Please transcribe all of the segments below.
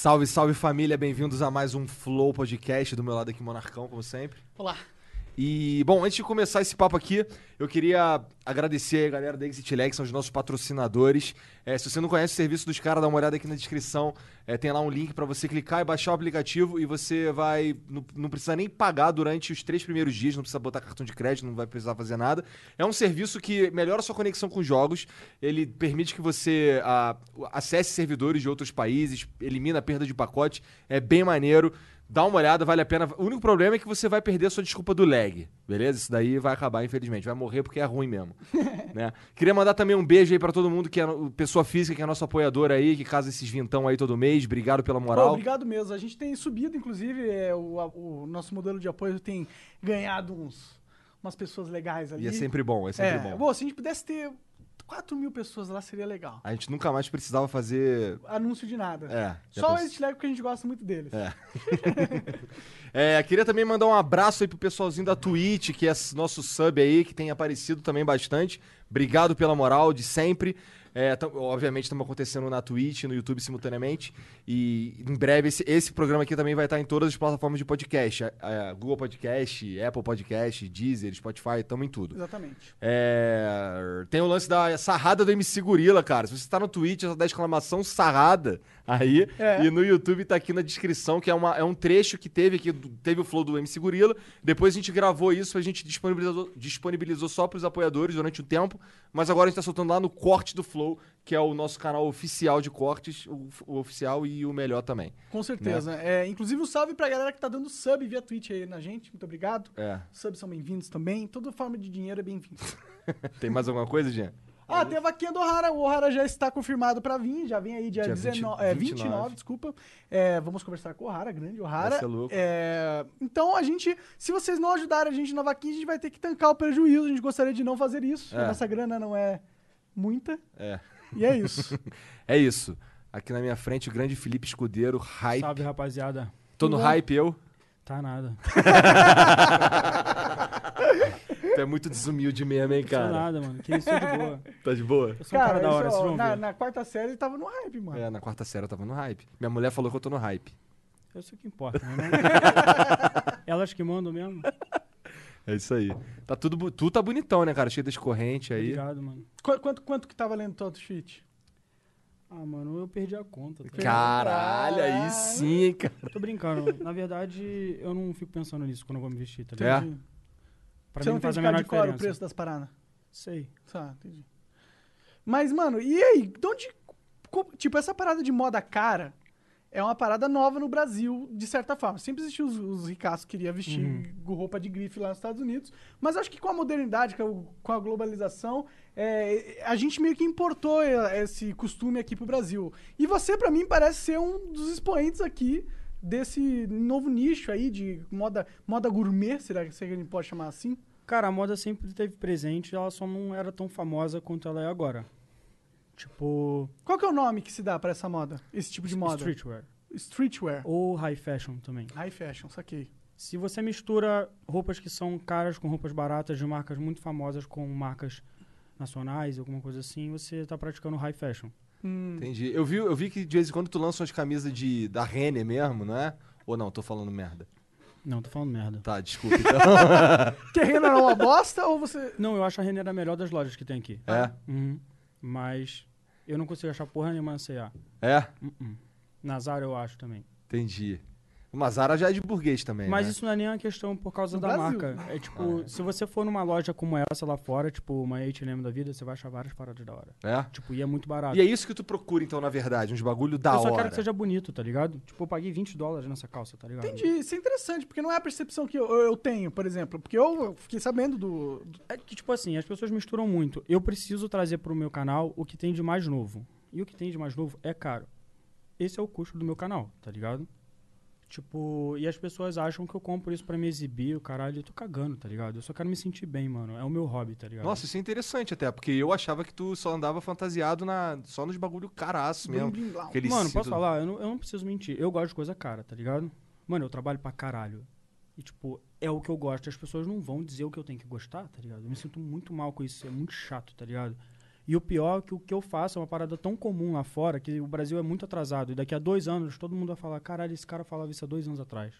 Salve, salve família, bem-vindos a mais um Flow Podcast do meu lado aqui, Monarcão, como sempre. Olá. E, bom, antes de começar esse papo aqui, eu queria agradecer a galera da Exit Lag, são os nossos patrocinadores. É, se você não conhece o serviço dos caras, dá uma olhada aqui na descrição. É, tem lá um link para você clicar e baixar o aplicativo e você vai. Não, não, precisa nem pagar durante os três primeiros dias, não precisa botar cartão de crédito, não vai precisar fazer nada. É um serviço que melhora sua conexão com jogos, ele permite que você a, acesse servidores de outros países, elimina a perda de pacote, é bem maneiro. Dá uma olhada, vale a pena. O único problema é que você vai perder a sua desculpa do lag, beleza? Isso daí vai acabar, infelizmente. Vai morrer porque é ruim mesmo. né? Queria mandar também um beijo aí pra todo mundo que é pessoa física, que é nosso apoiador aí, que casa esses vintão aí todo mês. Obrigado pela moral. Pô, obrigado mesmo. A gente tem subido, inclusive, é, o, o, nosso modelo de apoio tem ganhado uns, umas pessoas legais ali. E é sempre bom, é sempre é, bom. Bom, se a gente pudesse ter 4 mil pessoas lá seria legal. A gente nunca mais precisava fazer. Anúncio de nada. É. Só o Edit porque a gente gosta muito deles. É. é. Queria também mandar um abraço aí pro pessoalzinho da Twitch, que é nosso sub aí, que tem aparecido também bastante. Obrigado pela moral de sempre. É, obviamente estamos acontecendo na Twitch, no YouTube simultaneamente. E em breve esse, esse programa aqui também vai estar em todas as plataformas de podcast. É, Google Podcast, Apple Podcast, Deezer, Spotify, estamos em tudo. Exatamente. É, tem o lance da sarrada do MC Gorila, cara. Se você está no Twitch, essa da exclamação sarrada aí. É. E no YouTube tá aqui na descrição, que é, uma, é um trecho que teve aqui, teve o flow do MC Gorila. Depois a gente gravou isso, a gente disponibilizou, disponibilizou só para os apoiadores durante o tempo. Mas agora a gente tá soltando lá no Corte do Flow que é o nosso canal oficial de cortes, o, o oficial e o melhor também. Com certeza. Né? É, inclusive, um salve pra galera que tá dando sub via Twitch aí na gente. Muito obrigado. É. Subs são bem-vindos também. Toda forma de dinheiro é bem-vindo. Tem mais alguma coisa, Jean? Ah, tem a vaquinha do Ohara. O Ohara já está confirmado para vir, já vem aí dia, dia 19, 20, é, 29, 29 desculpa. É, vamos conversar com o Ohara, grande Ohara. Vai ser louco. É, então a gente, se vocês não ajudarem a gente na vaquinha, a gente vai ter que tancar o prejuízo. A gente gostaria de não fazer isso. É. Nossa grana não é muita. É. E é isso. é isso. Aqui na minha frente, o grande Felipe Escudeiro, hype. Salve, rapaziada. Tô no Bom. hype, eu? Tá nada. tu é muito desumilde mesmo, hein, cara? Não nada, mano. Que isso, de boa. Tá de boa? Eu sou um cara, cara da hora, vocês vão na, na, quarta série ele tava no hype, mano. É, na quarta série eu tava no hype. Minha mulher falou que eu tô no hype. Eu sei o que importa, né? Elas que mandam mesmo. É isso aí. Tá tudo, tudo tá bonitão, né, cara? Cheio das correntes aí. Obrigado, mano. Qu quanto, quanto que tá valendo todo cheat? Ah, mano, eu perdi a conta. Tá? Caralho, aí sim, hein, cara. Tô brincando. Na verdade, eu não fico pensando nisso quando eu vou me vestir, tá ligado? É? Pra Você mim não faz a menor diferença. o preço das paradas? Sei. Tá, entendi. Mas, mano, e aí? De onde... Tipo, essa parada de moda cara é uma parada nova no Brasil, de certa forma. Sempre existiu os, os ricaços que queriam vestir uhum. roupa de grife lá nos Estados Unidos, mas acho que com a modernidade, com a globalização, é, a gente meio que importou esse costume aqui pro Brasil. E você, para mim, parece ser um dos expoentes aqui desse novo nicho aí de moda, moda gourmet, será que a gente pode chamar assim? Cara, a moda sempre esteve presente, ela só não era tão famosa quanto ela é agora. Tipo. Qual que é o nome que se dá para essa moda? Esse tipo de moda? Streetwear. Streetwear. Ou high fashion também. High fashion, saquei. Se você mistura roupas que são caras com roupas baratas de marcas muito famosas com marcas nacionais, alguma coisa assim, você está praticando high fashion. Hum. Entendi. Eu vi, eu vi que de vez em quando tu lança umas camisas de, da Renner mesmo, não é? Ou não, tô falando merda. Não, tô falando merda. Tá, desculpa então. que a Renner é uma bosta ou você. Não, eu acho a Renner a melhor das lojas que tem aqui. É? Uhum. Mas eu não consigo achar porra nenhuma na C&A. É? Uh -uh. Na Zara eu acho também. Entendi. Uma Zara já é de burguês também, Mas né? isso não é nem uma questão por causa no da Brasil. marca. É tipo, ah, é. se você for numa loja como essa lá fora, tipo uma H&M da vida, você vai achar várias paradas da hora. É? Tipo, e é muito barato. E é isso que tu procura, então, na verdade, uns bagulho da hora. Eu só quero que seja bonito, tá ligado? Tipo, eu paguei 20 dólares nessa calça, tá ligado? Entendi. Isso é interessante, porque não é a percepção que eu, eu tenho, por exemplo. Porque eu fiquei sabendo do, do... É que, tipo assim, as pessoas misturam muito. Eu preciso trazer pro meu canal o que tem de mais novo. E o que tem de mais novo é caro. esse é o custo do meu canal, tá ligado? Tipo, e as pessoas acham que eu compro isso pra me exibir, o caralho, eu tô cagando, tá ligado? Eu só quero me sentir bem, mano. É o meu hobby, tá ligado? Nossa, isso é interessante até, porque eu achava que tu só andava fantasiado na, só nos bagulho caraço mesmo. Blim, blim, blau. Aquele Mano, posso falar? Eu não, eu não preciso mentir. Eu gosto de coisa cara, tá ligado? Mano, eu trabalho pra caralho. E, tipo, é o que eu gosto. As pessoas não vão dizer o que eu tenho que gostar, tá ligado? Eu me sinto muito mal com isso. É muito chato, tá ligado? E o pior é que o que eu faço é uma parada tão comum lá fora que o Brasil é muito atrasado. E daqui a dois anos todo mundo vai falar: caralho, esse cara falava isso há dois anos atrás.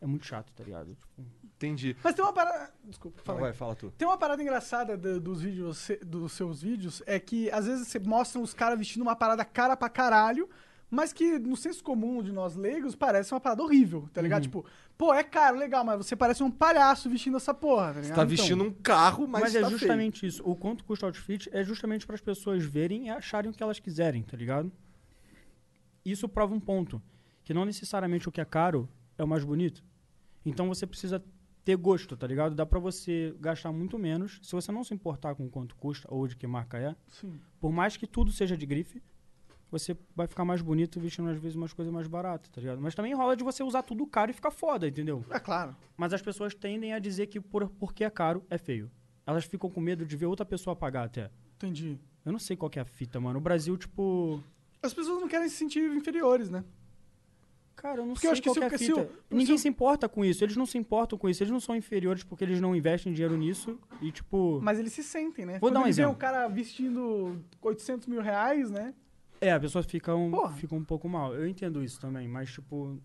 É muito chato, tá ligado? Tipo, Entendi. Mas tem uma parada. Desculpa, Fala, vai, fala tu. Tem uma parada engraçada do- dos vídeos, dos seus vídeos, é que às vezes você mostra os caras vestindo uma parada cara pra caralho, mas que no senso comum de nós leigos parece uma parada horrível, tá ligado? Tipo, pô, é caro, legal, mas você parece um palhaço vestindo essa porra, tá ligado? Você tá vestindo um carro, mas, Mas, tá é feio. justamente isso. O quanto custa o outfit é justamente para as pessoas verem e acharem o que elas quiserem, tá ligado? Isso prova um ponto. Que não necessariamente o que é caro é o mais bonito. Então você precisa ter gosto, tá ligado? Dá pra você gastar muito menos. Se você não se importar com quanto custa ou de que marca é, Sim. por mais que tudo seja de grife, você vai ficar mais bonito vestindo às vezes umas coisas mais baratas, tá ligado? Mas também rola de você usar tudo caro e ficar foda, entendeu? É claro. Mas as pessoas tendem a dizer que por, porque é caro, é feio. Elas ficam com medo de ver outra pessoa pagar até. Entendi. Eu não sei qual que é a fita, mano. O Brasil, tipo. As pessoas não querem se sentir inferiores, né? Cara, eu não Porque eu sei acho que qual que é a fita. o- Ninguém se se importa com isso. Eles não se importam com isso. Eles não são inferiores porque eles não investem dinheiro nisso. E, tipo. Mas eles se sentem, né? Vou Quando dar um exemplo. o cara vestindo 800 mil reais, né? É, a pessoa fica um, Porra. fica um pouco mal. Eu entendo isso também, mas, tipo.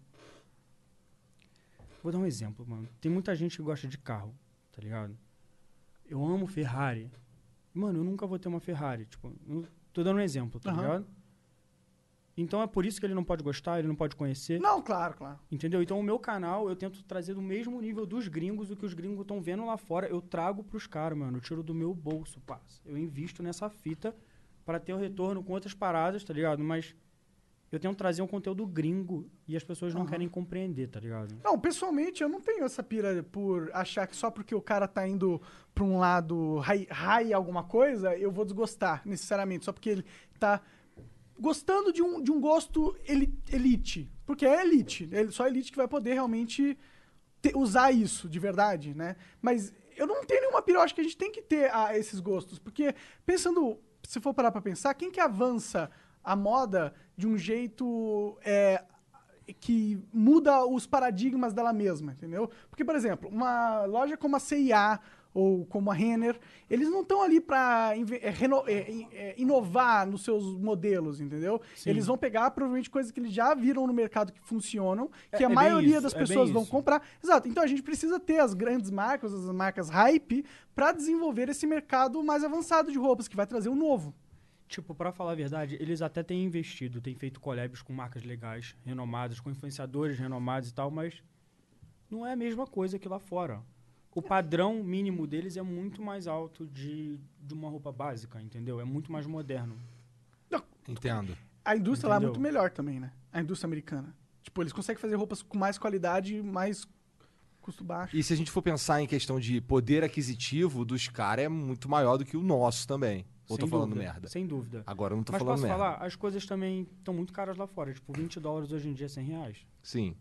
Vou dar um exemplo, mano. Tem muita gente que gosta de carro, tá ligado? Eu amo Ferrari. Mano, eu nunca vou ter uma Ferrari. Tipo, tô dando um exemplo, tá Aham. ligado? Então é por isso que ele não pode gostar, ele não pode conhecer. Não, claro, claro. Entendeu? Então o meu canal eu tento trazer do mesmo nível dos gringos, o que os gringos estão vendo lá fora, eu trago pros caras, mano. Eu tiro do meu bolso, parça. Eu invisto nessa fita para ter o retorno com outras paradas, tá ligado? Mas eu tento trazer um conteúdo gringo e as pessoas não Aham. querem compreender, tá ligado? Não, pessoalmente, eu não tenho essa pira por achar que só porque o cara tá indo pra um lado high, high alguma coisa, eu vou desgostar, necessariamente. Só porque ele tá gostando de um, de um gosto eli- elite. Porque é elite. É só elite que vai poder realmente ter- usar isso, de verdade, né? Mas eu não tenho nenhuma pira, eu acho que a gente tem que ter ah, esses gostos. Porque, pensando, se for parar pra pensar, quem que avança a moda de um jeito é, que muda os paradigmas dela mesma, entendeu? Porque, por exemplo, uma loja como a CIA ou como a Renner, eles não estão ali para inovar nos seus modelos, entendeu? Sim. Eles vão pegar provavelmente coisas que eles já viram no mercado que funcionam, que É- a é maioria isso, das é pessoas vão isso. comprar. Exato. Então a gente precisa ter as grandes marcas, as marcas hype, para desenvolver esse mercado mais avançado de roupas que vai trazer o novo. Tipo, pra falar a verdade, eles até têm investido, têm feito collabs com marcas legais, renomadas, com influenciadores renomados e tal, mas não é a mesma coisa que lá fora. O padrão mínimo deles é muito mais alto de, de uma roupa básica, entendeu? É muito mais moderno. Entendo. A indústria lá é Entendeu? muito melhor também, né? A indústria americana. Tipo, eles conseguem fazer roupas com mais qualidade, mais custo baixo. E se a gente for pensar em questão de poder aquisitivo dos caras, é muito maior do que o nosso também. Ou Sem tô falando dúvida, merda? Sem dúvida. Agora eu não tô Mas falando posso merda. falar, as coisas também estão muito caras lá fora. Tipo, 20 dólares hoje em dia é 100 reais. Sim.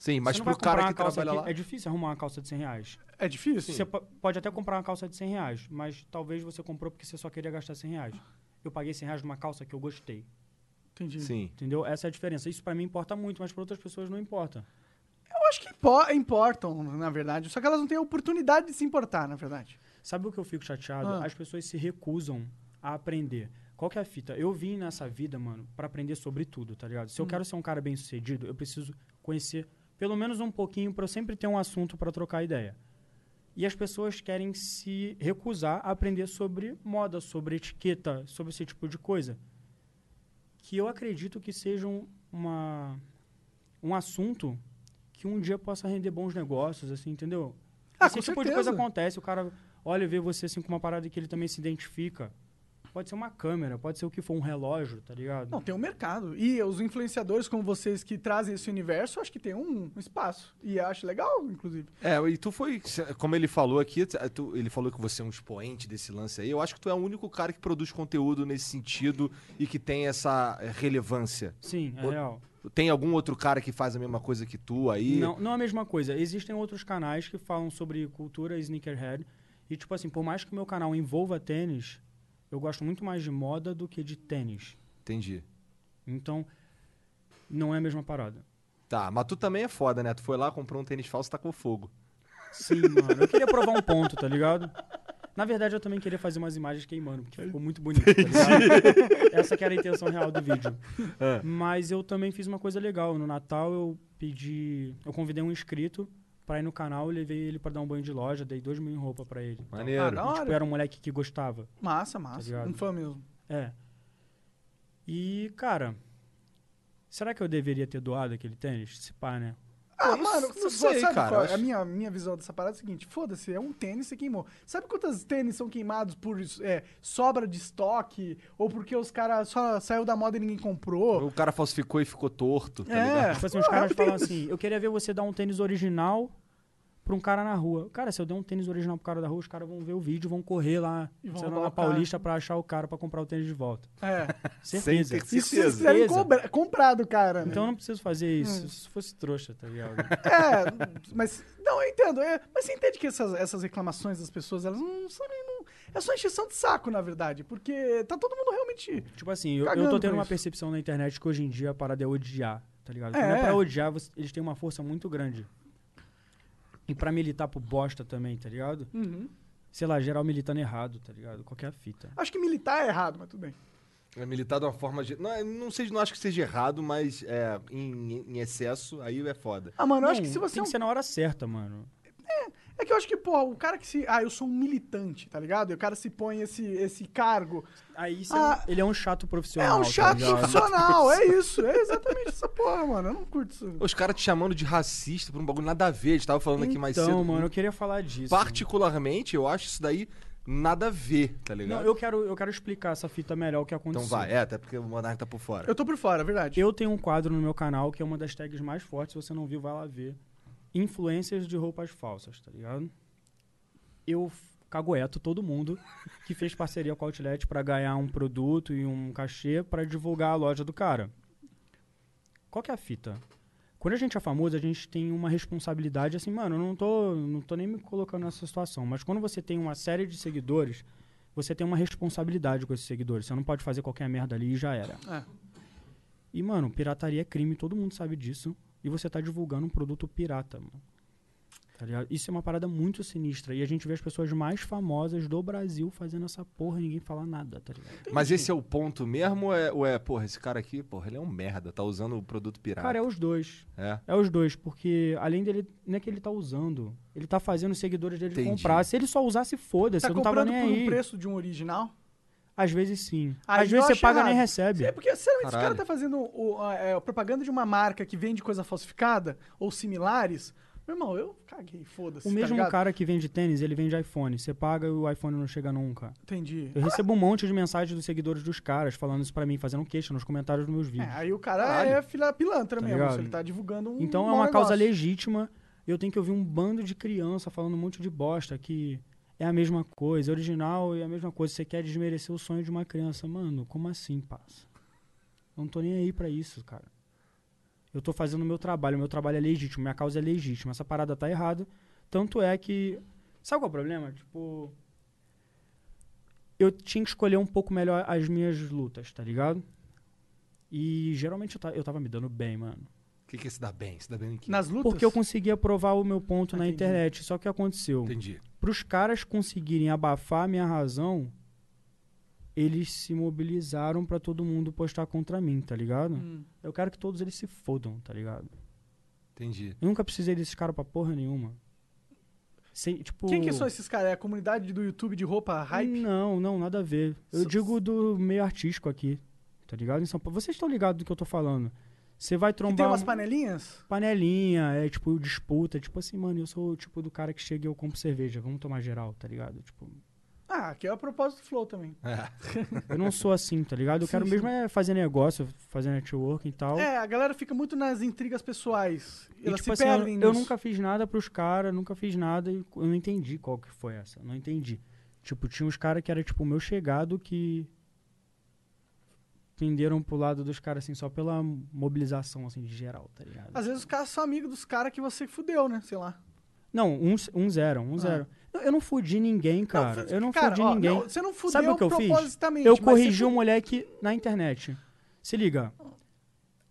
Sim, mas Você pro cara uma que calça trabalha aqui- lá. É difícil arrumar uma calça de 100 reais. É difícil? Você po- pode até comprar uma calça de 100 reais, mas talvez você comprou porque você só queria gastar 100 reais. Eu paguei 100 reais numa calça que eu gostei. Entendi. Sim. Entendeu? Essa é a diferença. Isso pra mim importa muito, mas pra outras pessoas não importa. Eu acho que impo- importam, na verdade. Só que elas não têm a oportunidade de se importar, na verdade. Sabe o que eu fico chateado? Ah. As pessoas se recusam a aprender. Qual que é a fita? Eu vim nessa vida, mano, pra aprender sobre tudo, tá ligado? Se eu Hum. quero ser um cara bem sucedido, eu preciso conhecer pelo menos um pouquinho pra eu sempre ter um assunto pra trocar ideia. E as pessoas querem se recusar a aprender sobre moda, sobre etiqueta, sobre esse tipo de coisa. Que eu acredito que seja um- uma, um assunto que um dia possa render bons negócios, assim, entendeu? Ah, Esse tipo de certeza. coisa acontece, o cara olha e vê você assim com uma parada que ele também se identifica. Pode ser uma câmera, pode ser o que for, um relógio, tá ligado? Não, tem um mercado. E os influenciadores como vocês que trazem esse universo, acho que tem um espaço. E acho legal, inclusive. É, e tu foi, como ele falou aqui, tu- ele falou que você é um expoente desse lance aí. Eu acho que tu é o único cara que produz conteúdo nesse sentido e que tem essa é, relevância. Sim, é O- real. Tem algum outro cara que faz a mesma coisa que tu aí? Não, não é a mesma coisa. Existem outros canais que falam sobre cultura sneakerhead. E, tipo assim, por mais que o meu canal envolva tênis, eu gosto muito mais de moda do que de tênis. Entendi. Então, não é a mesma parada. Tá, mas tu também é foda, né? Tu foi lá, comprou um tênis falso e tacou fogo. Sim, mano. Eu queria provar um ponto, tá ligado? Na verdade, eu também queria fazer umas imagens queimando, porque ficou muito bonito, tá ligado? Essa que era a intenção real do vídeo. É. Mas eu também fiz uma coisa legal. No Natal, eu pedi... Eu convidei um inscrito pra ir no canal, eu levei ele pra dar um banho de loja, dei dois mil em roupa pra ele. Maneiro. Ah, da hora. Tipo, era um moleque que gostava. Massa, massa. ligado? um fã mesmo. É. E, cara... Será que eu deveria ter doado aquele tênis? Se pá, né? Ah, Pô, mano, não você sei, sabe cara, qual é? acho- A minha, minha visão dessa parada é a seguinte: foda-se, é um tênis você queimou. Sabe quantas tênis são queimados por é, sobra de estoque? Ou porque os caras só saiu da moda e ninguém comprou? O cara falsificou e ficou torto, tá É. ligado? Tipo assim, os caras falam assim, eu queria ver você dar um tênis original pra um cara na rua. Cara, se eu der um tênis original pro cara da rua, os caras vão ver o vídeo, vão correr lá, E vão lá, na. Paulista pra achar o cara pra comprar o tênis de volta. É. Certeza. ter- Isso se Certeza. eles quiserem Certeza. cobra- comprar do cara, né? Então eu não preciso fazer Hum. isso. Se fosse trouxa, tá ligado? É, mas. Não, eu entendo. É, mas você entende que essas, essas reclamações das pessoas, elas não são nem. Não, é só encheção de saco, na verdade. Porque tá todo mundo realmente. tipo assim, eu, eu tô tendo uma isso. percepção na internet que hoje em dia a parada é odiar, tá ligado? É. Quando é pra odiar, você- eles têm uma força muito grande. E pra militar pro bosta também, tá ligado? Uhum. Sei lá, geral militando errado, tá ligado? Qualquer fita. Acho que militar é errado, mas tudo bem. É militar de uma forma. De... Não, não, sei, não acho que seja errado, mas é, em, em excesso, aí é foda. Ah, mano, eu Não, acho que se você. tem é que ser na hora certa, mano. É que eu acho que, pô, o cara que se. Ah, eu sou um militante, tá ligado? E o cara se põe esse, esse cargo. Aí você Ah, é um- ele é um chato É profissional. um tá chato ligado? profissional, é isso. É exatamente essa porra, mano. Eu não curto isso. Os caras te chamando de racista por um bagulho nada a ver. A gente tava falando aqui mais cedo. Então, mano, eu queria falar disso. Particularmente, eu acho isso daí nada a ver, tá ligado? Não, eu quero, eu quero explicar essa fita melhor o que aconteceu. Então vai, é, até porque o Monark tá por fora. Eu tô por fora, é verdade. Eu tenho um quadro no meu canal que é uma das tags mais fortes. Se você não viu, vai lá ver. Influências de roupas falsas, tá ligado? Eu cagueto todo mundo que fez parceria com a Outlet pra ganhar um produto e um cachê pra divulgar a loja do cara. Qual que é a fita? Quando a gente é famoso, a gente tem uma responsabilidade assim, mano, eu não tô, não tô nem me colocando nessa situação, mas quando você tem uma série de seguidores, você tem uma responsabilidade com esses seguidores. Você não pode fazer qualquer merda ali e já era. É. E, mano, pirataria é crime, todo mundo sabe disso. E você tá divulgando um produto pirata, mano. Tá ligado? Isso é uma parada muito sinistra. E a gente vê as pessoas mais famosas do Brasil fazendo essa porra e ninguém fala nada, tá ligado? Mas esse é o ponto mesmo ou é, ou é, porra, esse cara aqui, porra, ele é um merda, tá usando o produto pirata. Cara, é os dois. É. É os dois, porque além dele, não é que ele tá usando, ele tá fazendo os seguidores dele Entendi. comprar. Se ele só usasse, foda-se, Tá eu não tava comprando nem por aí. um preço de um original? Às vezes sim. Aí Às vezes você paga e nem errado. recebe. É porque, sinceramente, se o cara tá fazendo o- a, é, a propaganda de uma marca que vende coisa falsificada ou similares, meu irmão, eu caguei, foda-se. O tá mesmo ligado? cara que vende tênis, ele vende iPhone. Você paga e o iPhone não chega nunca. Entendi. Eu recebo um monte de mensagens dos seguidores dos caras falando isso pra mim, fazendo queixa nos comentários dos meus É, vídeos. aí o cara Caralho. é fila pilantra Tá mesmo. ligado? ele tá divulgando um. Então é uma causa negócio. legítima. Eu tenho que ouvir um bando de criança falando um monte de bosta que é a mesma coisa, original é a mesma coisa. Você quer desmerecer o sonho de uma criança. Mano, como assim, passa? Eu não tô nem aí pra isso, cara. Eu tô fazendo o meu trabalho, meu trabalho é legítimo, minha causa é legítima. Essa parada tá errada. Tanto é que. Sabe qual é o problema? Tipo. Eu tinha que escolher um pouco melhor as minhas lutas, tá ligado? E geralmente eu, eu tava me dando bem, mano. O que, que é se dá bem? Se dá bem em quê? Nas lutas? Porque eu conseguia provar o meu ponto Ah, na entendi. internet. Só que aconteceu. Entendi. Para os caras conseguirem abafar a minha razão, eles se mobilizaram pra todo mundo postar contra mim, tá ligado? Hum. Eu quero que todos eles se fodam, tá ligado? Entendi. Eu nunca precisei desses caras pra porra nenhuma. Sem, tipo, Quem que são esses caras? É a comunidade do YouTube de roupa hype? Não, não, nada a ver. Eu So- digo do meio artístico aqui, tá ligado? Em São Paulo. Vocês estão ligados do que eu tô falando. Você vai trombar tem umas um- panelinhas? panelinha, é tipo disputa, tipo assim, mano, eu sou o tipo do cara que chega e eu compro cerveja, vamos tomar geral, tá ligado? Tipo, Ah, que é o propósito do Flow também. Eu não sou assim, tá ligado? Eu Sim, quero sim. mesmo é fazer negócio, fazer networking e tal. É, a galera fica muito nas intrigas pessoais. E, Elas tipo se assim, eu, perdem eu nisso. nunca fiz nada pros caras, nunca fiz nada e eu não entendi qual que foi essa. Não entendi. Tipo, tinha uns caras que era tipo o meu chegado que penderam pro lado dos caras assim só pela mobilização assim de geral, tá ligado? Às vezes os caras são amigos dos caras que você fudeu, né? Sei lá. Não, uns um zero, um zero. Eu, eu não fudi ninguém, cara. eu não cara, fudi ó, ninguém. não, você não fudeu Sabe o que eu fiz? Eu corrigi você um moleque na internet. Se liga.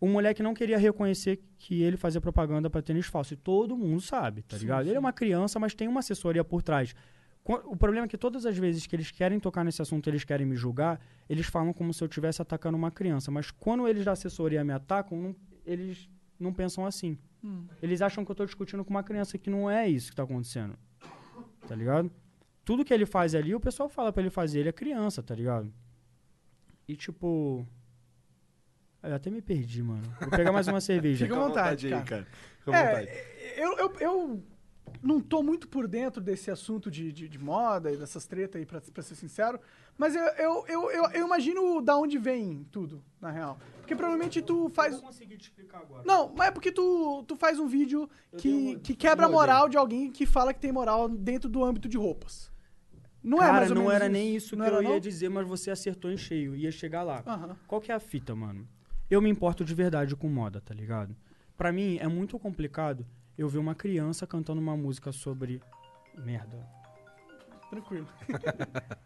O moleque não queria reconhecer que ele fazia propaganda pra tênis falso. E todo mundo sabe, tá Sim, ligado? sim. Ele é uma criança, mas tem uma assessoria por trás. O problema é que todas as vezes que eles querem tocar nesse assunto, eles querem me julgar, eles falam como se eu estivesse atacando uma criança. Mas quando eles da assessoria me atacam, não- eles não pensam assim. Hum. Eles acham que eu tô discutindo com uma criança, que não é isso que tá acontecendo. Tá ligado? Tudo que ele faz ali, o pessoal fala pra ele fazer, ele é criança, tá ligado? E tipo. Eu até me perdi, mano. Vou pegar mais uma cerveja. Fica à vontade, aí, cara. cara. Fica à vontade. É, eu, eu, eu não tô muito por dentro desse assunto de, de, de moda e dessas tretas aí, pra, pra ser sincero. Mas eu, eu, eu, eu, eu imagino da onde vem tudo, na real. Porque provavelmente tu faz. conseguir te explicar agora. Não, mas é porque tu, tu faz um vídeo Eu que, tenho- que quebra a moral de alguém que fala que tem moral dentro do âmbito de roupas. Não é Cara, mais ou não menos era nem isso Não que eu era, ia não? dizer, mas você acertou em cheio. Ia chegar lá. Aham. Qual que é a fita, mano? Eu me importo de verdade com moda, tá ligado? Pra mim é muito complicado eu ver uma criança cantando uma música sobre. Merda. Tranquilo.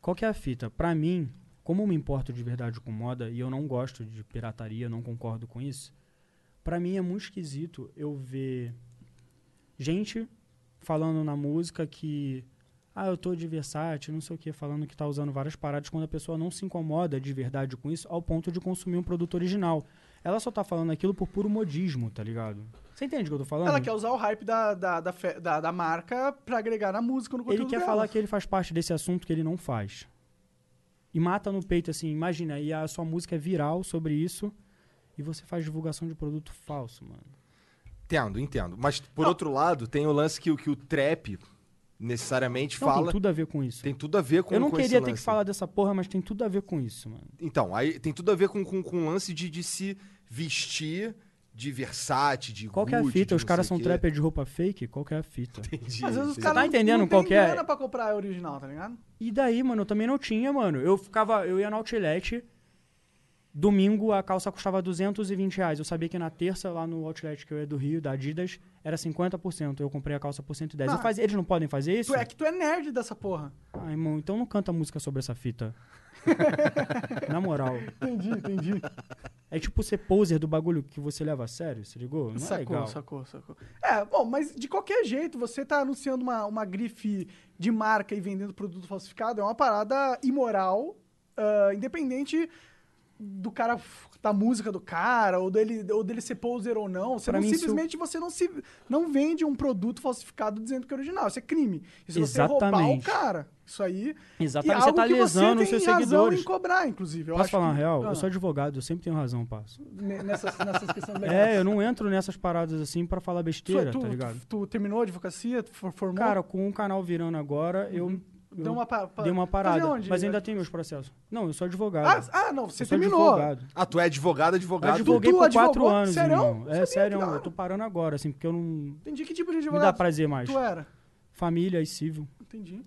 Qual que é a fita? Pra mim, como eu me importo de verdade com moda e eu não gosto de pirataria, não concordo com isso, pra mim é muito esquisito eu ver gente falando na música que ah, eu tô de Versace, não sei o que, falando que tá usando várias paradas quando a pessoa não se incomoda de verdade com isso ao ponto de consumir um produto original. Ela só tá falando aquilo por puro modismo, tá ligado? Você entende o que eu tô falando? Ela quer usar o hype da, da, da, da, da marca pra agregar na música, no conteúdo Ele quer dela. falar que ele faz parte desse assunto que ele não faz. E mata no peito, assim, imagina, e a sua música é viral sobre isso, e você faz divulgação de produto falso, mano. Entendo, entendo. Mas, por Não. outro lado, tem o lance que, o- que o trap necessariamente Não, fala. tem tudo a ver com isso. Tem tudo a ver com eu não com esse queria ter que falar dessa porra, mas tem tudo a ver com isso, mano. Então, aí tem tudo a ver com, com, com o lance de, de se vestir de Versace, de Qual que é a Gucci, fita? Os não sei são o quê. de roupa fake? Qual que é a fita? Entendi, Às vezes os entendi. caras tá não- entendendo não qual tem que é? grana pra comprar a original, tá ligado? E daí, mano, eu também não tinha, mano. Eu ficava, eu ia no outlet, domingo a calça custava 220 reais. Eu sabia que na terça, lá no outlet que eu ia do Rio, da Adidas, era 50%. Eu comprei a calça por 110. Eu Ah. fazia- eles não podem fazer isso? Tu é que tu é nerd dessa porra. Ah, irmão, então não canta música sobre essa fita. Na moral. Entendi, entendi. É tipo ser poser do bagulho que você leva a sério, se ligou? Não é sacou, legal. sacou, sacou. É, bom, mas de qualquer jeito, você tá anunciando uma, uma grife de marca e vendendo produto falsificado é uma parada imoral, ah, independente do cara, da música do cara, ou dele, ou dele ser poser ou não. Você Pra não simplesmente você não se não vende um produto falsificado dizendo que é original. Isso é crime. E se você roubar o Exatamente. cara, isso aí. Exatamente, você tá lesando os seus seguidores. em cobrar, inclusive. Eu Posso falar que- real? Ah, Eu sou advogado, eu sempre tenho razão, passo. ne- nessas, nessas questões legais. É, eu não entro nessas paradas assim pra falar besteira, tu, tá tu- ligado? tu terminou a advocacia? Tu for- formou? Cara, com o canal virando agora, eu, eu Deu uma pa- pa- dei uma parada. onde? Mas ainda tem meus processos. Não, eu sou advogado. Ah, ah, não, você eu terminou. advogado. Ah, tu é advogado, Eu advogado. advoguei tu por advogou? quatro anos, Sério? É sério, eu tô parando agora, assim, porque eu não Entendi que tipo de me advogado dá prazer mais. tu era. Família e civil. Entendi.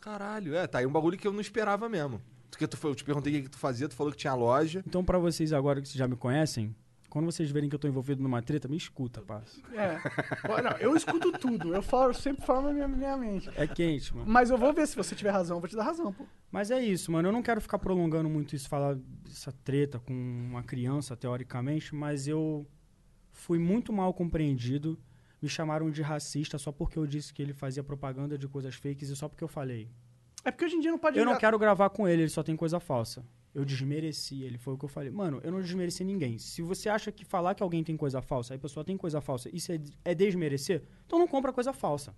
Caralho, é, tá aí um bagulho que eu não esperava mesem Porque tu, foi- eu te perguntei o que, que tu fazia, tu falou que tinha loja. Então, pra vocês agora que já me conhecem, quando vocês verem que eu tô envolvido numa treta, me escuta, parça. É. Não, eu escuto tudo. Eu falo, sempre formo a minha, minha mente. É quente, mano. Mas eu vou ver se você tiver razão. Eu vou te dar razão, pô. Mas é isso, mano. Eu não quero ficar prolongando muito isso, falar essa treta com uma criança, teoricamente, mas eu fui muito mal compreendido. Me chamaram de racista só porque eu disse que ele fazia propaganda de coisas fakes e só porque eu falei. É porque hoje em dia não pode Eu não gra- quero gravar com ele, ele só tem coisa falsa. Eu desmereci ele, foi o que eu falei. Mano, eu não desmereci ninguém. Se você acha que falar que alguém tem coisa falsa, aí a pessoa tem coisa falsa, isso é, é desmerecer, então não compra coisa falsa.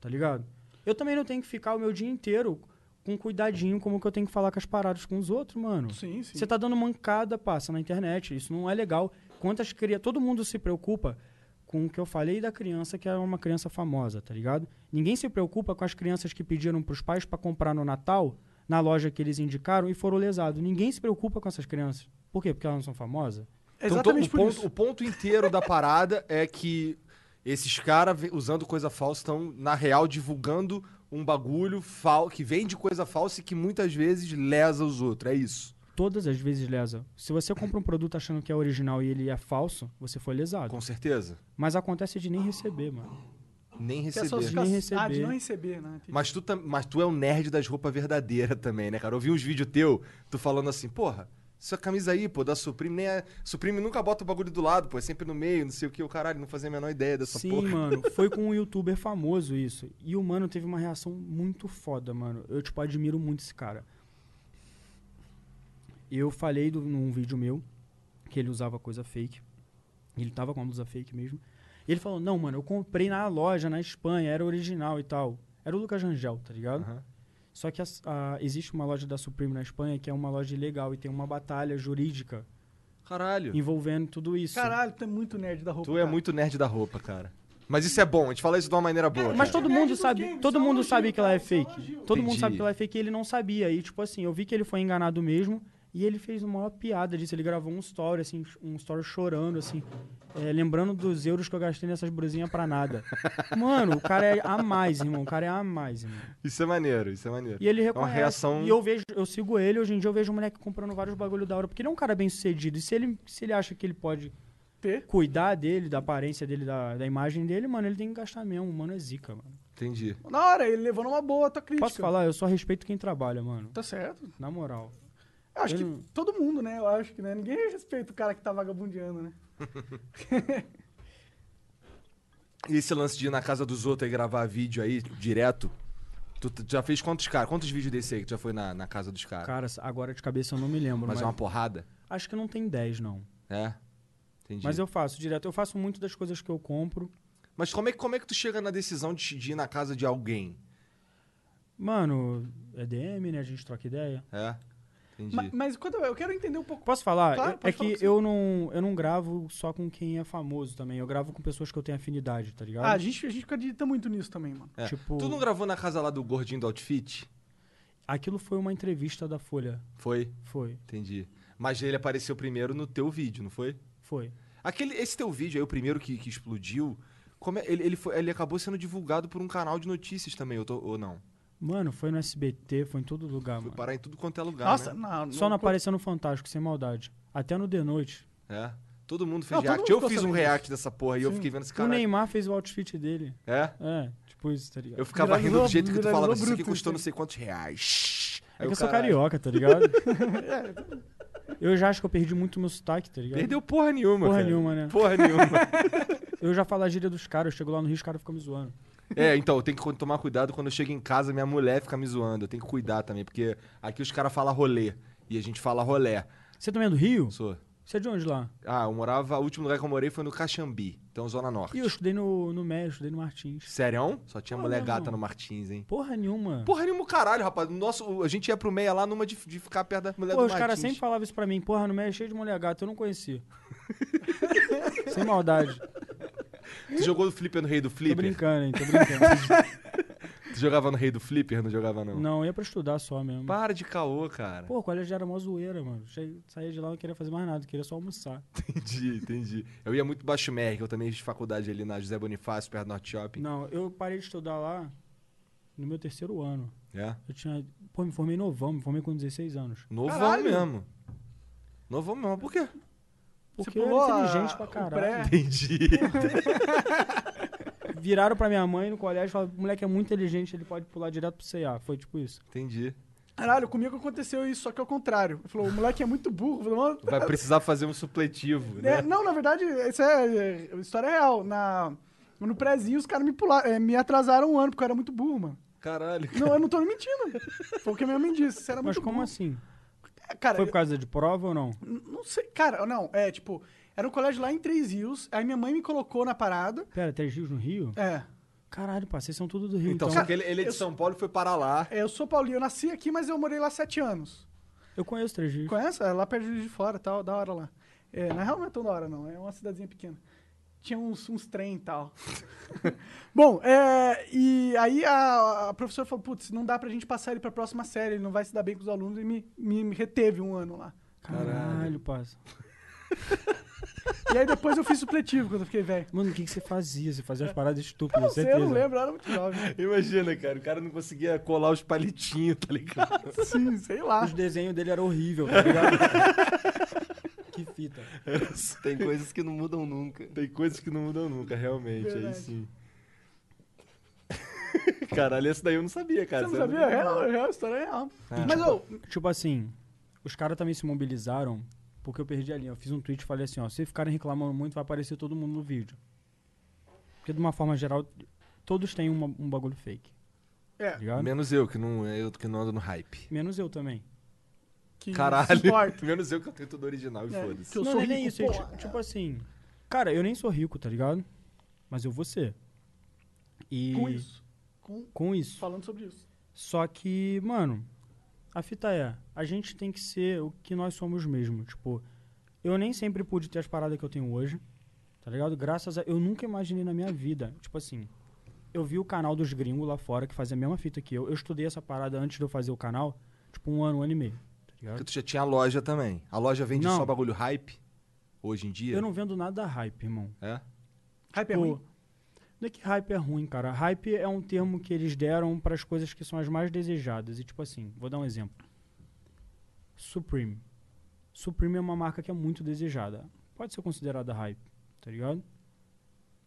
Tá ligado? Eu também não tenho que ficar o meu dia inteiro com cuidadinho como que eu tenho que falar com as paradas com os outros, mano. Sim, sim. Você tá dando mancada, passa, na internet. Isso não é legal. Quantas crianças. Todo mundo se preocupa com o que eu falei da criança que é uma criança famosa, tá ligado? Ninguém se preocupa com as crianças que pediram pros pais pra comprar no Natal, na loja que eles indicaram e foram lesados. Ninguém se preocupa com essas crianças. Por quê? Porque elas não são famosas? Então, Exatamente o, por ponto, isso. o ponto inteiro da parada é que esses caras usando coisa falsa estão, na real, divulgando um bagulho fal que vende coisa falsa e que muitas vezes lesa os outros. É isso. Todas as vezes lesa. Se você compra um produto achando que é original e ele é falso, você foi lesado. Com certeza. Mas acontece de nem receber, mano. Nem é receber. só Nem receber. Ah, de não receber, né? Mas tu, tam- mas tu é um nerd das roupas verdadeiras também, né, cara? Eu vi uns vídeos teu, tu falando assim, porra, essa camisa aí, pô, da Supreme, nem é... Supreme nunca bota o bagulho do lado, pô, é sempre no meio, não sei o que, o caralho, não fazia a menor ideia dessa Sim, porra. mano. Foi com um youtuber famoso isso. E o mano teve uma reação muito foda, mano. Eu, tipo, admiro muito esse cara. Eu falei do, num vídeo meu que ele usava coisa fake. Ele tava com a blusa fake mesmo. E ele falou, não, mano, eu comprei na loja, na Espanha, era original e tal. Era o Lucas Rangel, tá ligado? Aham. Só que as- a- existe uma loja da Supreme na Espanha que é uma loja ilegal e tem uma batalha jurídica Caralho. envolvendo tudo isso. Caralho, tu é muito nerd da roupa. Tu é cara. muito nerd da roupa, cara. Mas isso é bom, a gente fala isso de uma maneira boa. Mas todo mundo sabe, games, todo mundo sabe que ela é fake. Todo mundo sabe que ela é fake e ele não sabia. E tipo assim, eu vi que ele foi enganado mesmo e ele fez uma maior piada disso. Ele gravou um story assim, um story chorando assim, é, lembrando dos euros que eu gastei nessas brusinhas pra nada. Mano, o cara é a mais, irmão. O cara é a mais, irmão. Isso é maneiro, isso é maneiro. E ele uma reconhece. reação- E eu vejo, eu sigo ele, hoje em dia eu vejo um moleque comprando vários bagulho da hora, porque ele é um cara bem sucedido. E se ele, se ele acha que ele pode Ter. cuidar dele, da aparência dele, da, da imagem dele, mano, ele tem que gastar mesmo. Mano, é zica, mano. Entendi. Na hora, ele levou numa boa a tua crítica. Posso falar? Eu só respeito quem trabalha, mano. Tá certo. Na moral. Eu acho Eu que todo mundo, né? Eu acho que né? ninguém respeita o cara que tá vagabundeando, né? E esse lance de ir na casa dos outros e gravar vídeo aí, direto, tu tu já fez quantos caras? Quantos vídeos desse aí que tu já foi na, na casa dos caras? Cara, agora de cabeça eu não me lembro. Mas Mas, é uma porrada? Acho que não tem 10, não. É? Entendi. Mas eu faço direto. Eu faço muito das coisas que eu compro. Mas como é, que- como é que tu chega na decisão de, de ir na casa de alguém? Mano, é DM, né? A gente troca ideia. É? Entendi. Ma- Mas, quando eu, eu quero entender um pouco. Posso falar? Claro, é falar que eu não, eu não gravo só com quem é famoso também. Eu gravo com pessoas que eu tenho afinidade, tá ligado? Ah, a gente, a gente acredita muito nisso também, mano. É. tipo- Tu não gravou na casa lá do gordinho do outfit? Aquilo foi uma entrevista da Folha. Foi? Foi, Entendi. Mas ele apareceu primeiro no teu vídeo, não foi? foi. Aquele, esse teu vídeo aí, o primeiro que, que explodiu, como é- ele, ele, foi- ele acabou sendo divulgado por um canal de notícias também, ou, tô- ou não? Mano, foi no SBT, foi em todo lugar, Foi mano. parar em tudo quanto é lugar, Nossa, né? não, Só não apareceu no Fantástico, sem maldade. Até no The Noite. É. Todo mundo fez Não, todo react. mundo Eu ficou fiz um sabendo react dessa porra e eu Sim. fiquei vendo esse O cara. Neymar fez o outfit dele. É? É, tipo isso, tá ligado? Eu ficava rindo do Viralizou- jeito que tu falava, viralizou isso aqui bruto, custou não sei quantos reais. É Aí que o eu sou carioca, tá ligado? eu já acho que eu perdi muito meu sotaque, tá ligado? Perdeu porra nenhuma, Porra cara. nenhuma, né? Porra nenhuma. Eu já falo a gíria dos caras, eu chego lá no Rio, os caras ficam me zoando. É, então, eu tenho que tomar cuidado quando eu chego em casa, minha mulher fica me zoando. Eu tenho que cuidar também, porque aqui os caras falam rolê. E a gente fala rolé. Você também é do Rio? Sou. Você é de onde lá? Ah, eu morava. O último lugar que eu morei foi no Caxambi, então Zona Norte. Ih, eu estudei no, no Médio, estudei no Martins. Sério? Só tinha mulher gata no Martins, hein? Porra nenhuma. Porra nenhuma, caralho, rapaz. Nosso, a gente ia pro meia lá numa de, de ficar perto da mulher Pô, do os caras Martins. sempre falavam isso pra mim. Porra, no Médio é cheio de mulher gata, eu não conhecia. Sem maldade. Tu jogou no Flipper no Rei do Tô Flipper? brincando, hein? Tô brincando. Tu jogava no Rei do Flipper? Não jogava, não? não, ia pra estudar só mesmo. Para de caô, cara. Pô, o colégio já era mó zoeira, mano. Che- Saía de lá não queria fazer mais nada, queria só almoçar. Entendi, entendi. Eu ia muito baixo Merck, eu também fiz faculdade ali na José Bonifácio, perto do Norte Shopping. Não, eu parei de estudar lá no meu terceiro ano. É? Eu tinha. Pô, me formei novão, me formei com 16 anos. Novão Caralho. mesmo. Novão mesmo, por quê? Porque Você eu pulou era a- inteligente pra o caralho. pré? Entendi. Viraram pra minha mãe no colégio e falaram: o moleque é muito inteligente, ele pode pular direto pro CA. Foi tipo isso. entendi. Caralho, comigo aconteceu isso, só que ao contrário. Ele falou, o moleque é muito burro. Eu falei, "Mano, Vai precisar fazer um supletivo, né? É, não, na verdade, isso é, é história real. Na, no prézinho, os caras me pularam, é, me atrasaram um ano, porque eu era muito burro, mano. Caralho. Não, eu não tô mentindo. Foi o que a minha mãe disse. Você era Mas muito como burro. assim? Cara, Foi por causa de prova ou não? não sei. Cara, não, é tipo, era um colégio lá em Três Rios, aí minha mãe me colocou na parada. Pera, Três Rios no Rio? É. Caralho, pá, vocês são tudo do Rio. Então, Então, só que ele, ele é de eu São Paulo e foi para lá. é, Eu sou paulinho, eu nasci aqui, mas eu morei lá sete anos. eu conheço Três Rios. Conhece? É lá perto de fora, tal, da hora lá. É, na real não é tão da hora, não. É uma cidadezinha pequena. Tinha uns, uns trem e tal. Bom, é, e aí a, a professora falou, putz, não dá pra gente passar ele pra próxima série, ele não vai se dar bem com os alunos, e me, me, me reteve um ano lá. Caralho, passa. E aí depois eu fiz supletivo quando eu fiquei velho. Mano, o que, que você fazia? Você fazia as paradas estúpidas, Não sei, eu não lembro, eu era muito jovem. Imagina, cara, o cara não conseguia colar os palitinhos, tá ligado? Sim, sei lá. Os desenhos dele eram horríveis, tá ligado? Que fita. Tem coisas que não mudam nunca. Tem coisas que não mudam nunca, realmente, aí Verdade. sim. Caralho, esse daí eu não sabia, cara. Você não sabia? É real, é real, a história é real. Mas, ô, Tipo assim, os caras também se mobilizaram porque eu perdi a linha. Eu fiz um tweet e falei assim, ó, se ficarem reclamando muito, vai aparecer todo mundo no vídeo. Porque de uma forma geral, todos têm uma- um bagulho fake, é, tá ligado? Menos eu, que não, eu que não ando no hype. Menos eu também. Que se Caralho. importa. Menos eu que eu tenho tudo original e É, foda-se. que eu não, sou não é nem rico, isso. porra. ti- tipo assim, cara, eu nem sou rico, tá ligado? Mas eu vou ser. E Com isso. Com, com isso. falando sobre isso. Só que, mano, a fita é, a gente tem que ser o que nós somos mesmo. Tipo, eu nem sempre pude ter as paradas que eu tenho hoje, tá ligado? Graças a. Eu nunca imaginei na minha vida. Tipo assim, eu vi o canal dos gringos lá fora que fazia a mesma fita que eu. Eu estudei essa parada antes de eu fazer o canal, tipo, um ano, um ano e meio, Porque tu já tinha a loja também. A loja vende Não. só bagulho hype? Hoje em dia? Eu não vendo nada hype, irmão. É? Hype é Pô, ruim. Não é que hype é ruim, cara. Hype é um termo que eles deram para as coisas que são as mais desejadas. E tipo assim, vou dar um exemplo. Supreme. Supreme é uma marca que é muito desejada. Pode ser considerada hype, tá ligado?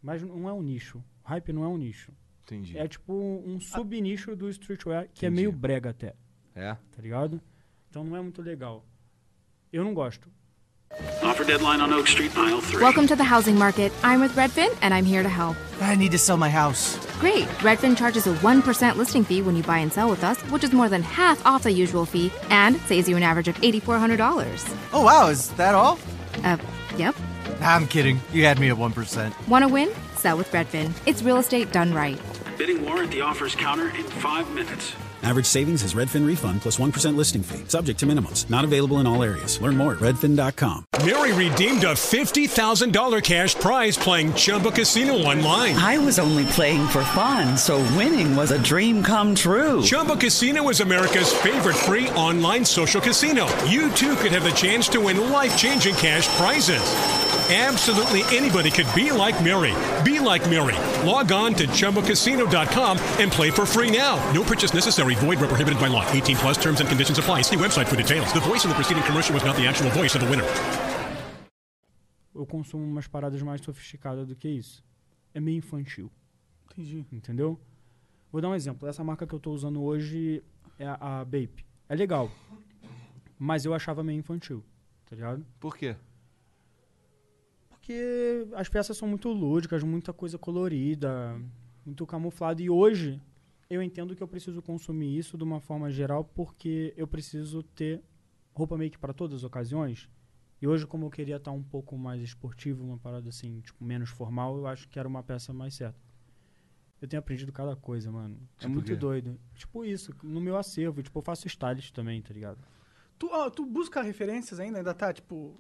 Mas não é um nicho. Hype não é um nicho. Entendi. É tipo um sub-nicho do streetwear que é Entendi. meio brega até, É? tá ligado? Então não é muito legal. Eu não gosto. Offer deadline on Oak Street, aisle 3. Welcome to the housing market. I'm with Redfin, and I'm here to help. I need to sell my house. Great. Redfin charges a 1% listing fee when you buy and sell with us, which is more than half off the usual fee and saves you an average of $8,400. Oh, wow, is that all? Uh, yep. I'm kidding. You had me at 1%. Want to win? Sell with Redfin. It's real estate done right. Bidding war at the offers counter in five minutes. Average savings is Redfin refund plus 1 listing fee. Subject to minimums. Not available in all areas. Learn more at redfin.com. Mary redeemed a $50,000 cash prize playing Chumba Casino online. I was only playing for fun, so winning was a dream come true. Chumba Casino is America's favorite free online social casino. You too could have the chance to win life changing cash prizes. Absolutely anybody could be like Mary. Be like Mary. Log on to ChumbaCasino.com and play for free now. No purchase necessary. Void where prohibited by law. 18 plus terms and conditions apply. See website for details. The voice in the preceding commercial was not the actual voice of the winner. Eu consumo umas paradas mais sofisticadas do que isso. É meio infantil. Entendi. entendeu? Vou dar um exemplo. Essa marca que eu tô usando hoje é a, a Bape. É legal, mas eu achava meio infantil, tá ligado? Por quê? Porque as peças são muito lúdicas, muita coisa colorida, muito camuflado. E hoje eu entendo que eu preciso consumir isso de uma forma geral porque eu preciso ter roupa meio que para todas as ocasiões. E hoje, como eu queria estar um pouco mais esportivo, uma parada assim, tipo, menos formal, eu acho que era uma peça mais certa. Eu tenho aprendido cada coisa, mano. é Tipo o muito quê? doido. Tipo isso, no meu acervo. Tipo, eu faço stylist também, tá ligado? Tu, ó, tu busca referências ainda? Ainda tá, tipo...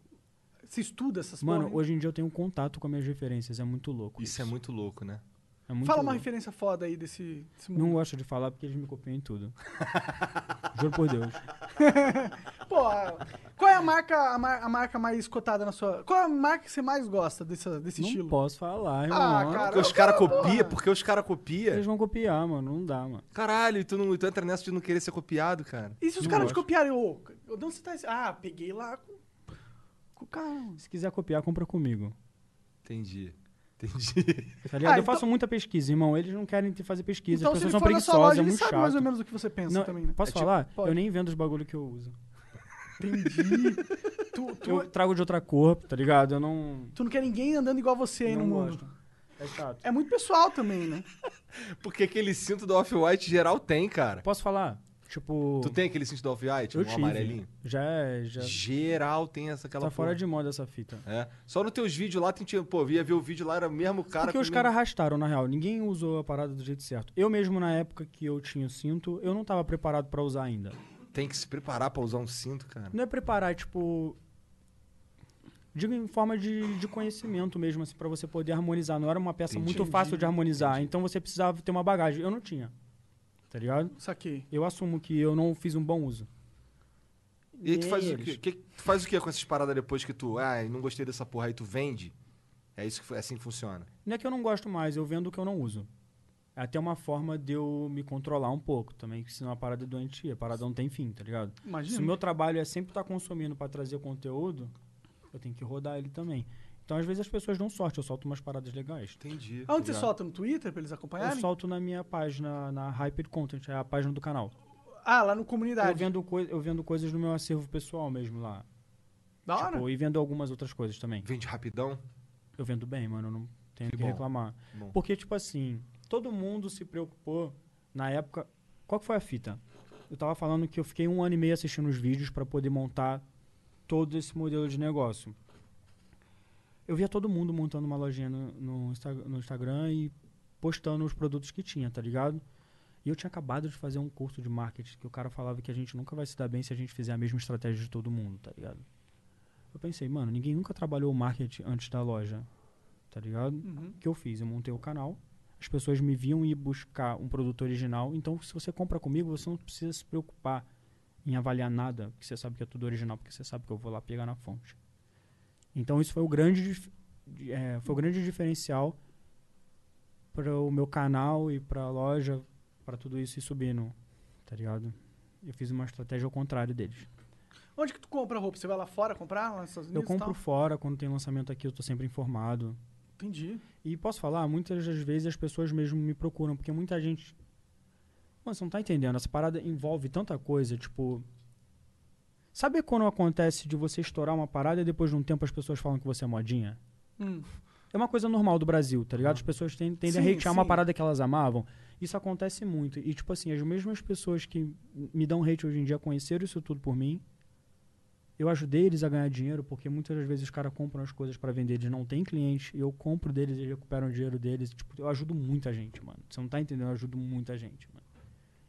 Se estuda essas Mano, porra, hoje em dia eu tenho contato com as minhas referências. É muito louco. Isso é muito louco, né? É muito Fala uma louco. referência foda aí desse, desse mundo. Não gosto de falar porque eles me copiam em tudo. Juro por Deus. Pô, qual é a marca, a, mar- a marca mais cotada na sua... Qual é a marca que você mais gosta desse, desse Não estilo? posso falar, irmão. Ah, cara. Porque os caras copiam, porque os caras copiam. Eles vão copiar, mano. Não dá, mano. Caralho, e tu, não, tu entra nessa de não querer ser copiado, cara. E se os Não caras te copiarem? Ô, de onde você tá... Ah, peguei lá com, cara. Se quiser copiar, compra comigo. Entendi. Entendi. Tá ligado? Ah, eu faço então- muita pesquisa, irmão. Eles não querem te fazer pesquisa. Então, As se pessoas ele são for na sua preguiçosas, loja, é ele muito sabe chato. mais ou menos o que você pensa Não, também, né? Posso É tipo- falar? pode. Eu nem vendo os bagulho que eu uso. Entendi. tu, tu, Eu trago de outra cor, tá ligado? Eu não. tu não quer ninguém andando igual você aí não no mundo. gosto. É chato. É muito pessoal também, né? Porque aquele cinto do Off-White geral tem, cara. Posso falar? Tipo. Tu tem aquele cinto do Off-White, Eu um tive. amarelinho? Já é. Já Geral tem essa aquela tá fora porra. de moda essa fita. É. Só nos teus vídeos lá, tem, tinha- pô, via ver o vídeo lá, era o mesmo cara. Porque os caras arrastaram, na real. Ninguém usou a parada do jeito certo. Eu mesmo, na época que eu tinha o cinto, eu não tava preparado pra usar ainda. Tem que se preparar pra usar um cinto, cara. Não é preparar, é tipo. Digo em forma de, de conhecimento mesmo, assim, pra você poder harmonizar. Não era uma peça Entendi. muito fácil de harmonizar. Então você precisava ter uma bagagem. Eu não tinha. Tá ligado? Saquei. Eu assumo que eu não fiz um bom uso. E aí tu faz, o quê? Que- tu faz o que com essas paradas depois que tu, ah, não gostei dessa porra, aí tu vende? É isso que é assim que funciona. Não é que eu não gosto mais, eu vendo o que eu não uso. É até uma forma de eu me controlar um pouco também, que senão a parada é doentia, a parada não tem fim, tá ligado? Imagina. Se o meu trabalho é sempre estar consumindo pra trazer conteúdo, eu tenho que rodar ele também. Então, às vezes, as pessoas dão sorte, eu solto umas paradas legais. Entendi. Aonde você solta? No Twitter pra eles Eu acompanharem? solto na minha página, na Hyper Content, é a página do canal. Ah, lá no comunidade. Eu vendo, coi- eu vendo coisas no meu acervo pessoal mesmo lá. Da hora. Tipo, e vendo algumas outras coisas também. Vende rapidão? Eu vendo bem, mano, eu não tenho Que que, reclamar. bom. Porque, tipo assim, todo mundo se preocupou na época. Qual que foi a fita? Eu tava falando que eu fiquei um ano e meio assistindo os vídeos pra poder montar todo esse modelo de negócio. Eu via todo mundo montando uma lojinha no, no, Insta- no Instagram e postando os produtos que tinha, tá ligado? E eu tinha acabado de fazer um curso de marketing que o cara falava que a gente nunca vai se dar bem se a gente fizer a mesma estratégia de todo mundo, tá ligado? Eu pensei, mano, ninguém nunca trabalhou o marketing antes da loja, tá ligado? Uhum. O que eu fiz? Eu montei o canal, as pessoas me viam ir buscar um produto original, então se você compra comigo, você não precisa se preocupar em avaliar nada, porque você sabe que é tudo original, porque você sabe que eu vou lá pegar na fonte. Então isso foi o grande, é, foi o grande diferencial para o meu canal e para a loja, para tudo isso ir subindo, tá ligado? Eu fiz uma estratégia ao contrário deles. Onde que tu compra roupa? Você vai lá fora comprar? Lá nos Estados Eu Unidos compro fora, quando tem lançamento aqui eu tô sempre informado. Entendi. E posso falar, muitas das vezes as pessoas mesmo me procuram, porque muita gente. Mano, você não tá entendendo, essa parada envolve tanta coisa, tipo. Sabe quando acontece de você estourar uma parada e depois de um tempo as pessoas falam que você é modinha? Hum. É uma coisa normal do Brasil, tá ligado? As pessoas ten- tendem a Sim, hatear uma sim. parada que elas amavam. Isso acontece muito. E, tipo assim, as mesmas pessoas que me dão hate hoje em dia conheceram isso tudo por mim. Eu ajudei eles a ganhar dinheiro, porque muitas das vezes os caras compram as coisas pra vender, eles não têm cliente, e eu compro deles e recuperam o dinheiro deles. Tipo, eu ajudo muita gente, mano. Você não tá entendendo? Eu ajudo muita gente, mano.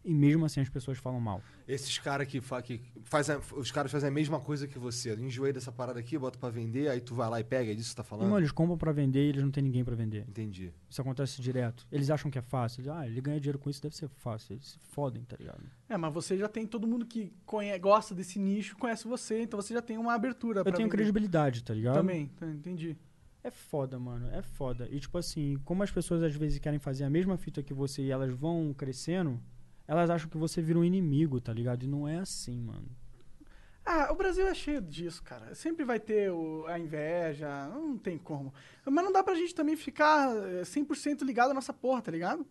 E mesmo assim as pessoas falam mal. Esses caras que, fa que faz a- os caras fazem a mesma coisa que você. Enjoei dessa parada aqui, bota pra vender, aí tu vai lá e pega, é disso que você tá falando? mano, eles compram pra vender e eles não têm ninguém pra vender. Entendi. Isso acontece direto. Eles acham que é fácil. Eles, ah, ele ganha dinheiro com isso, deve ser fácil. Eles se fodem, tá ligado? É, mas você já tem todo mundo que conhe- gosta desse nicho, conhece você, então você já tem uma abertura Eu pra tenho vender. credibilidade, tá ligado? Também, tá, entendi. É foda, mano. É foda. E tipo assim, como as pessoas às vezes querem fazer a mesma fita que você e elas vão crescendo, elas acham que você vira um inimigo, tá ligado? E não é assim, mano. Ah, o Brasil é cheio disso, cara. Sempre vai ter o- a inveja, não tem como. Mas não dá pra gente também ficar eh, 100% ligado nessa porra, tá ligado?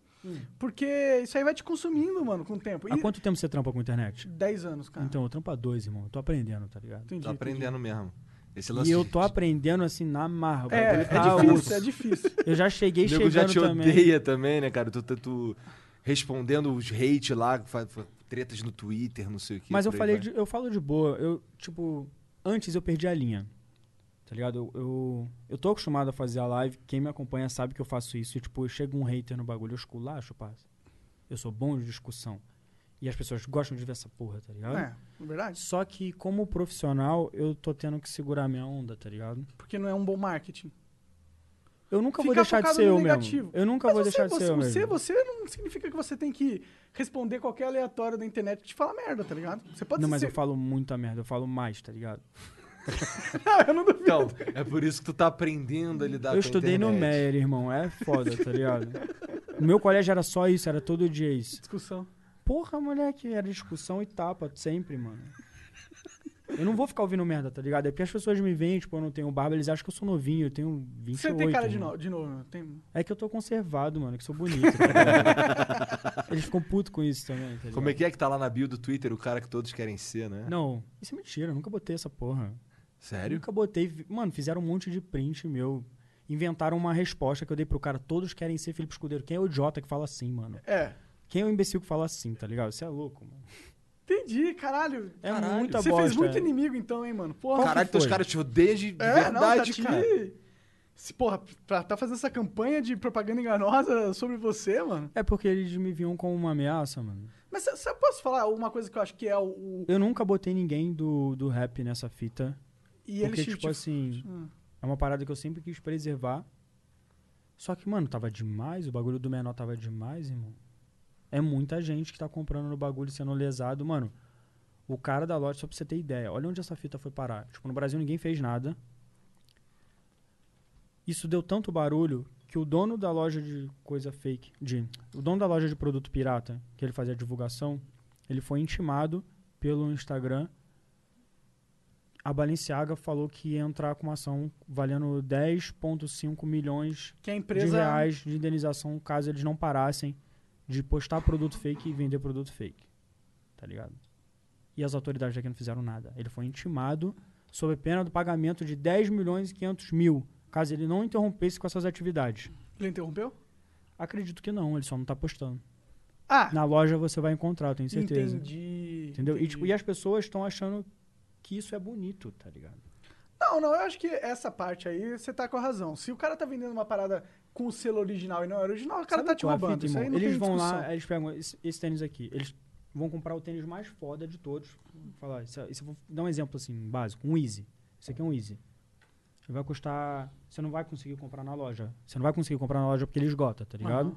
Porque isso aí vai te consumindo, mano, com o tempo. Há quanto tempo você trampa com internet? 10 anos, cara. Então, eu trampo há dois, irmão. Eu tô aprendendo, tá ligado? Entendi, Tô aprendendo mesmo. Esse lance E eu de- tô aprendendo assim na marra. É, é difícil, é difícil. Eu já cheguei O nego já chegando te também. odeia também, né, cara? Tu, tu, tu respondendo os hate lá, tretas no Twitter, não sei o que. Mas eu falei de, eu falo de boa. Eu, tipo, antes eu perdi a linha. Tá ligado? Eu, eu, eu tô acostumado a fazer a live. Quem me acompanha sabe que eu faço isso. E, tipo, chega um hater no bagulho, eu esculacho, parça. Eu sou bom de discussão. E as pessoas gostam de ver essa porra, tá ligado? É, é verdade. Só que, como profissional, eu tô tendo que segurar minha onda, tá ligado? Porque não é um bom marketing. Eu nunca vou deixar de ser eu negativo. mesmo. Eu nunca Mas vou você, deixar de você, ser eu você, mesmo. você não significa que você tem que responder qualquer aleatório da internet que te fala merda, tá ligado? Você pode Não, mas ser... eu falo muita merda. Eu falo mais, tá ligado? eu não duvido. Então, é por isso que tu tá aprendendo a lidar com Eu a estudei no. Meyer, irmão. É foda, tá ligado? No meu colégio era só isso, era todo dia isso. Discussão. Porra, moleque, era discussão e tapa, sempre, mano. Eu não vou ficar ouvindo merda, tá ligado? É porque as pessoas me veem, tipo, eu não tenho barba, eles acham que eu sou novinho, eu tenho 28. Você tem cara de irmão. novo, de novo. Tem... É que eu tô conservado, mano, que sou bonito. tá eles ficam putos com isso também, tá? Como é que é que tá lá na bio do Twitter o cara que todos querem ser, né? Não, isso é mentira, eu nunca botei essa porra. Sério? Nunca botei. Mano, fizeram um monte de print meu. Inventaram uma resposta que eu dei pro cara. Todos querem ser Felipe Escudeiro. Quem é o idiota que fala assim, mano? É. Quem é o imbecil que fala assim, tá ligado? Você é louco, mano. Entendi, caralho. É Caralho. muita Você bosta. fez muito inimigo então, hein, mano? Porra. Caralho, teus caras te odeiam de, de É, verdade, não, tá te- cara. Se, porra, pra tá fazendo essa campanha de propaganda enganosa sobre você, mano. É porque eles me viam como uma ameaça, mano. Mas você posso falar uma coisa que eu acho que é o. o- Eu nunca botei ninguém do, do rap nessa fita. E Porque, eles, tipo assim, Hum. é uma parada que eu sempre quis preservar. Só que, mano, tava demais, o bagulho do menor tava demais, irmão. É muita gente que tá comprando no bagulho sendo lesado. Mano, o cara da loja, só pra você ter ideia, olha onde essa fita foi parar. Tipo, no Brasil ninguém fez nada. Isso deu tanto barulho que o dono da loja de coisa fake, de, o dono da loja de produto pirata, que ele fazia divulgação, ele foi intimado pelo Instagram. A Balenciaga falou que ia entrar com uma ação valendo 10,5 milhões empresa- de reais de indenização caso eles não parassem de postar produto fake e vender produto fake. Tá ligado? E as autoridades daqui não fizeram nada. Ele foi intimado sob pena do pagamento de 10 milhões e 500 mil, caso ele não interrompesse com essas atividades. Ele interrompeu? Acredito que não, ele só não tá postando. Ah! Na loja você vai encontrar, eu tenho certeza. Entendi. Entendeu? E, entendi. tipo, e as pessoas estão achando que isso é bonito, tá ligado? Não, não, eu acho que essa parte aí você tá com a razão. Se o cara tá vendendo uma parada com o selo original e não é original, o cara Sabe tá te é roubando. fita, Isso aí irmão? não eles tem vão discussão. lá, eles pegam esse, esse tênis aqui. Eles vão comprar o tênis mais foda de todos. Vou falar, isso, isso, eu vou dar um exemplo assim, básico, um Easy. Esse aqui é um Easy. Ele vai custar. Você não vai conseguir comprar na loja. Você não vai conseguir comprar na loja porque ele esgota, tá ligado? Aham.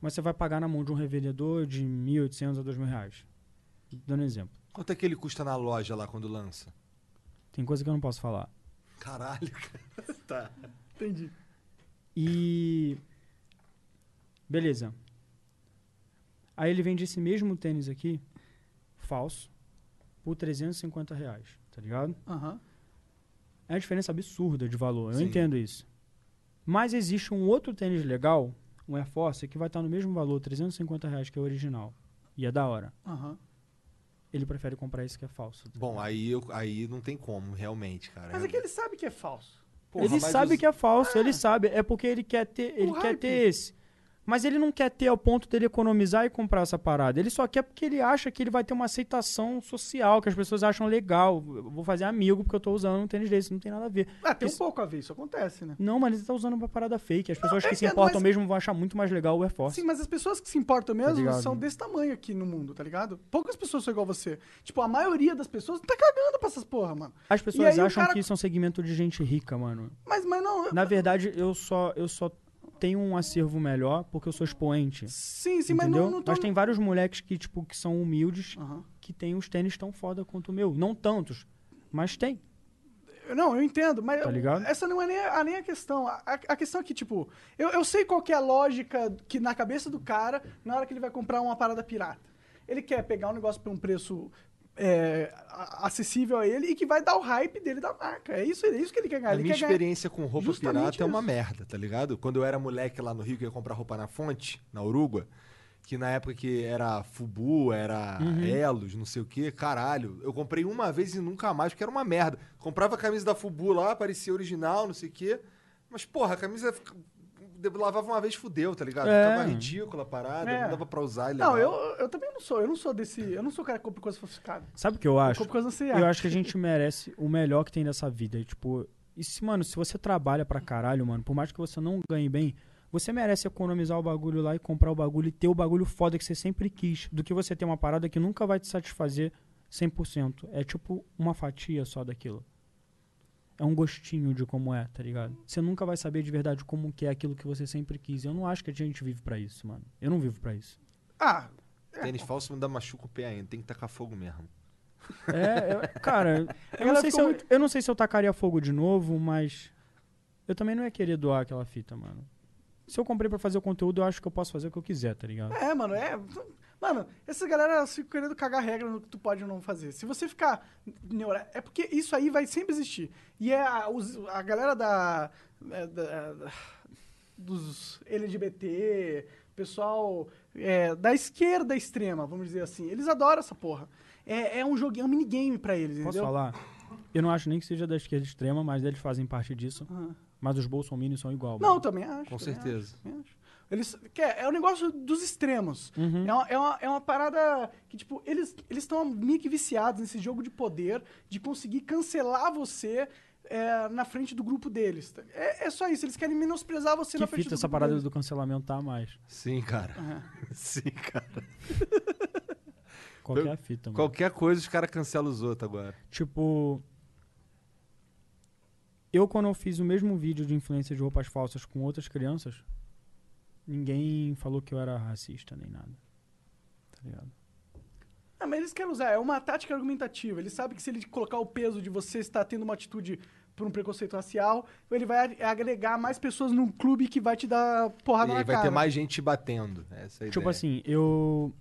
Mas você vai pagar na mão de um revendedor de 1.800 a 2.000 reais. Dando um exemplo. Quanto é que ele custa na loja lá quando lança? Tem coisa que eu não posso falar. Caralho, cara. tá. Entendi. E. Beleza. Aí ele vende esse mesmo tênis aqui, falso, por 350 reais, tá ligado? Aham. É uma diferença absurda de valor, eu Sim. entendo isso. Mas existe um outro tênis legal, um Air Force, que vai estar no mesmo valor, 350 reais, que é o original. E é da hora. Aham. Ele prefere comprar esse que é falso. Bom, aí, eu, aí não tem como, realmente, cara. Mas é que ele sabe que é falso. Porra, ele sabe os- que é falso, ele sabe. É porque ele quer ter, ele quer hype. ter esse. Mas ele não quer ter ao ponto dele economizar e comprar essa parada. Ele só quer porque ele acha que ele vai ter uma aceitação social, que as pessoas acham legal. Eu vou fazer amigo porque eu tô usando um tênis desse. Não tem nada a ver. Ah, tem um Isso- pouco a ver, isso acontece, né? Não, mas ele tá usando uma parada fake. As pessoas que se entendo, importam mas- mesmo vão achar muito mais legal o Air Force. Sim, mas as pessoas que se importam mesmo ligado? são desse tamanho aqui no mundo, tá ligado? Poucas pessoas são igual você. Tipo, a maioria das pessoas tá cagando pra essas porra, mano. As pessoas aí acham cara- que isso é um segmento de gente rica, mano. Mas, mas não. eu- Na verdade, eu só, eu só tenho um acervo melhor porque eu sou expoente. Sim, sim, mas entendeu? não, não tô... Mas tem vários moleques que, tipo, que são humildes, que tem os tênis tão foda quanto o meu. Não tantos, mas tem. Não, eu entendo, mas Tá ligado? essa não é nem a, nem a questão. A, a- a questão é que, tipo, eu, eu sei qual é a lógica que na cabeça do cara na hora que ele vai comprar uma parada pirata. Ele quer pegar um negócio por um preço é, acessível a ele e que vai dar o hype dele da marca. É isso, é isso que ele quer ganhar. A Ele minha quer ganhar- experiência com roupa Justamente pirata é uma isso. merda, tá ligado? Quando eu era moleque lá no Rio, que ia comprar roupa na fonte, na Uruguai, que na época que era Fubu, era Uhum. Elos, não sei o que, caralho. Eu comprei uma vez e nunca mais, porque era uma merda. Comprava a camisa da Fubu lá, parecia original, não sei o que. Mas, porra, a camisa lavava uma vez fudeu, tá ligado? É. Ficava ridícula a parada, É. não dava pra usar. Não, eu, eu também não sou. Eu não sou desse. Eu não sou o cara que compra coisa falsificada. Sabe o que eu acho? compro coisa sem Eu acho que a gente merece o melhor que tem nessa vida. E, tipo, e se, mano, se você trabalha pra caralho, mano, por mais que você não ganhe bem, você merece economizar o bagulho lá e comprar o bagulho e ter o bagulho foda que você sempre quis, do que você ter uma parada que nunca vai te satisfazer 100%. É tipo uma fatia só daquilo. É um gostinho de como é, tá ligado? Você nunca vai saber de verdade como que é aquilo que você sempre quis. Eu não acho que a gente vive pra isso, mano. Eu não vivo pra isso. Ah, Tênis falso me dá machuca o pé ainda, tem que tacar fogo mesmo. É, eu- cara, eu não, sei se eu, eu não sei se eu tacaria fogo de novo, mas eu também não ia querer doar aquela fita, mano. Se eu comprei pra fazer o conteúdo, eu acho que eu posso fazer o que eu quiser, tá ligado? É, mano, é. Mano, essa galera fica querendo cagar regra no que tu pode ou não fazer. Se você ficar. neura- É porque isso aí vai sempre existir. E é a, os- a galera da, é, da- da- dos LGBT, pessoal é, da esquerda extrema, vamos dizer assim. Eles adoram essa porra. É, é um joguinho, é um minigame pra eles, Posso entendeu? falar? Eu não acho nem que seja da esquerda extrema, mas eles fazem parte disso. Aham. Mas os bolsominions são igual. Não, mano. também acho. Com também certeza. acho, também acho. Eles, que é, é o negócio dos extremos. Uhum. É, uma, é, uma, é uma parada que, tipo, eles estão meio que viciados nesse jogo de poder, de conseguir cancelar você é, na frente do grupo deles. É, é só isso, eles querem menosprezar você na Que frente fita do essa grupo parada deles. do cancelamento tá a mais. Sim, cara. Aham. Sim, cara. Qualquer fita, mano. Qualquer coisa os caras cancelam os outros agora. Tipo, Eu, quando eu fiz o mesmo vídeo de influência de roupas falsas com outras crianças, ninguém falou que eu era racista nem nada. Tá ligado? Ah, mas eles querem usar, é uma tática argumentativa. Ele sabe que se ele colocar o peso de você estar tendo uma atitude por um preconceito racial, ele vai ag- agregar mais pessoas num clube que vai te dar porrada E na aí vai cara. ter mais gente te batendo. Essa é a Tipo ideia. assim, eu.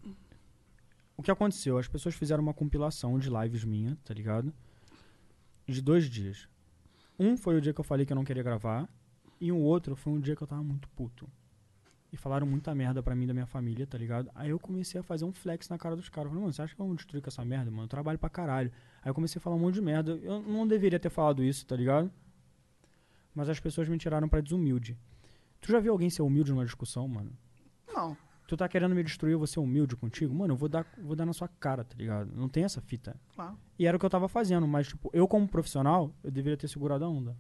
O que aconteceu? As pessoas fizeram uma compilação de lives minha, tá ligado? De dois dias. Um foi o dia que eu falei que eu não queria gravar, e um outro foi um dia que eu tava muito puto. E falaram muita merda pra mim da minha família, tá ligado? Aí eu comecei a fazer um flex na cara dos caras. Eu Falei, mano, você acha que vamos destruir com essa merda, mano? Eu trabalho pra caralho. Aí eu comecei a falar um monte de merda. Eu não deveria ter falado isso, tá ligado? Mas as pessoas me tiraram pra desumilde. Tu já viu alguém ser humilde numa discussão, mano? Não. Tu tá querendo me destruir, eu vou ser humilde contigo? Mano, eu vou dar, vou dar na sua cara, tá ligado? Não tem essa fita. Claro. E era o que eu tava fazendo, mas, tipo, eu como profissional, eu deveria ter segurado a onda.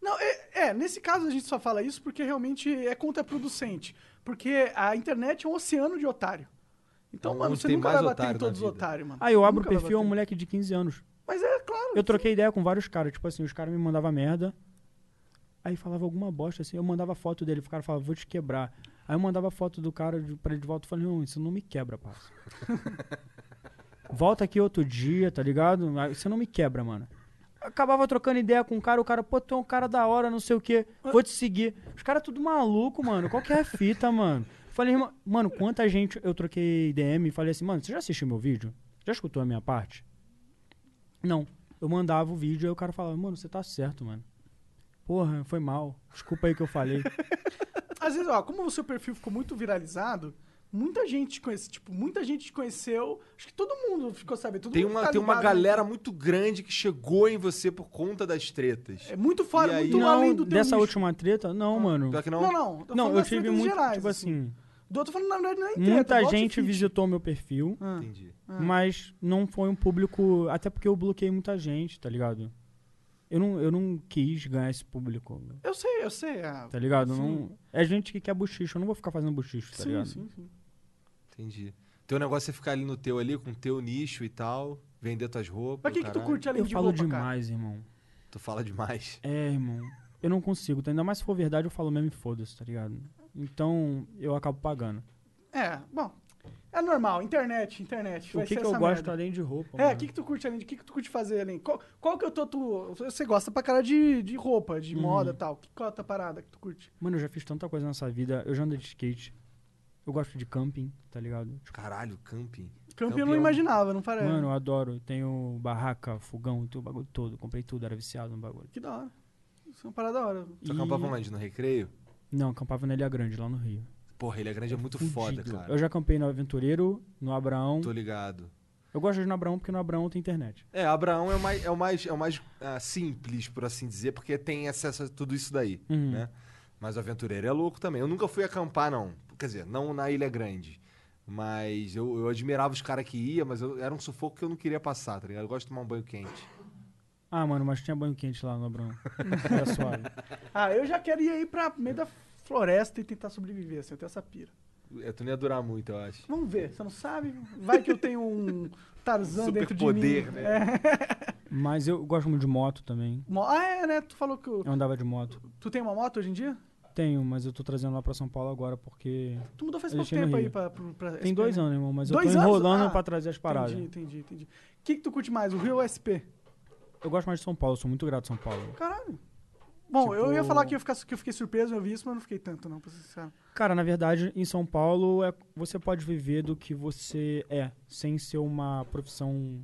Não, é, é, nesse caso a gente só fala isso porque realmente é contraproducente. Porque a internet é um oceano de otário. Então, É mano, você nunca mais vai bater em todos os otários, mano. Aí eu abro o perfil, é um moleque de 15 anos. Mas é claro. Eu troquei ideia com vários caras, tipo assim, os caras me mandavam merda. Aí falava alguma bosta, assim, eu mandava foto dele, o cara falava, vou te quebrar. Aí eu mandava foto do cara de, pra ele de volta e falei, não, isso não me quebra, parça. Volta aqui outro dia, tá ligado? Você não me quebra, mano. Acabava trocando ideia com o cara, o cara, pô, tu é um cara da hora, não sei o quê, vou te seguir. Os caras tudo maluco, mano. Qual que é a fita, mano? Falei, mano, quanta gente eu troquei DM e falei assim, mano, você já assistiu meu vídeo? Já escutou a minha parte? Não. Eu mandava o vídeo e o cara falava, mano, você tá certo, mano. Porra, foi mal. Desculpa aí que eu falei. Às vezes, ó, como o seu perfil ficou muito viralizado, muita gente te conhece, tipo, muita gente te conheceu. Acho que todo mundo ficou sabendo. todo Tem uma, tá tem uma né? galera muito grande que chegou em você por conta das tretas. É muito fora, muito não, além do teu dessa nicho. última treta, não, mano. Pior que não? Não, não. tô Não, eu tive muito, gerais, tipo assim, Do outro falando, na verdade, não é treta, muita igual gente visitou meu perfil, Ah. Entendi. mas não foi um público, até porque eu bloqueei muita gente, tá ligado? Eu não, eu não quis ganhar esse público, Eu sei, eu sei. ah, tá ligado? sim. Não, é gente que quer buchicho, eu não vou ficar fazendo buchicho, tá Sim, ligado? sim, sim. Entendi. Teu negócio é ficar ali no teu ali, com teu nicho e tal, vender tuas roupas. Mas o que, que tu curte além Eu de falo roupa, cara? demais, irmão. Tu fala demais. É, irmão. Eu não consigo, tá? ainda mais se for verdade, eu falo mesmo e foda-se, tá ligado? Então, eu acabo pagando. É, bom. É normal, internet, internet. O vai que, ser que eu essa gosto merda. além de roupa? É, o que, que tu curte além de. O que, que tu curte fazer além? Qual, qual que eu tô. Tu, você gosta pra cara de, de roupa, de Uhum. moda e tal. Que, qual é a tua parada que tu curte? Mano, eu já fiz tanta coisa nessa vida. Eu já andei de skate. Eu gosto de camping, tá ligado? Tipo, Caralho, camping. Camping eu é não imaginava, não parece. Mano, eu adoro. Tenho barraca, fogão, tenho o bagulho todo. Comprei tudo, era viciado no bagulho. Que da hora. Isso é uma parada da hora. Tu acampava onde? No recreio? Não, acampava na Ilha Grande, lá no Rio. Porra, ele é grande, é muito foda, Fudido. cara. Eu já acampei no Aventureiro, no Abraão. Tô ligado. Eu gosto de ir no Abraão porque no Abraão tem internet. É, Abraão é o mais, é o mais, é o mais ah, simples, por assim dizer, porque tem acesso a tudo isso daí, Uhum. né? Mas o aventureiro é louco também. Eu nunca fui acampar, não. Quer dizer, não na Ilha Grande. Mas eu, eu admirava os caras que iam, mas eu- era um sufoco que eu não queria passar, tá ligado? Eu gosto de tomar um banho quente. Ah, mano, mas tinha banho quente lá no. Era suave. Ah, eu já quero ir aí pra meio da floresta e tentar sobreviver, assim, eu tenho essa pira. É, tu não ia durar muito, eu acho. Vamos ver, você não sabe? Vai que eu tenho um Tarzan dentro de mim. Superpoder, né? É. Mas eu gosto muito de moto também. Mo- Ah, é, né? Tu falou que o- Eu andava de moto. tu tem uma moto hoje em dia? Tenho, mas eu tô trazendo lá pra São Paulo agora porque. Tu mudou faz eu pouco tempo aí pra, pra, pra Tem SP, dois né? anos, irmão, mas eu Dois tô anos? enrolando Ah, pra trazer as paradas. Entendi, entendi, entendi. O que, que tu curte mais, o Rio ou o SP? Eu gosto mais de São Paulo, sou muito grato a São Paulo. Caralho. Bom, eu ia Tipo- falar que eu, ficar, que eu fiquei surpreso, eu vi isso, mas não fiquei tanto, não, pra ser sincero. Cara, na verdade, em São Paulo, é, você pode viver do que você é, sem ser uma profissão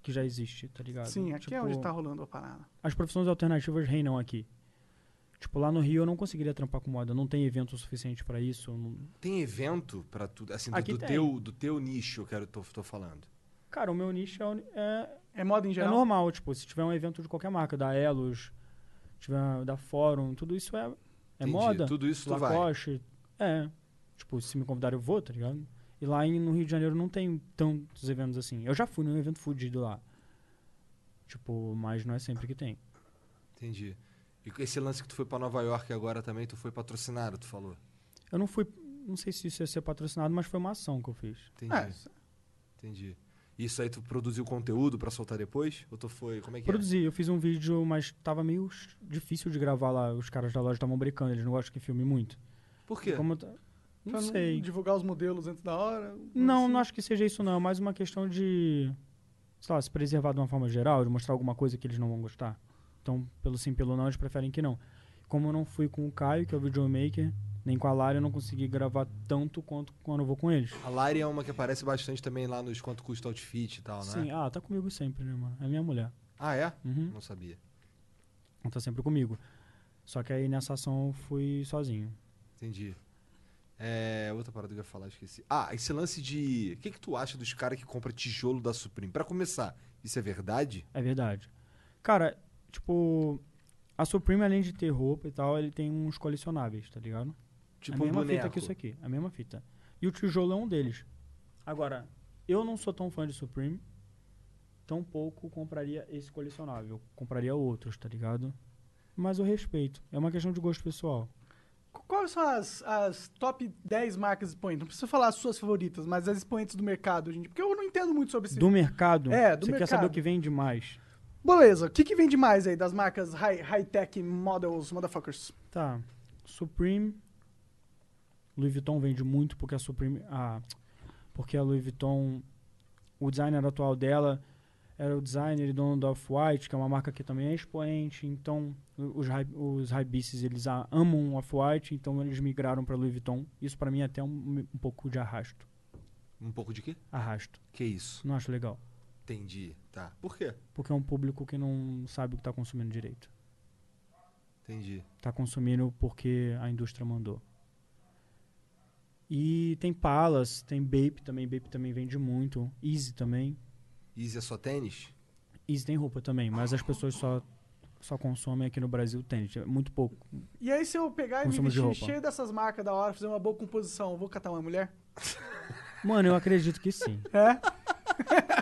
que já existe, tá ligado? Sim, aqui é Tipo, onde tá rolando a parada. As profissões alternativas reinam aqui. Tipo, lá no Rio eu não conseguiria trampar com moda, não tem evento suficiente pra isso. não- Tem evento pra tudo, assim, do, Aqui do teu, do teu nicho, eu quero, tô, tô falando. Cara, o meu nicho é, é, É moda em é geral? normal, tipo, se tiver um evento de qualquer marca, da Elos, tiver da Fórum, tudo isso é, é Entendi, moda. tudo isso tu vai. Lacoste, é. Tipo, se me convidarem eu vou, tá ligado? E lá em- no Rio de Janeiro não tem tantos eventos assim. Eu já fui num evento fudido lá. Tipo, mas não é sempre que tem. Entendi. E esse lance que tu foi pra Nova York agora também, tu foi patrocinado, tu falou. Eu não fui, não sei se isso ia ser patrocinado, mas foi uma ação que eu fiz. Entendi. É, isso- Entendi. Isso aí tu produziu conteúdo pra soltar depois? Ou tu foi. Como é que Produzi, eu fiz um vídeo, mas tava meio difícil de gravar lá. Os caras da loja estavam brincando, eles não gostam que filme muito. é? Por quê? Como ta- não Pra sei. divulgar os modelos antes da hora. Não, não acho que seja isso não. É mais uma questão de, sei lá, se preservar de uma forma geral, de mostrar alguma coisa que eles não vão gostar. Então, pelo sim, pelo não, eles preferem que não. Como eu não fui com o Caio, que é o videomaker, nem com a Lara, eu não consegui gravar tanto quanto quando eu vou com eles. A Lari é uma que aparece bastante também lá nos quanto custa outfit e tal, né? Sim, ah, tá comigo sempre, né, mano? É minha mulher. Ah, é? Uhum. Não sabia. Ela tá sempre comigo. Só que aí nessa ação eu fui sozinho. Entendi. É, outra parada que eu ia falar, esqueci. Ah, esse lance de. O que, que tu acha dos caras que compram tijolo da Supreme? Pra começar, isso é verdade? É verdade. Cara, tipo, a Supreme, além de ter roupa e tal, ele tem uns colecionáveis, tá ligado? Tipo a um mesma fita boneco. que isso aqui, a mesma fita. E o tijolo é um deles. Agora, eu não sou tão fã de Supreme, tampouco compraria esse colecionável. Compraria outros, tá ligado? Mas eu respeito. É uma questão de gosto pessoal. Qu- Quais são as, as top 10 marcas expoentes? Não precisa falar as suas favoritas, mas as expoentes do mercado dia. Porque eu não entendo muito sobre esse. Do mercado, É, do você quer mercado. saber o que vende mais? Beleza, o que, que vende mais aí das marcas high- high-tech models, motherfuckers? Tá. Supreme. Louis Vuitton vende muito porque a Supreme. Ah, porque a Louis Vuitton. O designer atual dela era o designer e dono da Off-White, que é uma marca que também é expoente. Então, os, high- os Hypebeasts, eles a- amam o Off-White, então eles migraram para Louis Vuitton. Isso pra mim é até um, um pouco de arrasto. Um pouco de quê? Arrasto. Que isso? Não acho legal. Entendi. Tá. Por quê? Porque é um público que não sabe o que tá consumindo direito. Entendi. Tá consumindo porque a indústria mandou. E tem Palas, tem Bape também, Bape também vende muito. Easy também. Easy é só tênis? Easy tem roupa também, mas as pessoas só, só consomem aqui no Brasil tênis. É muito pouco. E aí, se eu pegar e me de vestir roupa. cheio dessas marcas da hora, fazer uma boa composição, eu vou catar uma mulher? Mano, eu acredito que sim. É?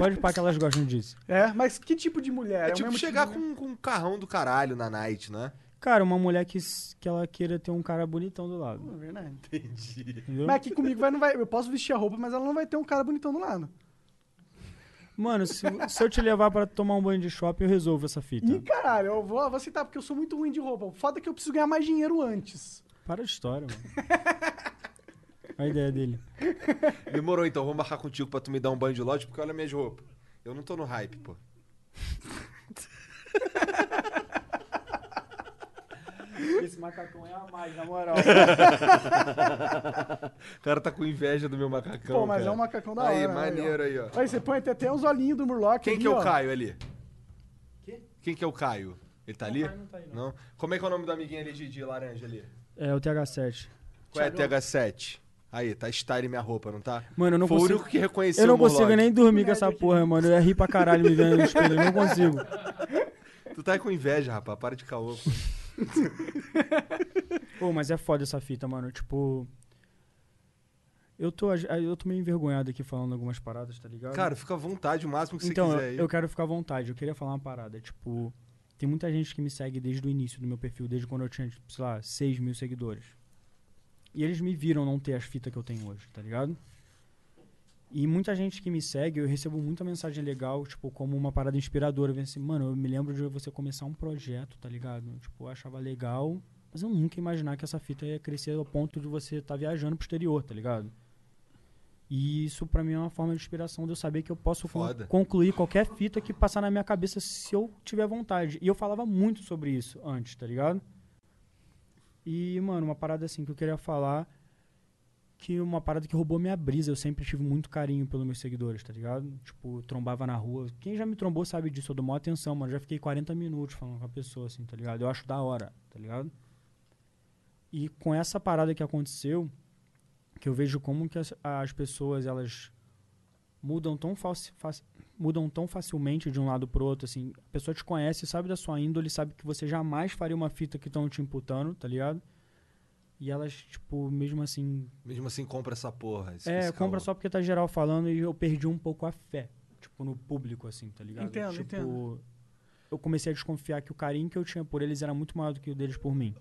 Pode parar que elas gostam disso. É, mas que tipo de mulher? É, o tipo mesmo chegar de com, com um carrão do caralho na night, né? Cara, uma mulher que, que ela queira ter um cara bonitão do lado. É verdade. Entendi. Entendeu? Mas aqui comigo vai, não vai. Eu posso vestir a roupa, mas ela não vai ter um cara bonitão do lado. Mano, se, se eu te levar pra tomar um banho de shopping, eu resolvo essa fita. Ih, caralho, eu vou, vou aceitar porque eu sou muito ruim de roupa. O foda é que eu preciso ganhar mais dinheiro antes. Para de história, mano. A ideia dele. Demorou então, vou marcar contigo pra tu me dar um banho de lote, porque olha minhas roupas. Eu não tô no hype, pô. Esse macacão é a mais, na moral. O cara tá com inveja do meu macacão. Pô, mas cara. é um macacão da aí, hora. né, maneiro aí, ó. Aí você põe até, até uns olhinhos do Murloc Quem ali, que é o ó. Caio ali? Quem que é o Caio? Ele tá ali? Caio não tá aí, não. Como é que é o nome do amiguinho ali de, de laranja ali? É o TH7. Qual é a TH7? Aí, tá style minha roupa, não tá? Mano, eu não Foi consigo. o único que reconheceu Eu não consigo nem dormir com essa porra, mano. Eu ia rir pra caralho me vendo no espelho. Eu não consigo. Tu tá aí com inveja, rapaz. Para de caô. pô. Pô, mas é foda essa fita, mano. Tipo. Eu tô, eu tô meio envergonhado aqui falando algumas paradas, tá ligado? Cara, fica à vontade, o máximo que então, você eu, quiser aí. eu quero ficar à vontade. Eu queria falar uma parada. Tipo, tem muita gente que me segue desde o início do meu perfil, desde quando eu tinha, tipo, sei lá, 6 mil seguidores. E eles me viram não ter as fitas que eu tenho hoje, tá ligado? E muita gente que me segue, eu recebo muita mensagem legal, tipo, como uma parada inspiradora. Vem assim, mano, eu me lembro de você começar um projeto, tá ligado? Tipo, eu achava legal, mas eu nunca ia imaginar que essa fita ia crescer ao ponto de você estar viajando pro exterior, tá ligado? E isso pra mim é uma forma de inspiração de eu saber que eu posso Foda. concluir qualquer fita que passar na minha cabeça se eu tiver vontade. E eu falava muito sobre isso antes, tá ligado? E, mano, uma parada assim que eu queria falar que uma parada que roubou minha brisa. Eu sempre tive muito carinho pelos meus seguidores, tá ligado? Tipo, trombava na rua. Quem já me trombou sabe disso, eu dou maior atenção, mano. Já fiquei 40 minutos falando com a pessoa, assim, tá ligado? Eu acho da hora, tá ligado? E com essa parada que aconteceu, que eu vejo como que as, as pessoas, elas mudam tão, faci- faci- mudam tão facilmente de um lado pro outro, assim. A pessoa te conhece, sabe da sua índole, sabe que você jamais faria uma fita que estão te imputando, tá ligado? E elas, tipo, mesmo assim, Mesmo assim, compra essa porra. esse- é, esse compra caô. só porque tá geral falando e eu perdi um pouco a fé, tipo, no público, assim, tá ligado? Entendo, tipo, entendo. eu comecei a desconfiar que o carinho que eu tinha por eles era muito maior do que o deles por mim.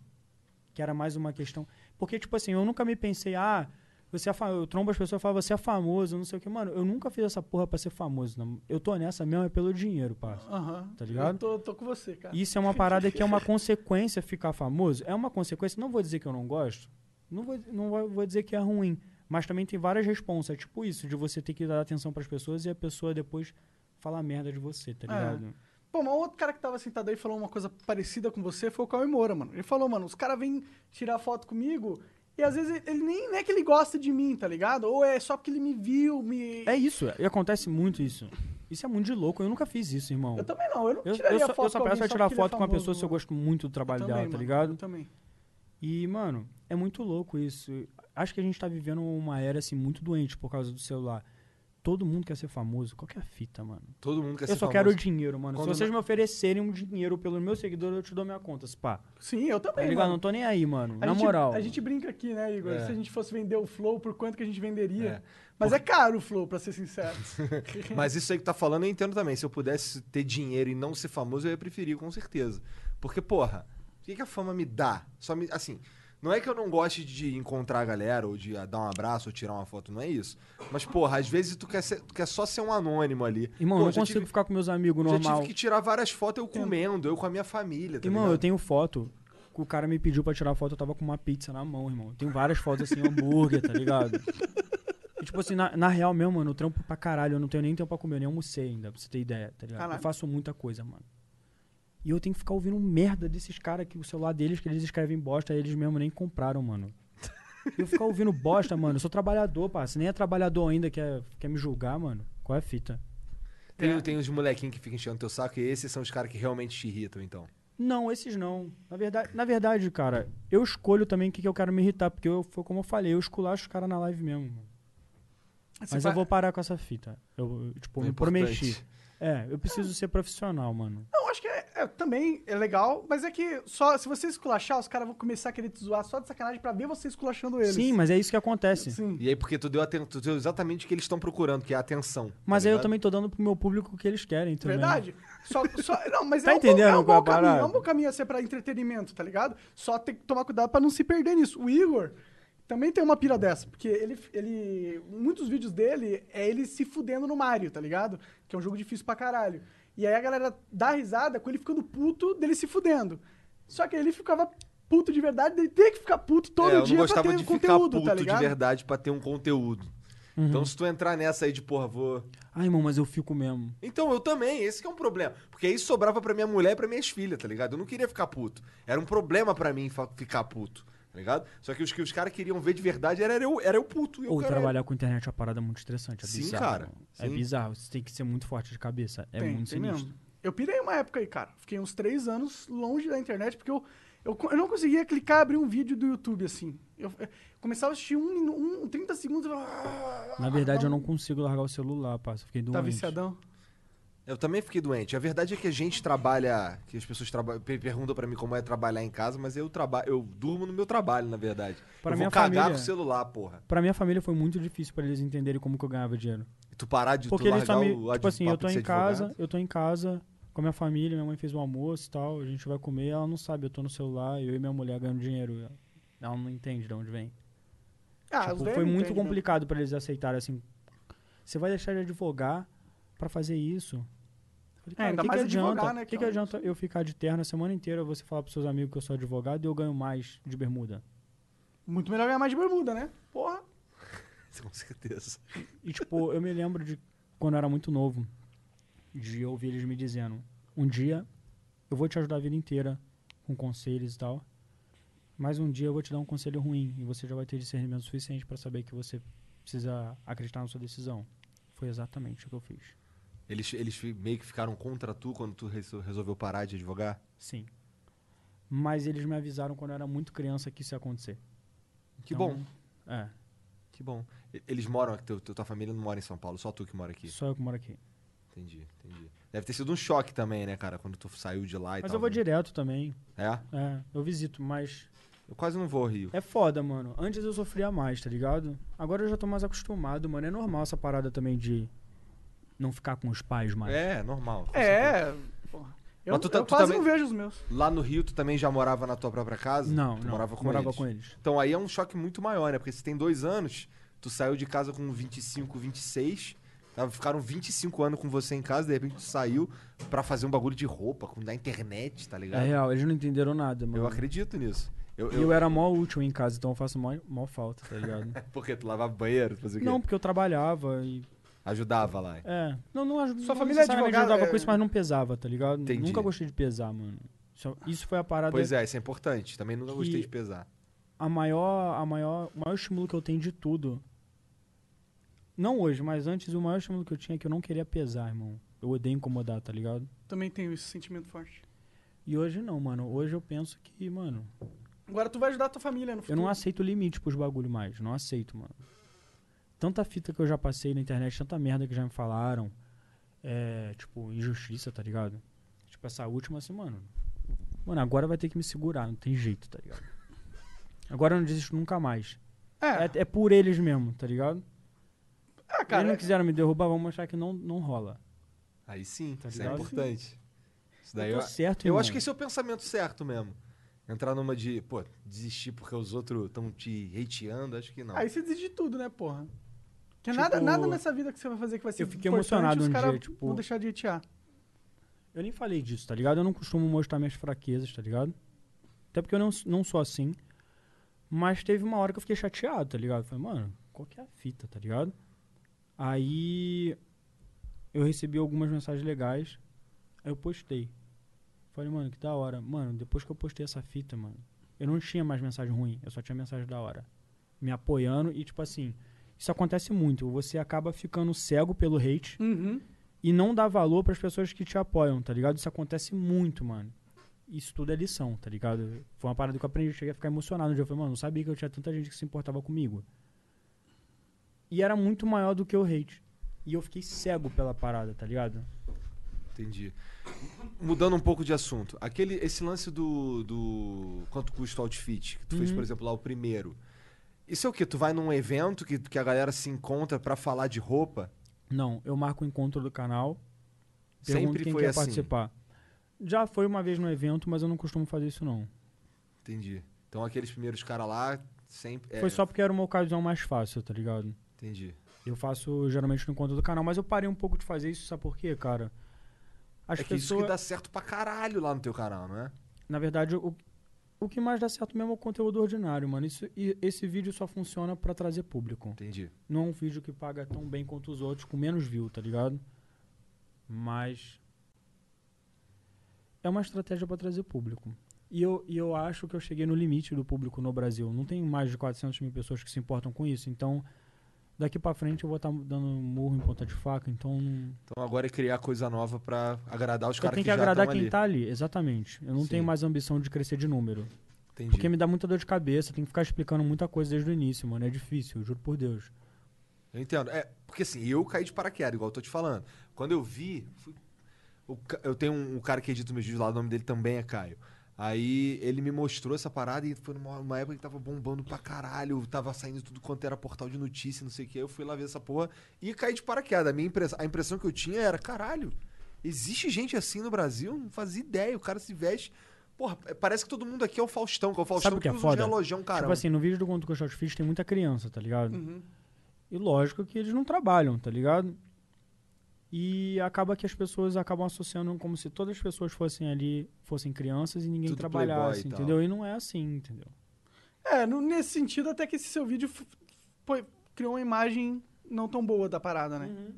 Que era mais uma questão. Porque, tipo assim, eu nunca me pensei, ah, Você é. Eu trombo as pessoas e falo, você é famoso, não sei o que. Mano, eu nunca fiz essa porra pra ser famoso. Não. Eu tô nessa mesmo é pelo dinheiro, parça. Aham. Tá ligado? Eu tô, tô com você, cara. Isso é uma parada que é uma consequência ficar famoso. É uma consequência. Não vou dizer que eu não gosto. Não vou, não vou, dizer que é ruim. Mas também tem várias responsas. É tipo isso, de você ter que dar atenção pras pessoas e a pessoa depois falar merda de você, tá É. ligado? Pô, mas outro cara que tava sentado aí e falou uma coisa parecida com você foi o Cauê Moura, mano. Ele falou, mano, os caras vêm tirar foto comigo e às vezes ele nem, nem é que ele gosta de mim, tá ligado? Ou é só porque ele me viu, me... É isso, e acontece muito isso. Isso é muito de louco, eu nunca fiz isso, irmão. Eu também não, eu não Eu, tiraria eu só, foto eu só peço pra tirar ele é foto com uma pessoa se eu mano. gosto muito do trabalho Eu dela, também, tá mano, ligado? Eu também. E, mano, é muito louco isso. Acho que a gente tá vivendo uma era, assim, muito doente por causa do celular. Todo mundo quer ser famoso. Qual que é a fita, mano? Todo mundo quer eu ser só famoso. quero dinheiro, mano. Quando Se vocês não- me oferecerem um dinheiro pelo meu seguidor, eu te dou minha conta, pá. Sim, eu Tá também, ligado? mano. Não tô nem aí, mano. A Na gente, moral. A gente brinca aqui, né, Igor? É. Se a gente fosse vender o Flow, por quanto que a gente venderia? É. Mas é caro o Flow, pra ser sincero. Mas isso aí que tá falando eu entendo também. Se eu pudesse ter dinheiro e não ser famoso, eu ia preferir, com certeza. Porque, porra, o que, que a fama me dá? Só me. Assim, não é que eu não goste de encontrar a galera, ou de ah, dar um abraço, ou tirar uma foto, não é isso. Mas, porra, às vezes tu quer, ser- tu quer só ser um anônimo ali. Irmão, Pô, não já consigo tive- ficar com meus amigos Já normal. tive que tirar várias fotos eu comendo, eu com a minha família, tá Irmão, ligado? eu tenho foto. que O cara me pediu pra tirar foto, eu tava com uma pizza na mão, irmão. Eu tenho várias fotos assim, hambúrguer, tá ligado? E, tipo assim, na, na real mesmo, mano, eu trampo pra caralho. Eu não tenho nem tempo pra comer, eu nem almocei ainda, pra você ter ideia, tá ligado? Caralho. Eu faço muita coisa, mano. E eu tenho que ficar ouvindo merda desses caras que o celular deles, que eles escrevem bosta, eles mesmo nem compraram, mano. Eu ficar ouvindo bosta, mano. Eu sou trabalhador, pá. Se nem é trabalhador ainda, quer, quer me julgar, mano. Qual é a fita? Tem, tem os molequinhos que ficam enchendo teu saco e esses são os caras que realmente te irritam, então. Não, esses não. Na verdade, na verdade, cara, eu escolho também o que, que eu quero me irritar, porque eu, foi como eu falei, eu esculacho os caras na live mesmo. mano. Você Mas vai- eu vou parar com essa fita. Eu, eu, tipo, É me importante. prometi. É, eu preciso ser profissional, mano. Não, acho que é, é, também é legal, mas é que só se você esculachar, os caras vão começar a querer te zoar só de sacanagem pra ver você esculachando eles. Sim, mas é isso que acontece. Sim. E aí, porque tu deu, aten- tu deu exatamente o que eles estão procurando, que é a atenção. Mas tá aí eu também tô dando pro meu público o que eles querem também. Verdade. Só, só, não, mas Tá é um bom- entendendo é um qual é bom a caminho, parada? é um bom caminho a ser pra entretenimento, tá ligado? Só tem que tomar cuidado pra não se perder nisso. O Igor também tem uma pira dessa, porque ele, ele. Muitos vídeos dele é ele se fudendo no Mario, tá ligado? Que é um jogo difícil pra caralho. E aí a galera dá risada com ele ficando puto dele se fudendo. Só que ele ficava puto de verdade, dele ter que ficar puto todo é, eu dia não pra gostava ter de conteúdo, ficar tá puto de ligado? verdade pra ter um conteúdo. Uhum. Então, se tu entrar nessa aí de, porra, vou. Ai, irmão, mas eu fico mesmo. Então, eu também, esse que é um problema. Porque aí sobrava pra minha mulher e pra minhas filhas, tá ligado? Eu não queria ficar puto. Era um problema pra mim ficar puto, tá ligado? Só que os que os caras queriam ver de verdade era eu, era eu puto. Eu, Ou cara, trabalhar com internet é uma parada muito estressante. É Sim, bizarro. cara. É sim. bizarro. Você tem que ser muito forte de cabeça. É Tem, muito tem sinistro. mesmo. Eu pirei uma época aí, cara. Fiquei uns três anos longe da internet, porque eu, eu, eu não conseguia clicar e abrir um vídeo do YouTube, assim. Eu, eu começava a assistir um, um 30 segundos. ah, Na verdade, eu não consigo largar o celular, parça. Fiquei doente. Tá viciadão? Eu também fiquei doente. A verdade é que a gente trabalha, que as pessoas traba- pe- perguntam pra mim como é trabalhar em casa, mas eu trabalho, eu durmo no meu trabalho, na verdade. Pra eu minha vou cagar família- com o celular, porra. Pra minha família foi muito difícil pra eles entenderem como que eu ganhava dinheiro. E tu parar de Porque tu eles largar me. o Tipo assim, eu tô em casa, advogado. eu tô em casa com a minha família, minha mãe fez o almoço e tal, a gente vai comer, ela não sabe, eu tô no celular, eu e minha mulher ganhando dinheiro. Ela não entende de onde vem. Ah, Tipo, foi muito complicado pra eles aceitarem assim. Você vai deixar de advogar pra fazer isso? Falei, É, cara, ainda que mais que adianta? advogar, né, que, que que é adianta eu ficar de terno a semana inteira, você falar pros seus amigos que eu sou advogado e eu ganho mais de bermuda? Muito melhor ganhar mais de bermuda, né? Porra. Com certeza. E, tipo, eu me lembro de quando eu era muito novo, de ouvir eles me dizendo: um dia eu vou te ajudar a vida inteira com conselhos e tal, mas um dia eu vou te dar um conselho ruim e você já vai ter discernimento suficiente pra saber que você precisa acreditar na sua decisão. Foi exatamente o que eu fiz. Eles, eles meio que ficaram contra tu quando tu resol- resolveu parar de advogar? Sim. Mas eles me avisaram quando eu era muito criança que isso ia acontecer. Que Então, bom. É, Que bom. Eles moram, teu, teu- tua família não mora em São Paulo, só tu que mora aqui. só eu que moro aqui. Entendi, entendi. Deve ter sido um choque também, né, cara, quando tu saiu de lá e Mas tal. eu vou né? direto também. É? É, eu visito, mas Eu quase não vou ao Rio. É foda, mano. Antes eu sofria mais, tá ligado? Agora eu já tô mais acostumado, mano. É normal essa parada também de não ficar com os pais mais. É, normal. É. porra. Eu, Mas tu tá- eu tu quase também- não vejo os meus. Lá no Rio, tu também já morava na tua própria casa? Não, tu não, morava com morava eles. com eles. Então aí é um choque muito maior, né? Porque se tem dois anos, tu saiu de casa com 25, 26, tá? ficaram 25 anos com você em casa, de repente tu saiu pra fazer um bagulho de roupa, com da internet, tá ligado? É real, eles não entenderam nada, mano. Eu acredito nisso. Eu, E eu era mó útil em casa, então eu faço mó, mó falta, tá ligado? Porque tu lavava banheiro, fazia o quê? não, porque eu trabalhava e. Ajudava lá. É. Não, não ajudava. Sua não família é advogada, ajudava é- com isso, mas não pesava, tá ligado? Entendi. Nunca gostei de pesar, mano. Isso, foi a parada. Pois é, isso é importante. Também nunca gostei de pesar. a maior, a maior, o maior estímulo que eu tenho de tudo. Não hoje, mas antes o maior estímulo que eu tinha é que eu não queria pesar, irmão. Eu odeio incomodar, tá ligado? Também tenho esse sentimento forte. E hoje não, mano. Hoje eu penso que, mano, Agora tu vai ajudar a tua família no eu futuro. não aceito limite pros bagulho mais. Não aceito, mano. Tanta fita que eu já passei na internet, tanta merda que já me falaram. É, tipo, injustiça, tá ligado? Tipo, essa última, assim, mano. Mano, agora vai ter que me segurar, não tem jeito, tá ligado? Agora eu não desisto nunca mais. É, É, é por eles mesmo, tá ligado? ah, Eles cara, não quiseram me derrubar, vamos mostrar que não, não rola. Aí sim, Tá isso é ligado? importante. Isso daí eu eu, certo, eu irmão. acho que esse é o pensamento certo mesmo. Entrar numa de, pô, desistir porque os outros estão te hateando, acho que não. aí você desiste de tudo, né, porra? Porque Tipo, nada, nada nessa vida que você vai fazer que vai ser eu fiquei emocionado um dia, tipo- vão deixar de hatear. Eu nem falei disso, tá ligado? Eu não costumo mostrar minhas fraquezas, tá ligado? Até porque eu não, não sou assim. Mas teve uma hora que eu fiquei chateado, tá ligado? Falei, mano, qual que é a fita, tá ligado? Aí eu recebi algumas mensagens legais. Aí eu postei. Falei, mano, que da hora. Mano, depois que eu postei essa fita, mano, eu não tinha mais mensagem ruim, eu só tinha mensagem da hora. Me apoiando e, tipo assim, isso acontece muito. Você acaba ficando cego pelo hate Uhum. e não dá valor pras pessoas que te apoiam, tá ligado? Isso acontece muito, mano. Isso tudo é lição, tá ligado? Foi uma parada que eu aprendi, eu cheguei a ficar emocionado. Um dia eu falei, mano, não sabia que eu tinha tanta gente que se importava comigo. E era muito maior do que o hate. E eu fiquei cego pela parada, tá ligado? Entendi. Mudando um pouco de assunto. Aquele, esse lance do, do quanto custa o outfit, que tu fez, Uhum. por exemplo, lá o primeiro. Isso é o quê? Tu vai num evento que, que a galera se encontra pra falar de roupa? Não, eu marco o encontro do canal. Sempre quem foi quer assim. participar. Já foi uma vez no evento, mas eu não costumo fazer isso não. Entendi. Então aqueles primeiros caras lá, sempre. é, Foi só porque era uma ocasião mais fácil, tá ligado? Entendi. Eu faço geralmente no encontro do canal, mas eu parei um pouco de fazer isso, sabe por quê, cara? As é que isso pessoas. que dá certo pra caralho lá no teu canal, não é? Na verdade, o, o que mais dá certo mesmo é o conteúdo ordinário, mano. Isso, e esse vídeo só funciona pra trazer público. Entendi. Não é um vídeo que paga tão bem quanto os outros, com menos view, tá ligado? Mas. É uma estratégia pra trazer público. E eu, e eu acho que eu cheguei no limite do público no Brasil. Não tem mais de 400 mil pessoas que se importam com isso. Então, daqui pra frente eu vou estar dando murro em ponta de faca. Então, não- Então agora é criar coisa nova pra agradar os eu caras que, que já agradar tão quem ali. tá ali. Exatamente. Eu não Sim. tenho mais ambição de crescer de número. Entendi. Porque me dá muita dor de cabeça, tem que ficar explicando muita coisa desde o início, mano. É difícil, juro por Deus. Eu entendo. É, porque assim, eu caí de paraquedas, igual eu tô te falando. Quando eu vi. fui- eu tenho um, um cara que edita meus vídeos lá, o nome dele também é Caio. Aí ele me mostrou essa parada e foi numa, numa época que tava bombando pra caralho, tava saindo tudo quanto era portal de notícia, não sei o que. Eu fui lá ver essa porra e caí de paraquedas. A, minha impress, a impressão que eu tinha era, caralho, existe gente assim no Brasil? Não fazia ideia. O cara se veste. Porra, parece que todo mundo aqui é o Faustão, que é o Faustão Sabe o que é usa foda? uns relojão, caramba. Tipo assim, no vídeo do Conto com Short Fish tem muita criança, tá ligado? Uhum. E lógico que eles não trabalham, tá ligado? E acaba que as pessoas acabam associando como se todas as pessoas fossem ali, fossem crianças e ninguém Tudo trabalhasse, e tal. entendeu? E não é assim, entendeu? É, no- nesse sentido, até que esse seu vídeo foi- criou uma imagem não tão boa da parada, né? Uhum.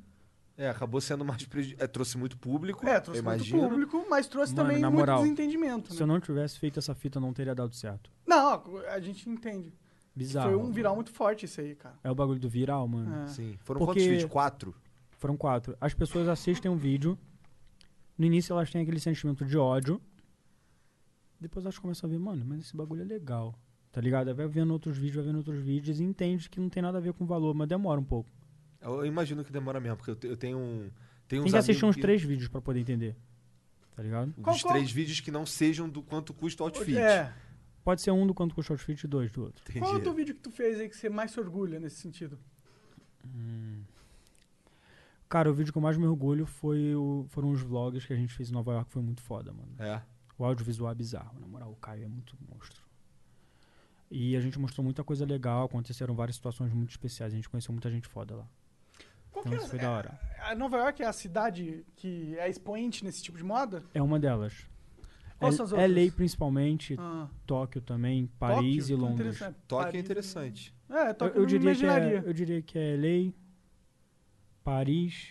É, acabou sendo mais. É, trouxe muito público. É, trouxe muito público, mas trouxe Mano, também na muito moral, desentendimento, Se né? eu não tivesse feito essa fita, não teria dado certo. Não, a gente entende. Bizarro. Foi um viral muito forte isso aí, cara. É o bagulho do viral, mano. É. Sim. Foram Porque- quantos vídeos? Quatro? Foram quatro. As pessoas assistem um vídeo. No início elas têm aquele sentimento de ódio. Depois elas começam a ver, mano, mas esse bagulho é legal. Tá ligado? Vai vendo outros vídeos, vai vendo outros vídeos e entende que não tem nada a ver com valor, mas demora um pouco. Eu imagino que demora mesmo, porque eu, te- eu tenho um. Tenho Tem uns que assistir uns três vídeos pra poder entender. Tá ligado? Qual- Dos qual- três vídeos que não sejam do quanto custa o outfit. É. Pode ser um do quanto custa o outfit e dois do outro. Entendi. Qual é o teu vídeo que tu fez aí que você mais se orgulha nesse sentido? Cara, o vídeo que eu mais me orgulho foi o- foram os vlogs que a gente fez em Nova York, foi muito foda, mano. É. O audiovisual é bizarro, na moral, o Caio é muito monstro. E a gente mostrou muita coisa legal, aconteceram várias situações muito especiais, a gente conheceu muita gente foda lá. Qual Então que isso foi da hora. A Nova York é a cidade que é expoente nesse tipo de moda? É uma delas. Quais É- são as LA outras? principalmente, Ah. Tóquio também, Paris Tóquio? e Londres. Tóquio é interessante. É, Tóquio eu eu não diria que é, imaginaria. eu diria que é LA, Paris,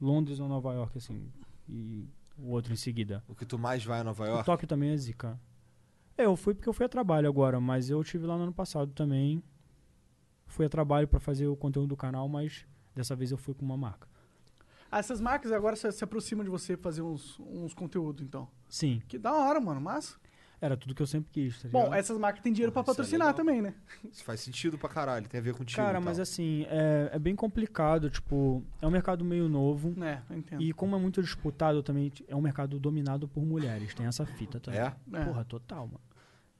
Londres ou Nova York, assim. E o outro em seguida. O que tu mais vai a Nova O York? Tóquio também é zica. É, eu fui porque eu fui a trabalho agora, mas eu tive lá no ano passado também. Fui a trabalho pra fazer o conteúdo do canal, mas dessa vez eu fui com uma marca. Ah, essas marcas agora se, se aproximam de você fazer uns, uns conteúdos, então. Sim, Que da hora, mano, mas... era tudo que eu sempre quis, tá Bom, essas marcas têm dinheiro pra Isso é patrocinar legal. também, né? Isso faz sentido pra caralho, tem a ver contigo. Cara, e mas assim, é, é bem complicado, tipo, é um mercado meio novo. É, eu entendo. E como é muito disputado também, é um mercado dominado por mulheres. Tem essa fita também. É? É. Porra, total, mano.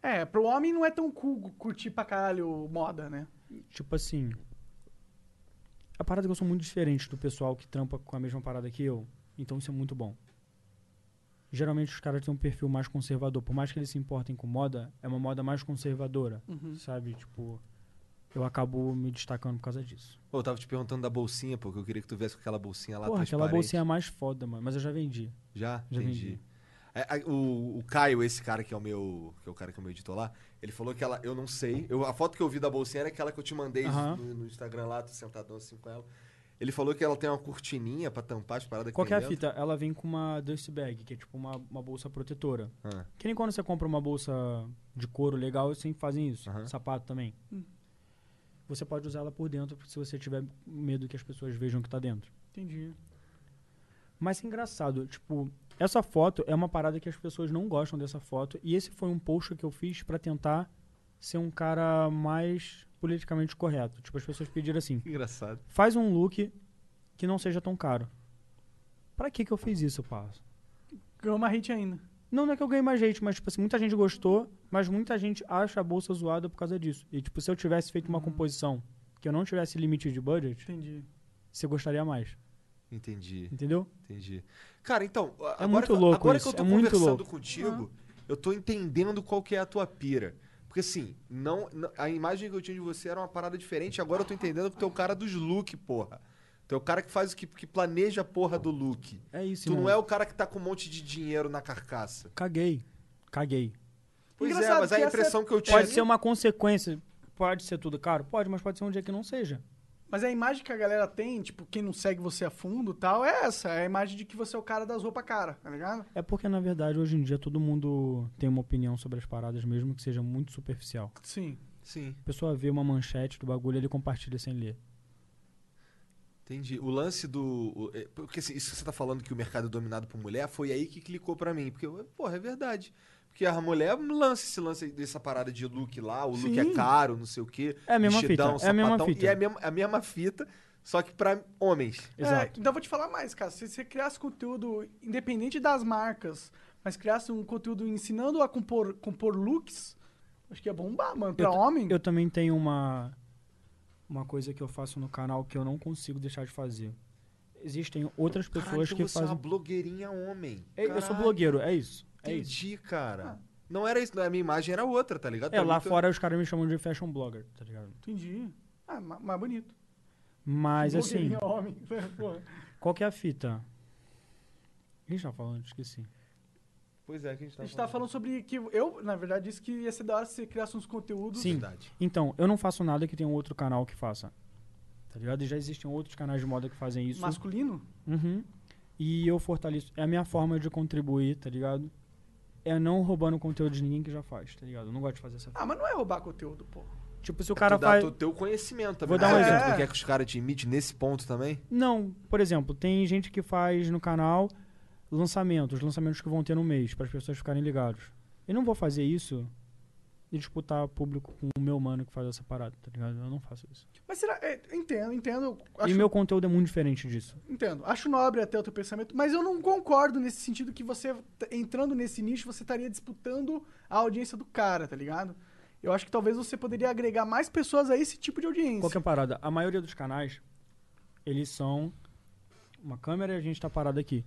É, pro homem não é tão cool curtir pra caralho moda, né? Tipo assim. A parada é que eu sou muito diferente do pessoal que trampa com a mesma parada que eu. Então isso é muito bom. Geralmente os caras têm um perfil mais conservador. Por mais que eles se importem com moda, é uma moda mais conservadora. Uhum. Sabe? Tipo. Eu acabo me destacando por causa disso. Pô, eu tava te perguntando da bolsinha, porque eu queria que tu viesse com aquela bolsinha lá Porra, aquela bolsinha é mais foda, mano. Mas eu já vendi. Já? Já Entendi. vendi. É, o, o Caio, esse cara que é o meu. Que é o cara que é o meu editor lá, ele falou que ela. Eu não sei. Eu, a foto que eu vi da bolsinha era aquela que eu te mandei Aham. no, no Instagram lá, tô sentadão assim com ela. Ele falou que ela tem uma cortininha pra tampar as paradas Qual que é a dentro. fita? Ela vem com uma dust bag, que é tipo uma, uma bolsa protetora. Ah, Que nem quando você compra uma bolsa de couro legal, eles sempre fazem isso. Aham. Sapato também. Hum. Você pode usar ela por dentro se você tiver medo que as pessoas vejam que tá dentro. Entendi. Mas é engraçado, tipo, essa foto é uma parada que as pessoas não gostam dessa foto. E esse foi um post que eu fiz pra tentar ser um cara mais politicamente correto. Tipo, as pessoas pediram assim: engraçado. faz um look que não seja tão caro. Pra que que eu fiz isso, passo? Ganhou uma hit ainda. Não, não é que eu ganhei mais gente, mas, tipo assim, muita gente gostou, mas muita gente acha a bolsa zoada por causa disso. E, tipo, se eu tivesse feito uma Uhum. composição que eu não tivesse limite de budget, Entendi. você gostaria mais. Entendi. Entendeu? Entendi. Cara, então, É agora, muito que, eu- louco agora isso, que eu tô é conversando contigo, eu tô entendendo qual que é a tua pira. Porque assim, não, não- a imagem que eu tinha de você era uma parada diferente, agora eu tô entendendo que tu é o cara dos look, porra. Tu é o cara que faz o que, que planeja a porra do look. É isso, Tu não irmão. é o cara que tá com um monte de dinheiro na carcaça. Caguei. Caguei. Pois Engraçado é, mas a impressão que eu tinha. Pode ser uma consequência. Pode ser tudo caro? Pode, mas pode ser um dia que não seja. Mas a imagem que a galera tem, tipo, quem não segue você a fundo e tal, é essa. É a imagem de que você é o cara das roupas cara, tá ligado? É porque, na verdade, hoje em dia todo mundo tem uma opinião sobre as paradas, mesmo que seja muito superficial. Sim. Sim, A pessoa vê uma manchete do bagulho e ele compartilha sem ler. entendi. O lance do. é, Porque assim, isso que você tá falando que o mercado é dominado por mulher, foi aí que clicou pra mim. Porque, porra, é verdade. Porque a mulher lança esse lance dessa parada de look lá, o look é Sim. caro, não sei o quê. É a mesma vestidão, fita, é a mesma fita. E é a mesma, a mesma fita, só que pra homens. Exato. É, então eu vou te falar mais, cara. Se você criasse conteúdo independente das marcas, mas criasse um conteúdo ensinando a compor, compor looks, acho que ia bombar, mano. Pra Eu homem. Eu também tenho uma uma coisa que eu faço no canal que eu não consigo deixar de fazer. Existem outras pessoas então que você é fazem. uma blogueirinha homem. É, eu sou blogueiro, é isso. É. Entendi, cara. Não era isso, a minha imagem era outra, tá ligado? É, Pra lá tu- fora os caras me chamam de fashion blogger, tá ligado? Entendi. Ah, ma- mais bonito. Mas assim, homem. Qual que é a fita? O que a gente tá falando? Esqueci. Pois é, que a gente A tava gente tava falando sobre que eu, na verdade, disse que ia ser da hora se você criasse uns conteúdos. Sim. Verdade. Então, eu não faço nada que tenha um outro canal que faça. Tá ligado? E já existem outros canais de moda que fazem isso. Masculino? Uhum. E eu fortaleço. É a minha forma de contribuir, tá ligado? É não roubando conteúdo de ninguém que já faz, tá ligado? Eu não gosto de fazer essa Ah, mas não é roubar conteúdo, pô. Tipo, se o É cara tu dá faz. o teu conhecimento também. Vou dar um exemplo. Tu É. quer que os caras te imitem nesse ponto também? Não, por exemplo, tem gente que faz no canal lançamentos, lançamentos que vão ter no mês, para as pessoas ficarem ligados. Eu não vou fazer isso e disputar público com o meu mano que faz essa parada, tá ligado? Eu não faço isso. Mas será. é, entendo, entendo. E Acho, meu conteúdo é muito diferente disso. Entendo. Acho nobre até o teu pensamento, mas eu não concordo nesse sentido que você, entrando nesse nicho, você estaria disputando a audiência do cara, tá ligado? Eu acho que talvez você poderia agregar mais pessoas a esse tipo de audiência. Qualquer parada. A maioria dos canais, eles são uma câmera e a gente tá parado aqui.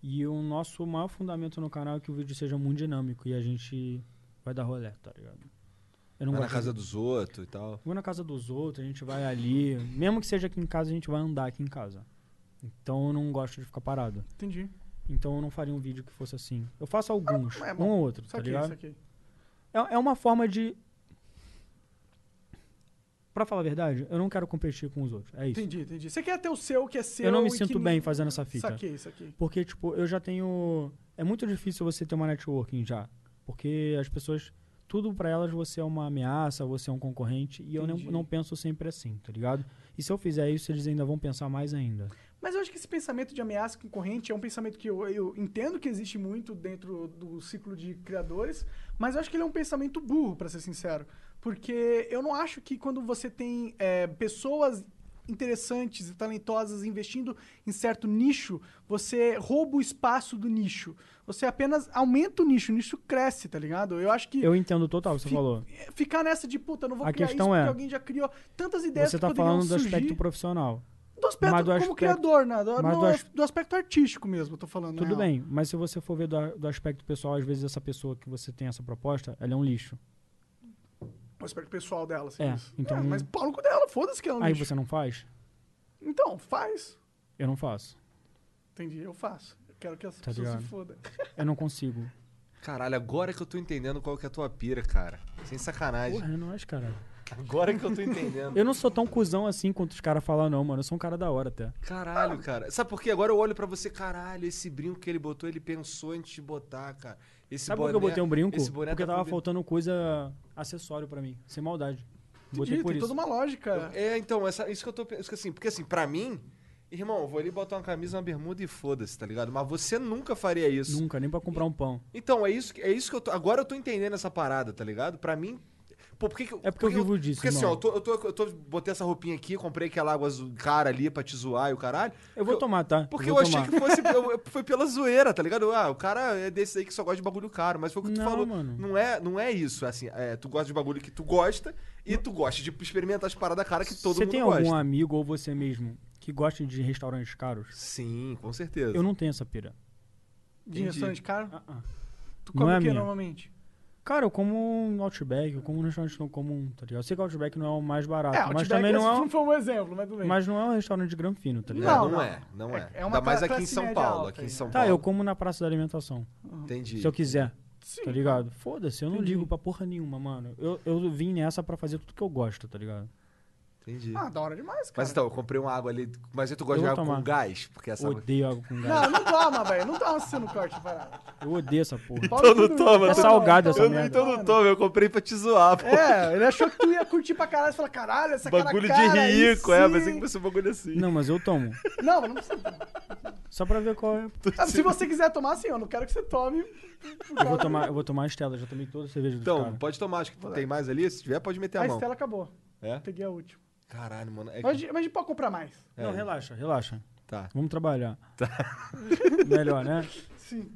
E o nosso maior fundamento no canal é que o vídeo seja muito dinâmico e a gente vai dar rolê, tá ligado? Eu Vai na casa de- dos outros e tal. Vou na casa dos outros, a gente vai ali. Mesmo que seja aqui em casa, a gente vai andar aqui em casa. Então eu não gosto de ficar parado. Entendi. Então eu não faria um vídeo que fosse assim. Eu faço alguns, é um bom. ou outro, tá Saquei, ligado? saquei. É, é uma forma de. Pra falar a verdade, eu não quero competir com os outros. É isso. Entendi, entendi. Você quer ter o seu, que é seu. Eu não me sinto bem fazendo essa fita. Saquei, saquei. Porque, tipo, eu já tenho. É muito difícil você ter uma networking já. Porque as pessoas. Tudo pra elas você é uma ameaça, você é um concorrente. E eu não, Entendi. não penso sempre assim, tá ligado? E se eu fizer isso, eles ainda vão pensar mais ainda. Mas eu acho que esse pensamento de ameaça concorrente é um pensamento que eu, eu entendo que existe muito dentro do ciclo de criadores, mas eu acho que ele é um pensamento burro, pra ser sincero. Porque eu não acho que quando você tem é, pessoas interessantes e talentosas investindo em certo nicho, você rouba o espaço do nicho. Você apenas aumenta o nicho, o nicho cresce, tá ligado? Eu acho que Eu entendo total o que você falou. ficar nessa de puta, não vou A criar questão isso porque é, alguém já criou tantas ideias Você tá falando do surgir. aspecto profissional. Do aspecto Mas do como aspecto- criador, né? Do, do as- do aspecto artístico mesmo, eu tô falando. Tudo bem, mas se você for ver do, do aspecto pessoal, às vezes essa pessoa que você tem essa proposta, ela é um lixo. O aspecto pessoal dela, assim. É, isso. então- É, mas pau no cu dela, foda-se que ela é um Aí lixo. você não faz? Então, faz. Eu não faço. Entendi, eu faço. Quero que essa Tá pessoa ligado? se foda. Eu não consigo. Caralho, agora que eu tô entendendo qual que é a tua pira, cara. Sem sacanagem. Porra, não acho, cara. Agora que eu tô entendendo. Eu não sou tão cuzão assim quanto os caras falam, não, mano. Eu sou um cara da hora até. Caralho, cara. Sabe por quê? Agora eu olho pra você, caralho, esse brinco que ele botou, ele pensou antes de botar, cara. Esse Sabe por que eu boné- botei um brinco? Esse boné Porque tá tava combinando. faltando coisa acessório pra mim. Sem maldade. Botei Entendi, por tem isso. toda uma lógica. É, então, essa, isso que eu tô pensando. Assim, porque assim, pra mim, irmão, eu vou ali botar uma camisa, uma bermuda e foda-se, tá ligado? Mas você nunca faria isso. Nunca, nem pra comprar um pão. Então, é isso, que- é isso que eu tô. Agora eu tô entendendo essa parada, tá ligado? Pra mim. Pô, por que que eu- É porque eu porque vivo disso, Porque assim, ó, irmão. eu, tô, eu, tô, eu tô- botei essa roupinha aqui, comprei aquela água azul cara ali pra te zoar e o caralho. Eu vou tomar, tá? Porque eu eu, achei que fosse. eu- eu- foi pela zoeira, tá ligado? Ah, o cara é desse aí que só gosta de bagulho caro. Mas foi o que tu Não, falou. mano. Não é, não é isso. Assim, é, tu gosta de bagulho que tu gosta e tu gosta de experimentar as paradas caras que todo Você mundo tem gosta. algum amigo ou você mesmo que gosta de restaurantes caros? Sim, com certeza. Eu não tenho essa pira. De Entendi. restaurante caro. Ah, ah. Tu Não come é o que normalmente? Cara, eu como um Outback, eu como um restaurante não comum, tá ligado? Eu sei que o Outback não é o mais barato, É, mas Outback também não é, esse um, foi um exemplo, mas tudo bem. mas não é um restaurante de granfino, tá Não, ligado? não, não. é, não é. É uma Ainda mais aqui em São Paulo. alta Aqui em aí, São né? Tá, Paulo. eu como na praça da alimentação, Entendi. se eu quiser, Sim. tá ligado? Foda-se, eu não Entendi. ligo pra porra nenhuma, mano. Eu, eu vim nessa pra fazer tudo que eu gosto, tá ligado? Entendi. Ah, da hora demais, cara. mas então, eu comprei uma água ali. Mas aí tu gosta Eu de água tomar. com gás? Porque essa. Odeio água com Não, gás. não toma, velho. Não toma se no corte, parada. Eu odeio essa porra. Cu do- toma, É salgado essa Eu, merda. então não toma, eu comprei pra te zoar, pô. É, ele achou que tu ia curtir pra caralho. Você falou, caralho, essa bagulho cara de cara aí rico, é, sim. pensei que fosse um bagulho assim. Não, mas eu tomo. Não, mas não precisa. Só pra ver qual é. Ah, Se você quiser tomar, sim, eu não quero que você tome. Eu vou tomar, eu vou tomar a Estela, já tomei toda a cerveja dos Então, pode tomar, acho que tem mais ali. Se tiver, pode meter a, A mão. Estela acabou. É? Peguei a última. Caralho, mano. É... Mas, a gente- mas a gente pode comprar mais. Não, relaxa, relaxa. Tá. Vamos trabalhar. Melhor, né? Sim.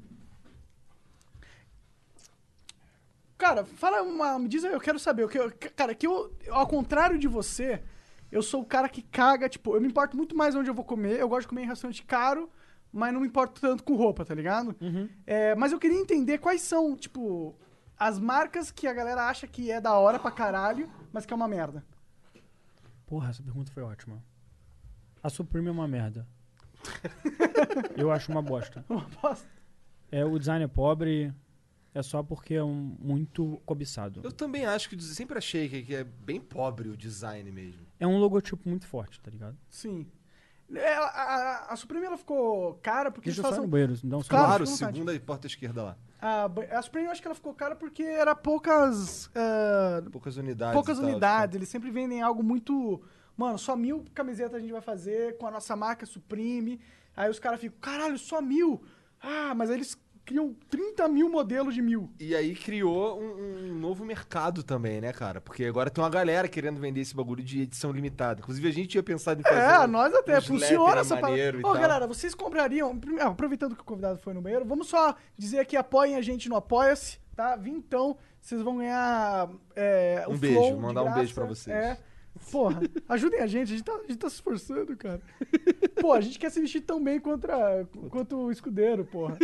Cara, fala uma. Me diz aí, eu quero saber. Eu, quero- cara, que eu, ao contrário de você, eu sou o cara que caga, tipo, eu me importo muito mais onde eu vou comer. Eu gosto de comer em restaurante caro, mas não me importo tanto com roupa, tá ligado? É, mas eu queria entender quais são, tipo, as marcas que a galera acha que é da hora pra caralho, mas que é uma merda. Porra, essa pergunta foi ótima. A Supreme é uma merda. Eu acho uma bosta. Uma bosta. É, o design é pobre, é só porque é um, muito cobiçado. Eu também acho que sempre achei que que é bem pobre o design mesmo. É um logotipo muito forte, tá ligado? Sim. Ela- a, a, a Supreme ela ficou cara porque Deixa eu eles só ir façam. no banheiro, um Claro, Claro, segunda e porta esquerda lá. A, a Supreme eu acho que ela ficou cara porque era poucas. ah, Poucas unidades. poucas tal, unidades. Eles sempre vendem algo muito. Mano, só mil camisetas a gente vai fazer com a nossa marca Supreme. Aí os caras ficam, caralho, só mil. Ah, mas aí eles criam 30 mil modelos de mil. E aí criou um, um novo mercado também, né, cara? Porque agora tem uma galera querendo vender esse bagulho de edição limitada. Inclusive, a gente tinha pensado em fazer. É, nós até. Funciona lettering essa parada. Ô, galera, vocês comprariam. ah, aproveitando que o convidado foi no banheiro, vamos só dizer que apoiem a gente no Apoia-se, tá? Vim então, vocês vão ganhar. é, Um beijo, mandar um beijo pra vocês. É. Porra, ajudem a gente, a gente, tá, a gente tá se esforçando, cara. Pô, a gente quer se vestir tão bem contra, quanto o escudeiro, porra.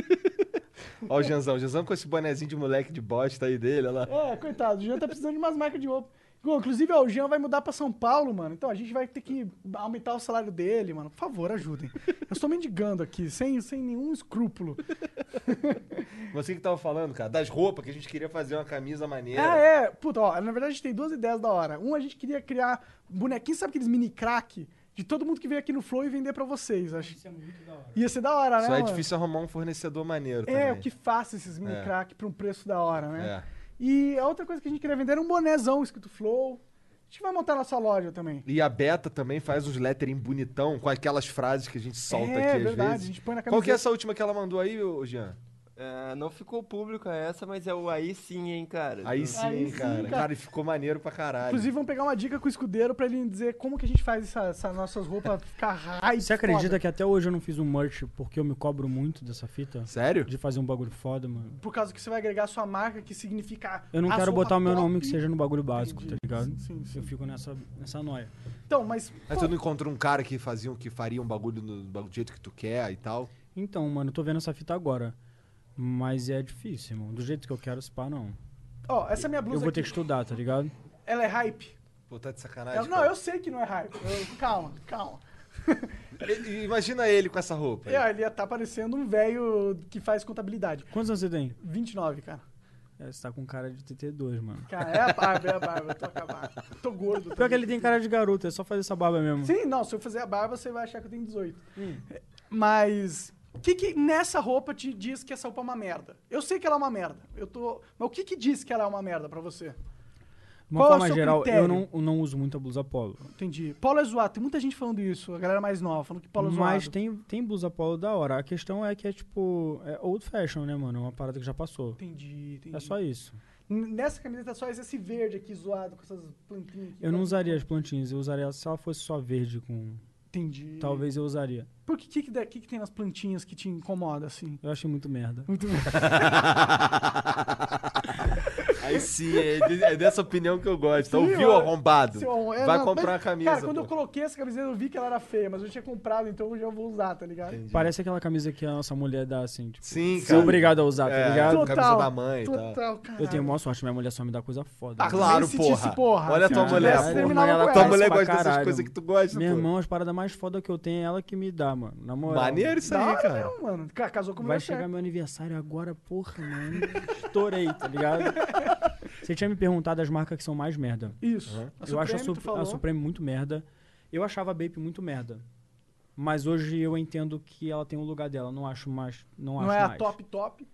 Ó o Janzão. O Janzão com esse bonezinho de moleque de bosta aí dele, olha lá. É, coitado, o Jean tá precisando de umas marcas de roupa. Inclusive, ó, o Jean vai mudar pra São Paulo, mano. Então a gente vai ter que aumentar o salário dele, mano. Por favor, ajudem. Eu estou mendigando aqui, sem, sem nenhum escrúpulo. Você que tava falando, cara, das roupas que a gente queria fazer uma camisa maneira. Ah, é. Puta, ó, na verdade a gente tem duas ideias da hora. Um, a gente queria criar bonequinhos, sabe aqueles mini crack? De todo mundo que veio aqui no Flow e vender pra vocês. Acho. Isso é muito da hora. Ia ser da hora, né? Só é mano? difícil arrumar um fornecedor maneiro É, também. o que faça esses mini É. crack pra um preço da hora, né? É. E a outra coisa que a gente queria vender era um bonézão escrito Flow. A gente vai montar nossa loja também. E a Beta também faz uns lettering bonitão com aquelas frases que a gente solta É, aqui às verdade, vezes. a gente põe na Qual que é camiseta. essa última que ela mandou aí, Jean? É, não ficou pública essa, mas é o aí sim, hein, cara. Aí sim, Aí sim, cara. cara. cara. e ficou maneiro pra caralho. Inclusive, vamos pegar uma dica com o escudeiro pra ele dizer como que a gente faz essa- essas nossas roupas ficar hype. Você acredita foda. que até hoje eu não fiz um merch porque eu me cobro muito dessa fita? Sério? De fazer um bagulho foda, mano. Por causa que você vai agregar a sua marca, que significa. Eu não quero botar o meu nome que seja no bagulho básico, Entendi. tá ligado? Sim, sim. Eu fico nessa, nessa noia. Então, mas. Mas tu não encontrou um cara que fazia, que faria um bagulho no, do jeito que tu quer e tal? Então, mano, eu tô vendo essa fita agora. Mas é difícil, mano. Do jeito que eu quero, se pá, não. Ó, essa minha blusa Eu vou ter aqui, que estudar, tá ligado? ela é hype? Pô, tá de sacanagem. Eu- não, eu sei que não é hype. Eu- calma, calma. Ele- Imagina ele com essa roupa. aí. É, ele ia tá parecendo um velho que faz contabilidade. Quantos anos você tem? 29, cara. É, você tá com cara de TT2, mano. Cara, é a barba, é a barba. Eu tô acabado. Tô gordo. Pior também. que ele tem cara de garoto, é só fazer essa barba mesmo. Sim, não, se eu fazer a barba, você vai achar que eu tenho 18. É, Mas. O que, que nessa roupa te diz que essa roupa é uma merda? Eu sei que ela é uma merda. Eu tô. Mas o que, que diz que ela é uma merda pra você? De uma Qual é forma seu geral, critério? eu não, eu não uso muita blusa polo. Entendi. Polo é zoado. Tem muita gente falando isso. A galera mais nova falando que polo é zoado. Mas tem, tem blusa polo da hora. A questão é que é tipo. É old fashion, né, mano? É uma parada que já passou. Entendi, entendi. É só isso. Nessa camiseta só esse verde aqui zoado com essas plantinhas. aqui. Eu não usaria as plantinhas, eu usaria se ela fosse só verde com. Entendi. Talvez eu usaria. Por que que, que, que tem nas plantinhas que te incomoda assim? Eu achei muito merda. Muito Aí sim, é, é dessa opinião que eu gosto. Sim, Ouviu, ó, arrombado? Seu- é, Vai não, comprar mas, uma camisa. Cara, quando pô. eu coloquei essa camiseta, eu vi que ela era feia, mas eu tinha comprado, então eu já vou usar, tá ligado? Parece aquela camisa que a nossa mulher dá assim, tipo. Sim, cara. obrigado a usar, tá É, ligado? camisa da mãe e tal. Total, cara. Eu tenho maior sorte, minha mulher só me dá coisa foda. Ah, claro, se porra. disse, porra. Olha a tua mulher, porra. Tua mulher gosta dessas coisas que tu gosta, Meu irmão, as paradas mais fodas que eu tenho é ela que me dá, mano. Na moral. Maneiro isso aí, cara. mesmo, mano. Cara, casou com Vai chegar meu aniversário agora, porra, mano. Estourei, tá ligado? Você tinha me perguntado as marcas que são mais merda. Isso. A eu acho a, Sup- a Supreme muito merda. Eu achava a Bape muito merda. Mas hoje eu entendo que ela tem um lugar dela. Não acho mais. Não, Não acho é a mais. top top.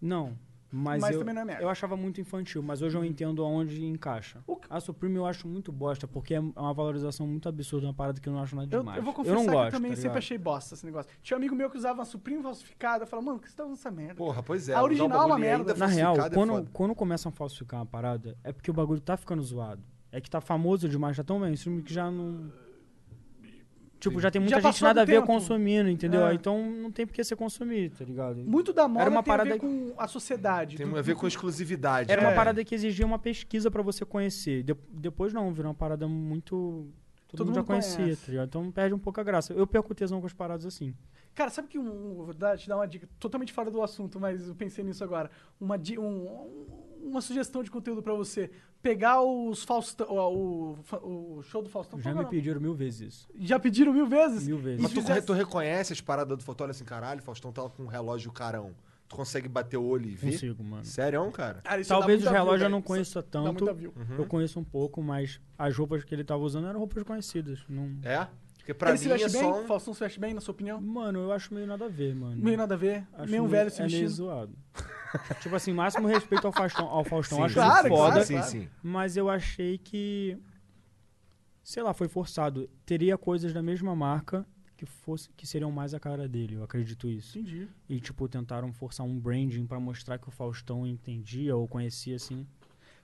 Não. Mas, Mas eu, também não é merda. eu achava muito infantil, mas hoje eu entendo aonde encaixa. O- A Supreme eu acho muito bosta, porque é uma valorização muito absurda, uma parada que eu não acho nada Eu, demais. eu vou confessar não que gosto, eu também tá sempre achei bosta esse negócio. Tinha um amigo meu que usava uma Supreme falsificada. Eu falava, mano, que você tá usando essa merda? Porra, pois é. A original é uma merda. Na real, é quando, foda. quando começam a falsificar uma parada, é porque o bagulho tá ficando zoado. É que tá famoso demais, tá tão mainstream que já não. Tipo, já tem muita Já gente nada a ver tempo. consumindo, entendeu? É. Então não tem por que você consumir, tá ligado? Muito da moda Era uma tem a ver parada- com a sociedade. Tem do- a ver com exclusividade. Era né? uma parada que exigia uma pesquisa pra você conhecer. De- depois não, virou uma parada muito. Todo, Todo mundo já mundo conhecia, conhece. tá ligado? Então perde um pouco a graça. Eu perco tesão com as paradas assim. Cara, sabe que um, vou te dar uma dica totalmente fora do assunto, mas eu pensei nisso agora. Uma, di- um- uma sugestão de conteúdo pra você. Pegar os Faustão, o, o, o show do Faustão. Já me é o nome? pediram mil vezes isso. Já pediram mil vezes? Mil vezes. Mas tu, fizesse- tu reconhece as paradas do Faustão, olha assim, caralho, Faustão tá com um relógio carão. Tu consegue bater o olho e ver? Consigo, mano. Sério, cara? Cara, isso Talvez os relógios eu não conheça Dá tanto. muita view. Eu conheço um pouco, mas as roupas que ele tava usando eram roupas conhecidas. Não... É? Porque pra Ele se mim é veste bem? só um... Faustão se veste bem, na sua opinião? Mano, eu acho meio nada a ver, mano. Meio nada a ver. Acho meio um velho se é meio zoado. tipo assim, máximo respeito ao Faustão. Ao Faustão Sim, acho claro, ele foda. claro, sim, claro. sim. Mas eu achei que. Sei lá, foi forçado. Teria coisas da mesma marca que, fosse, que seriam mais a cara dele, eu acredito isso. Entendi. E, tipo, tentaram forçar um branding pra mostrar que o Faustão entendia ou conhecia, assim.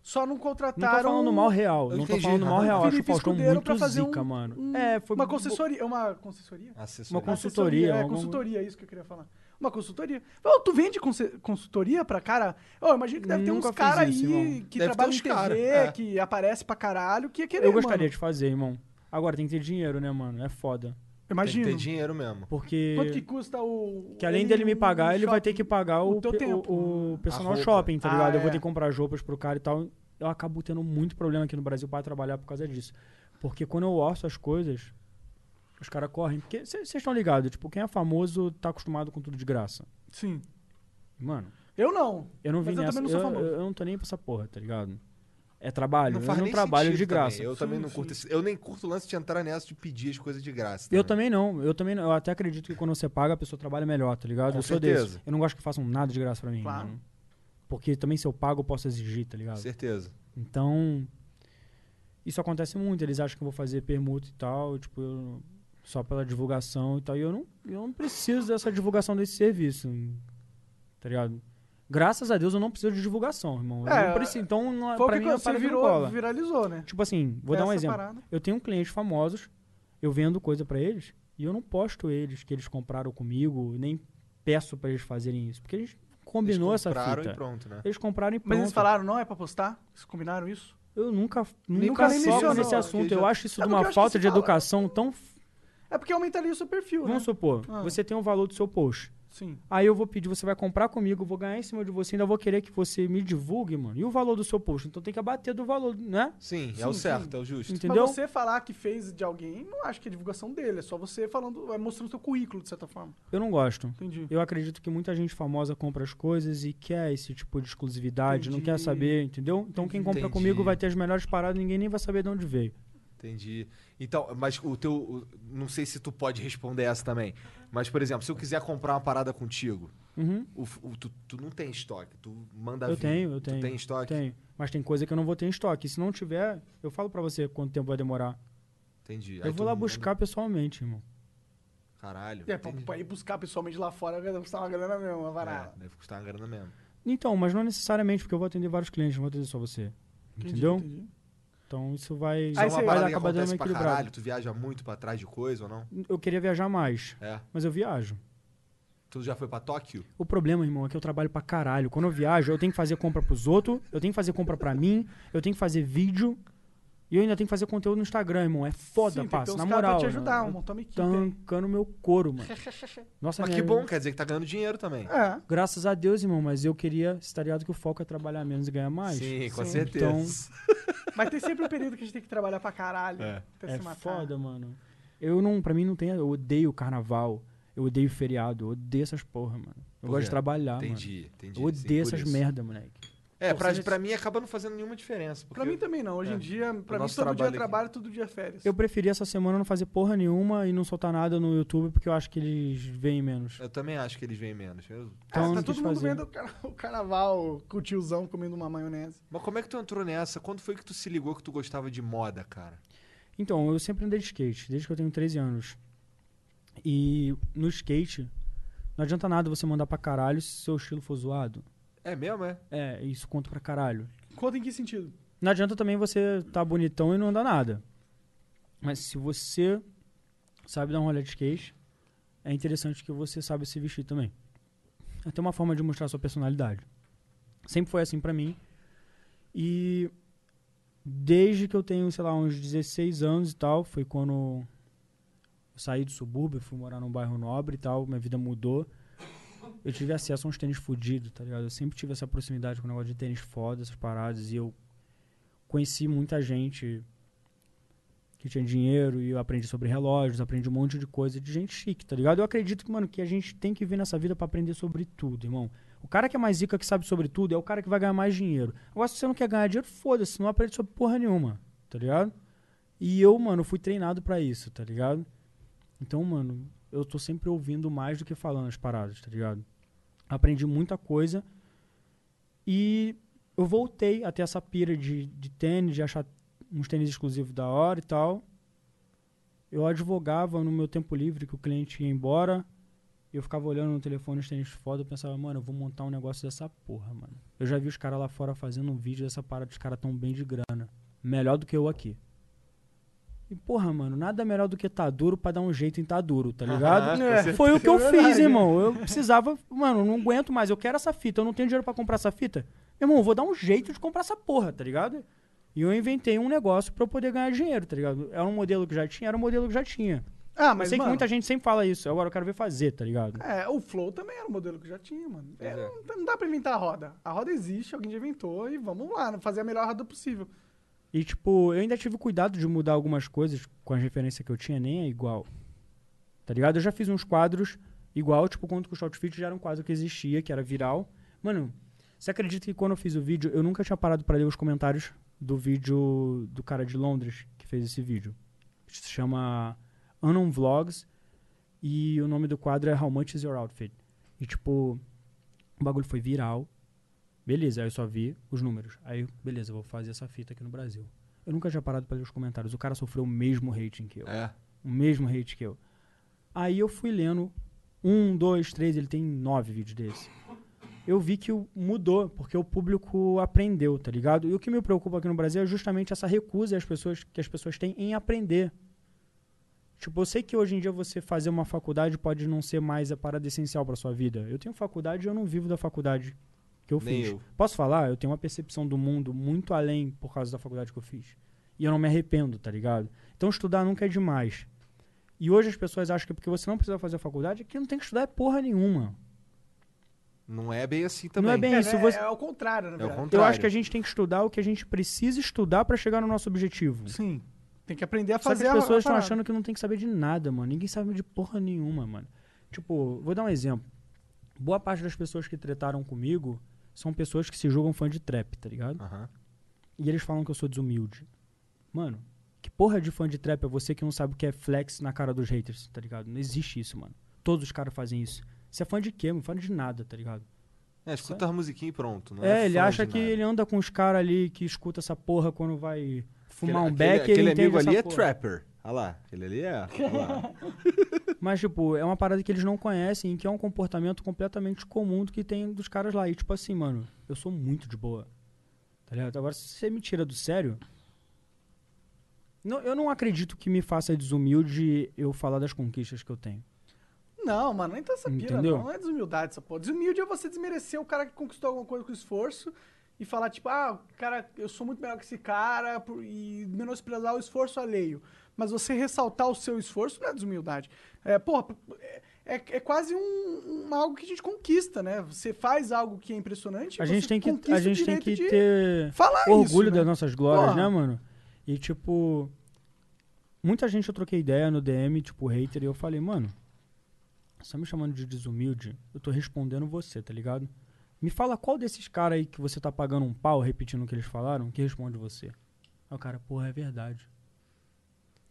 Só não Não contrataram... tô falando mal real, Eu não tô entendi, falando mal aham. real. Acho o Felipe Faustão Escudeiro muito pra fazer zica, um- mano. um- é, foi uma concessoria. Uma concessoria? Assessoria. Uma consultoria. É, consultoria, é isso que eu queria falar. Uma consultoria. Tu vende consultoria pra cara? Ô, imagina que deve ter Nunca uns caras aí irmão. que trabalham em TV, cara, é. que aparece pra caralho, que ia querer, Eu gostaria mano. de fazer, irmão. Agora tem que ter dinheiro, né, mano? É foda. Tem que Imagino. ter dinheiro mesmo. Porque. Quanto que custa o... Que além ele dele me pagar, ele vai ter que pagar o, o teu pe- tempo. o, o personal roupa. shopping, tá Ah, ligado? Eu vou é. ter que comprar as roupas pro cara e tal. Eu acabo tendo muito problema aqui no Brasil pra trabalhar por causa disso. Porque quando eu orço as coisas, os caras correm. Porque vocês estão ligados, tipo, quem é famoso tá acostumado com tudo de graça. Sim. Mano, Eu não. eu não vim Mas eu nessa. também não sou eu, eu não tô nem pra essa porra, tá ligado? É trabalho. Não faz eu não trabalho de graça. também. Eu também não Sim, curto esse- Eu nem curto o lance de entrar nessa de pedir as coisas de graça. Eu também não, eu também não. Eu até acredito que quando você paga, a pessoa trabalha melhor, tá ligado? Com eu sou certeza. desse. Eu não gosto que façam nada de graça pra mim, Claro. mano. Porque também se eu pago, eu posso exigir, tá ligado? Certeza. Então, isso acontece muito. Eles acham que eu vou fazer permuta e tal, tipo, eu- só pela divulgação e tal. E eu não, eu não preciso dessa divulgação desse serviço, tá ligado? Graças a Deus eu não preciso de divulgação, irmão. Eu É, não preciso. Então, não, Foi o pra que mim, é você virou, viralizou, né? Tipo assim, vou dar um Essa exemplo. parada. Eu tenho clientes famosos, eu vendo coisa pra eles e eu não posto eles que eles compraram comigo, nem peço pra eles fazerem isso, porque a gente combinou Eles essa compraram fita. e pronto, né? Eles compraram e pronto. Mas eles falaram, não é pra postar? Vocês combinaram isso? Eu nunca, Nem nunca mencionou, nesse assunto. porque Eu já- acho isso É de eu uma falta de fala- educação tão. É porque aumentaria o seu perfil, Vamos né? supor, Ah. você tem o valor do seu post. Sim. Aí eu vou pedir, você vai comprar comigo, eu vou ganhar em cima de você, ainda vou querer que você me divulgue, mano. E o valor do seu post? Então tem que abater do valor, né? Sim, é Sim, o sim. certo, é o justo. Entendeu? Mas você falar que fez de alguém, não acho que é divulgação dele. É só você falando, é mostrando seu currículo, de certa forma. Eu não gosto. Entendi. Eu acredito que muita gente famosa compra as coisas e quer esse tipo de exclusividade, não quer Entendi. saber, entendeu? Então quem compra Entendi. comigo vai ter as melhores paradas, ninguém nem vai saber de onde veio. Entendi. Então, mas o teu. não sei se tu pode responder essa também. Mas, por exemplo, se eu quiser comprar uma parada contigo, Uhum. o o- tu, tu não tem estoque, tu manda Eu vir. tenho, eu Tu tenho. tem estoque? Tenho. Mas tem coisa que eu não vou ter em estoque. Se não tiver, eu falo pra você quanto tempo vai demorar. Entendi. Aí eu vou tu lá manda- buscar pessoalmente, irmão. Caralho. É, pra, entendi. pra ir buscar pessoalmente lá fora, deve custar uma grana mesmo, uma É, varada. deve custar uma grana mesmo. Então, mas não necessariamente, porque eu vou atender vários clientes, não vou atender só você. Entendeu? Entendi. Então isso vai, Isso é uma vai acabar dando uma equilibrada. caralho? Tu viaja muito pra trás de coisa ou não? Eu queria viajar mais, É. mas eu viajo. Tu já foi pra Tóquio? O problema, irmão, é que eu trabalho pra caralho. Quando eu viajo, eu tenho que fazer compra pros outros, eu tenho que fazer compra pra mim, eu tenho que fazer vídeo e eu ainda tenho que fazer conteúdo no Instagram, irmão. É foda, Sim, ter Na moral. pra te ajudar, mano. uma equipe. Tá aí. arrancando meu couro, mano. Nossa, Mas minha- que bom, quer dizer que tá ganhando dinheiro também. É. Graças a Deus, irmão, mas eu queria, tá ligado que o foco é trabalhar menos e ganhar mais. Sim, com Sim. certeza. Então- Mas tem sempre um período que a gente tem que trabalhar pra caralho. É. Até É se matar. foda, mano. Eu não, pra mim não tem, eu odeio carnaval, eu odeio feriado, eu odeio essas porra, mano. Eu Por gosto quê? de trabalhar, Entendi, mano. entendi. Eu sim, odeio por essas merda, moleque. É, pra, pra mim acaba não fazendo nenhuma diferença. Pra porque- mim também não. Hoje É. em dia, pra mim todo dia é trabalho aqui. trabalho, todo dia é férias. Eu preferi essa semana não fazer porra nenhuma e não soltar nada no YouTube porque eu acho que eles veem menos. Eu também acho que eles vêm menos. Eu- Então, eu tá não todo quis mundo fazer. vendo o, car- o carnaval com o tiozão comendo uma maionese. Mas como é que tu entrou nessa? Quando foi que tu se ligou que tu gostava de moda, cara? Então, eu sempre andei de skate, desde que eu tenho 13 anos. E no skate, não adianta nada você mandar pra caralho se seu estilo for zoado. É mesmo, é? É, isso conta pra caralho. Conta em que sentido? Não adianta também você tá bonitão e não andar nada. Mas se você sabe dar um rolê de skate, é interessante que você sabe se vestir também. É até uma forma de mostrar sua personalidade. Sempre foi assim pra mim. E desde que eu tenho, sei lá, uns 16 anos e tal, foi quando eu saí do subúrbio, fui morar num bairro nobre e tal, minha vida mudou. Eu tive acesso a uns tênis fudidos, tá ligado? Eu sempre tive essa proximidade com o negócio de tênis foda, essas paradas, e eu conheci muita gente que tinha dinheiro e eu aprendi sobre relógios, aprendi um monte de coisa de gente chique, tá ligado? Eu acredito que, mano, que a gente tem que vir nessa vida pra aprender sobre tudo, irmão. O cara que é mais zica, que sabe sobre tudo, é o cara que vai ganhar mais dinheiro. Agora, se você não quer ganhar dinheiro, foda-se, não aprende sobre porra nenhuma, tá ligado? E eu, mano, fui treinado pra isso, tá ligado? Então, mano, eu tô sempre ouvindo mais do que falando as paradas, tá ligado? Aprendi muita coisa e eu voltei a ter essa pira de, de tênis, de achar uns tênis exclusivos da hora e tal. Eu advogava no meu tempo livre que o cliente ia embora. Eu ficava olhando no telefone os tênis foda. Eu pensava, mano, eu vou montar um negócio dessa porra, mano. Eu já vi os caras lá fora fazendo um vídeo dessa parada. Os caras tão bem de grana. Melhor do que eu aqui. E, porra, mano, nada melhor do que tá duro pra dar um jeito em tá duro, tá ligado? Aham, É. certeza. Foi o que eu É fiz, irmão. Eu precisava, mano, eu não aguento mais, eu quero essa fita, eu não tenho dinheiro pra comprar essa fita. Irmão, eu vou dar um jeito de comprar essa porra, tá ligado? E eu inventei um negócio pra eu poder ganhar dinheiro, tá ligado? Era um modelo que já tinha, era um modelo que já tinha. Ah, eu mas sei mano, que muita gente sempre fala isso, agora eu quero ver fazer, tá ligado? É, o Flow também era um modelo que já tinha, mano. É, é. Não, não dá pra inventar a roda. A roda existe, alguém já inventou e vamos lá, fazer a melhor roda possível. E, tipo, eu ainda tive cuidado de mudar algumas coisas com as referências que eu tinha, nem é igual. Tá ligado? Eu já fiz uns quadros igual, tipo, custa o outfit já era um quadro que existia, que era viral. Mano, você acredita que quando eu fiz o vídeo, eu nunca tinha parado pra ler os comentários do vídeo do cara de Londres que fez esse vídeo. Se chama Unknown Vlogs e o nome do quadro é How Much Is Your Outfit? E, tipo, o bagulho foi viral. Beleza, aí eu só vi os números. Aí, beleza, vou fazer essa fita aqui no Brasil. Eu nunca tinha parado pra ler os comentários. O cara sofreu o mesmo rating que eu. É. O mesmo hate que eu. Aí eu fui lendo um, dois, três, ele tem nove vídeos desse. Eu vi que mudou, porque o público aprendeu, tá ligado? E o que me preocupa aqui no Brasil é justamente essa recusa as pessoas, que as pessoas têm em aprender. Tipo, eu sei que hoje em dia você fazer uma faculdade pode não ser mais a parada essencial pra sua vida. Eu tenho faculdade e eu não vivo da faculdade que eu Nem fiz. eu. Posso falar? Eu tenho uma percepção do mundo muito além por causa da faculdade que eu fiz. E eu não me arrependo, tá ligado? Então estudar nunca é demais. E hoje as pessoas acham que porque você não precisa fazer a faculdade, que não tem que estudar porra nenhuma. Não é bem assim também. Não é bem É, isso. né? Você- é o contrário, na É o verdade. Eu contrário. acho que a gente tem que estudar o que a gente precisa estudar pra chegar no nosso objetivo. Sim. Tem que aprender a Só que fazer as a- a pessoas estão achando que não tem que saber de nada, mano. Ninguém sabe de porra nenhuma, mano. Tipo, vou dar um exemplo. Boa parte das pessoas que tretaram comigo são pessoas que se julgam fã de trap, tá ligado? Aham. E eles falam que eu sou desumilde. Mano, que porra de fã de trap é você que não sabe o que é flex na cara dos haters, tá ligado? Não existe isso, mano. Todos os caras fazem isso. Você é fã de quê? Não fã de nada, tá ligado? É, escuta a musiquinha e pronto. Não é, é, ele acha que nada. ele anda com os caras ali que escuta essa porra quando vai fumar Aquele- um beck aquele, ele aquele amigo ali é porra. trapper. Olha lá, aquele ali é. Mas, tipo, é uma parada que eles não conhecem, que é um comportamento completamente comum do que tem dos caras lá. E, tipo assim, mano, eu sou muito de boa. Tá ligado? Agora, se você me tira do sério. não- eu não acredito que me faça desumilde eu falar das conquistas que eu tenho. Não, mano, nem tá essa pira, Entendeu? não. Não é desumildade essa porra. Desumilde é você desmerecer o cara que conquistou alguma coisa com esforço e falar, tipo, ah, cara, eu sou muito melhor que esse cara por- e menosprezar o esforço alheio. Mas você ressaltar o seu esforço não é desumildade. É, porra, é, é- quase um, um- algo que a gente conquista, né? Você faz algo que é impressionante. A você gente tem que, a gente tem que ter orgulho isso, né? das nossas glórias, Porra. né, mano? E, tipo, muita gente eu troquei ideia no DM, tipo, hater, e eu falei, mano, você tá me chamando de desumilde, eu tô respondendo você, tá ligado? Me fala qual desses caras aí que você tá pagando um pau repetindo o que eles falaram, que responde você. Aí o cara, porra, é verdade.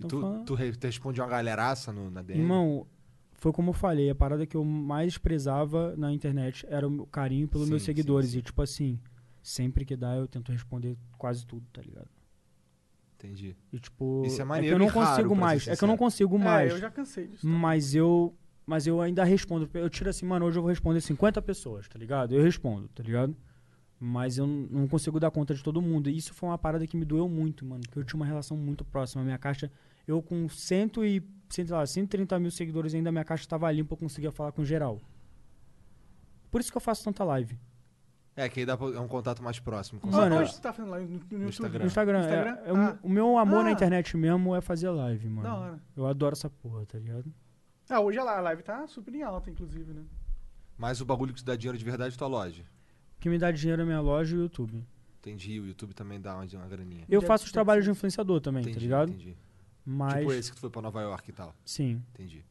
E Então tu, fala- tu, re- tu responde uma galeraça no, na DM? Irmão, foi como eu falei, a parada que eu mais prezava na internet era o meu carinho pelos Sim, meus sim, seguidores. sim. E, tipo assim, sempre que dá, eu tento responder quase tudo, tá ligado? Entendi. E, tipo, Isso é é que maneiro eu não raro, consigo mais. É que eu não consigo É, mais. eu já cansei disso. Mas eu. Mas eu ainda respondo. Eu tiro assim, mano, hoje eu vou responder 50 pessoas, tá ligado? Eu respondo, tá ligado? Mas eu não consigo dar conta de todo mundo. E isso foi uma parada que me doeu muito, mano. Porque eu tinha uma relação muito próxima. A minha caixa. Eu com cento e. Sei lá, 130 mil seguidores ainda, minha caixa tava limpa, eu conseguia falar com geral. Por isso que eu faço tanta live. É, que aí dá pra- é um contato mais próximo. Com Mano. Onde você tá fazendo lá? No, no? Instagram. No Instagram. é- Instagram? é o- Ah. o meu amor na Ah. internet mesmo é fazer live, mano. Da hora. Eu adoro essa porra, tá ligado? Ah, hoje a live tá super em alta, inclusive, né? Mas o bagulho que te dá dinheiro de verdade é tua loja. O que me dá dinheiro é minha loja e o YouTube. Entendi, o YouTube também dá uma, uma graninha. Eu faço os trabalhos de influenciador também, entendi, tá ligado? entendi. Mas. Tipo esse que tu foi pra Nova York e tal. Sim, Entendi.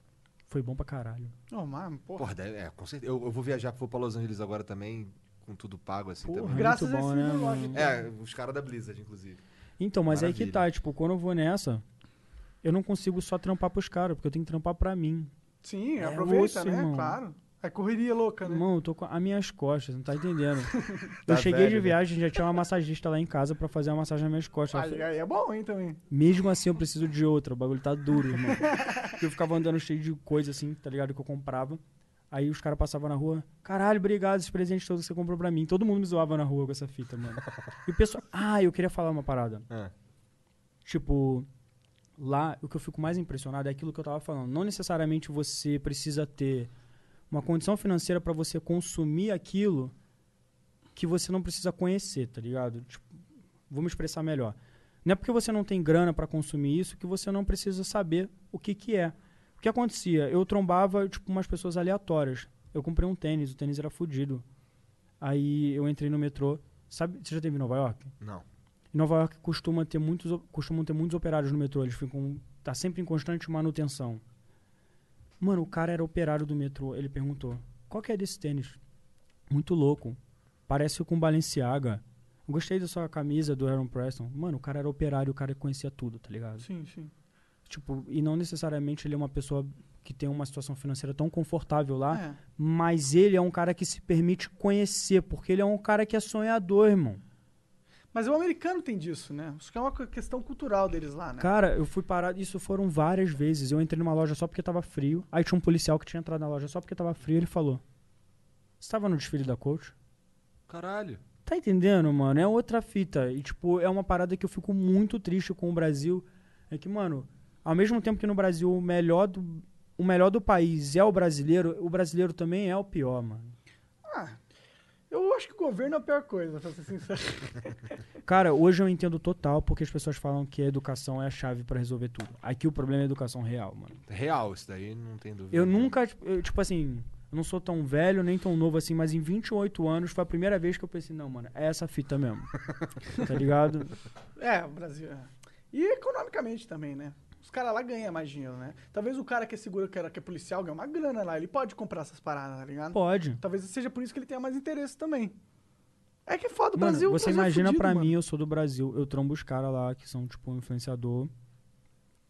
foi bom pra caralho. Oh, mas, porra. Porra, é, com certeza. Eu, eu vou viajar, vou pra Los Angeles agora também, com tudo pago assim Porra, também. Graças muito a bom, esse né? É, os caras da Blizzard, inclusive. Então, mas aí que Maravilha. tá, tipo, quando eu vou nessa, eu não consigo só trampar pros caras, porque eu tenho que trampar pra mim. Sim, É aproveita, osso, né? irmão. Claro. É correria louca, né? Irmão, eu tô com as minhas costas, não tá entendendo. Tá eu cheguei velho, de né? viagem, já tinha uma massagista lá em casa pra fazer uma massagem nas minhas costas. Aí, aí é bom, hein, também. Mesmo assim, eu preciso de outra. O bagulho tá duro, irmão. Porque eu ficava andando cheio de coisa assim, tá ligado? Que eu comprava. Aí os caras passavam na rua. Caralho, obrigado, esses presentes todos que você comprou pra mim. Todo mundo me zoava na rua com essa fita, mano. E o pessoal. Ah, eu queria falar uma parada. É. Tipo, lá, o que eu fico mais impressionado é aquilo que eu tava falando. Não necessariamente você precisa ter uma condição financeira para você consumir aquilo que você não precisa conhecer, tá ligado? Tipo, vou me expressar melhor. Não é porque você não tem grana para consumir isso que você não precisa saber o que que é. O que acontecia? Eu trombava, tipo, umas pessoas aleatórias. Eu comprei um tênis, o tênis era fudido. Aí eu entrei no metrô. Sabe, você já teve em Nova York? Não. Em Nova York costuma ter muitos, costumam ter muitos operários no metrô. Eles ficam. tá sempre em constante manutenção. Mano, o cara era operário do metrô. Ele perguntou: qual que é desse tênis? Muito louco. Parece com Balenciaga. Gostei da sua camisa do Aaron Preston. Mano, o cara era operário, o cara conhecia tudo, tá ligado? Sim, sim. Tipo, e não necessariamente ele é uma pessoa que tem uma situação financeira tão confortável lá, É. mas ele é um cara que se permite conhecer, porque ele é um cara que é sonhador, irmão. Mas o americano tem disso, né? Isso que é uma questão cultural deles lá, né? Cara, eu fui parado, isso foram várias vezes. Eu entrei numa loja só porque tava frio. Aí tinha um policial que tinha entrado na loja só porque tava frio. Ele falou: Você tava no desfile da coach? Caralho. Tá entendendo, mano? É outra fita. E, tipo, é uma parada que eu fico muito triste com o Brasil. É que, mano, ao mesmo tempo que no Brasil o melhor do, o melhor do país é o brasileiro, o brasileiro também é o pior, mano. Ah, eu acho que o governo é a pior coisa, pra ser sincero. Cara, hoje eu entendo total porque as pessoas falam que a educação é a chave pra resolver tudo. Aqui o problema é a educação real, mano. Real, isso daí não tem dúvida. Eu nunca, tipo, eu, tipo assim, eu não sou tão velho nem tão novo assim, mas em 28 anos foi a primeira vez que eu pensei, não, mano, é essa fita mesmo. tá ligado? É, o Brasil. é. E economicamente também, né? Os caras lá ganham mais dinheiro, né? Talvez o cara que é seguro, que é, que é policial, ganha uma grana lá. Ele pode comprar essas paradas, tá ligado? Pode. Talvez seja por isso que ele tenha mais interesse também. É que é foda, o Mano, Brasil. você Brasil é imagina fudido, pra mano. mim, eu sou do Brasil, eu trombo os caras lá que são, tipo, um influenciador.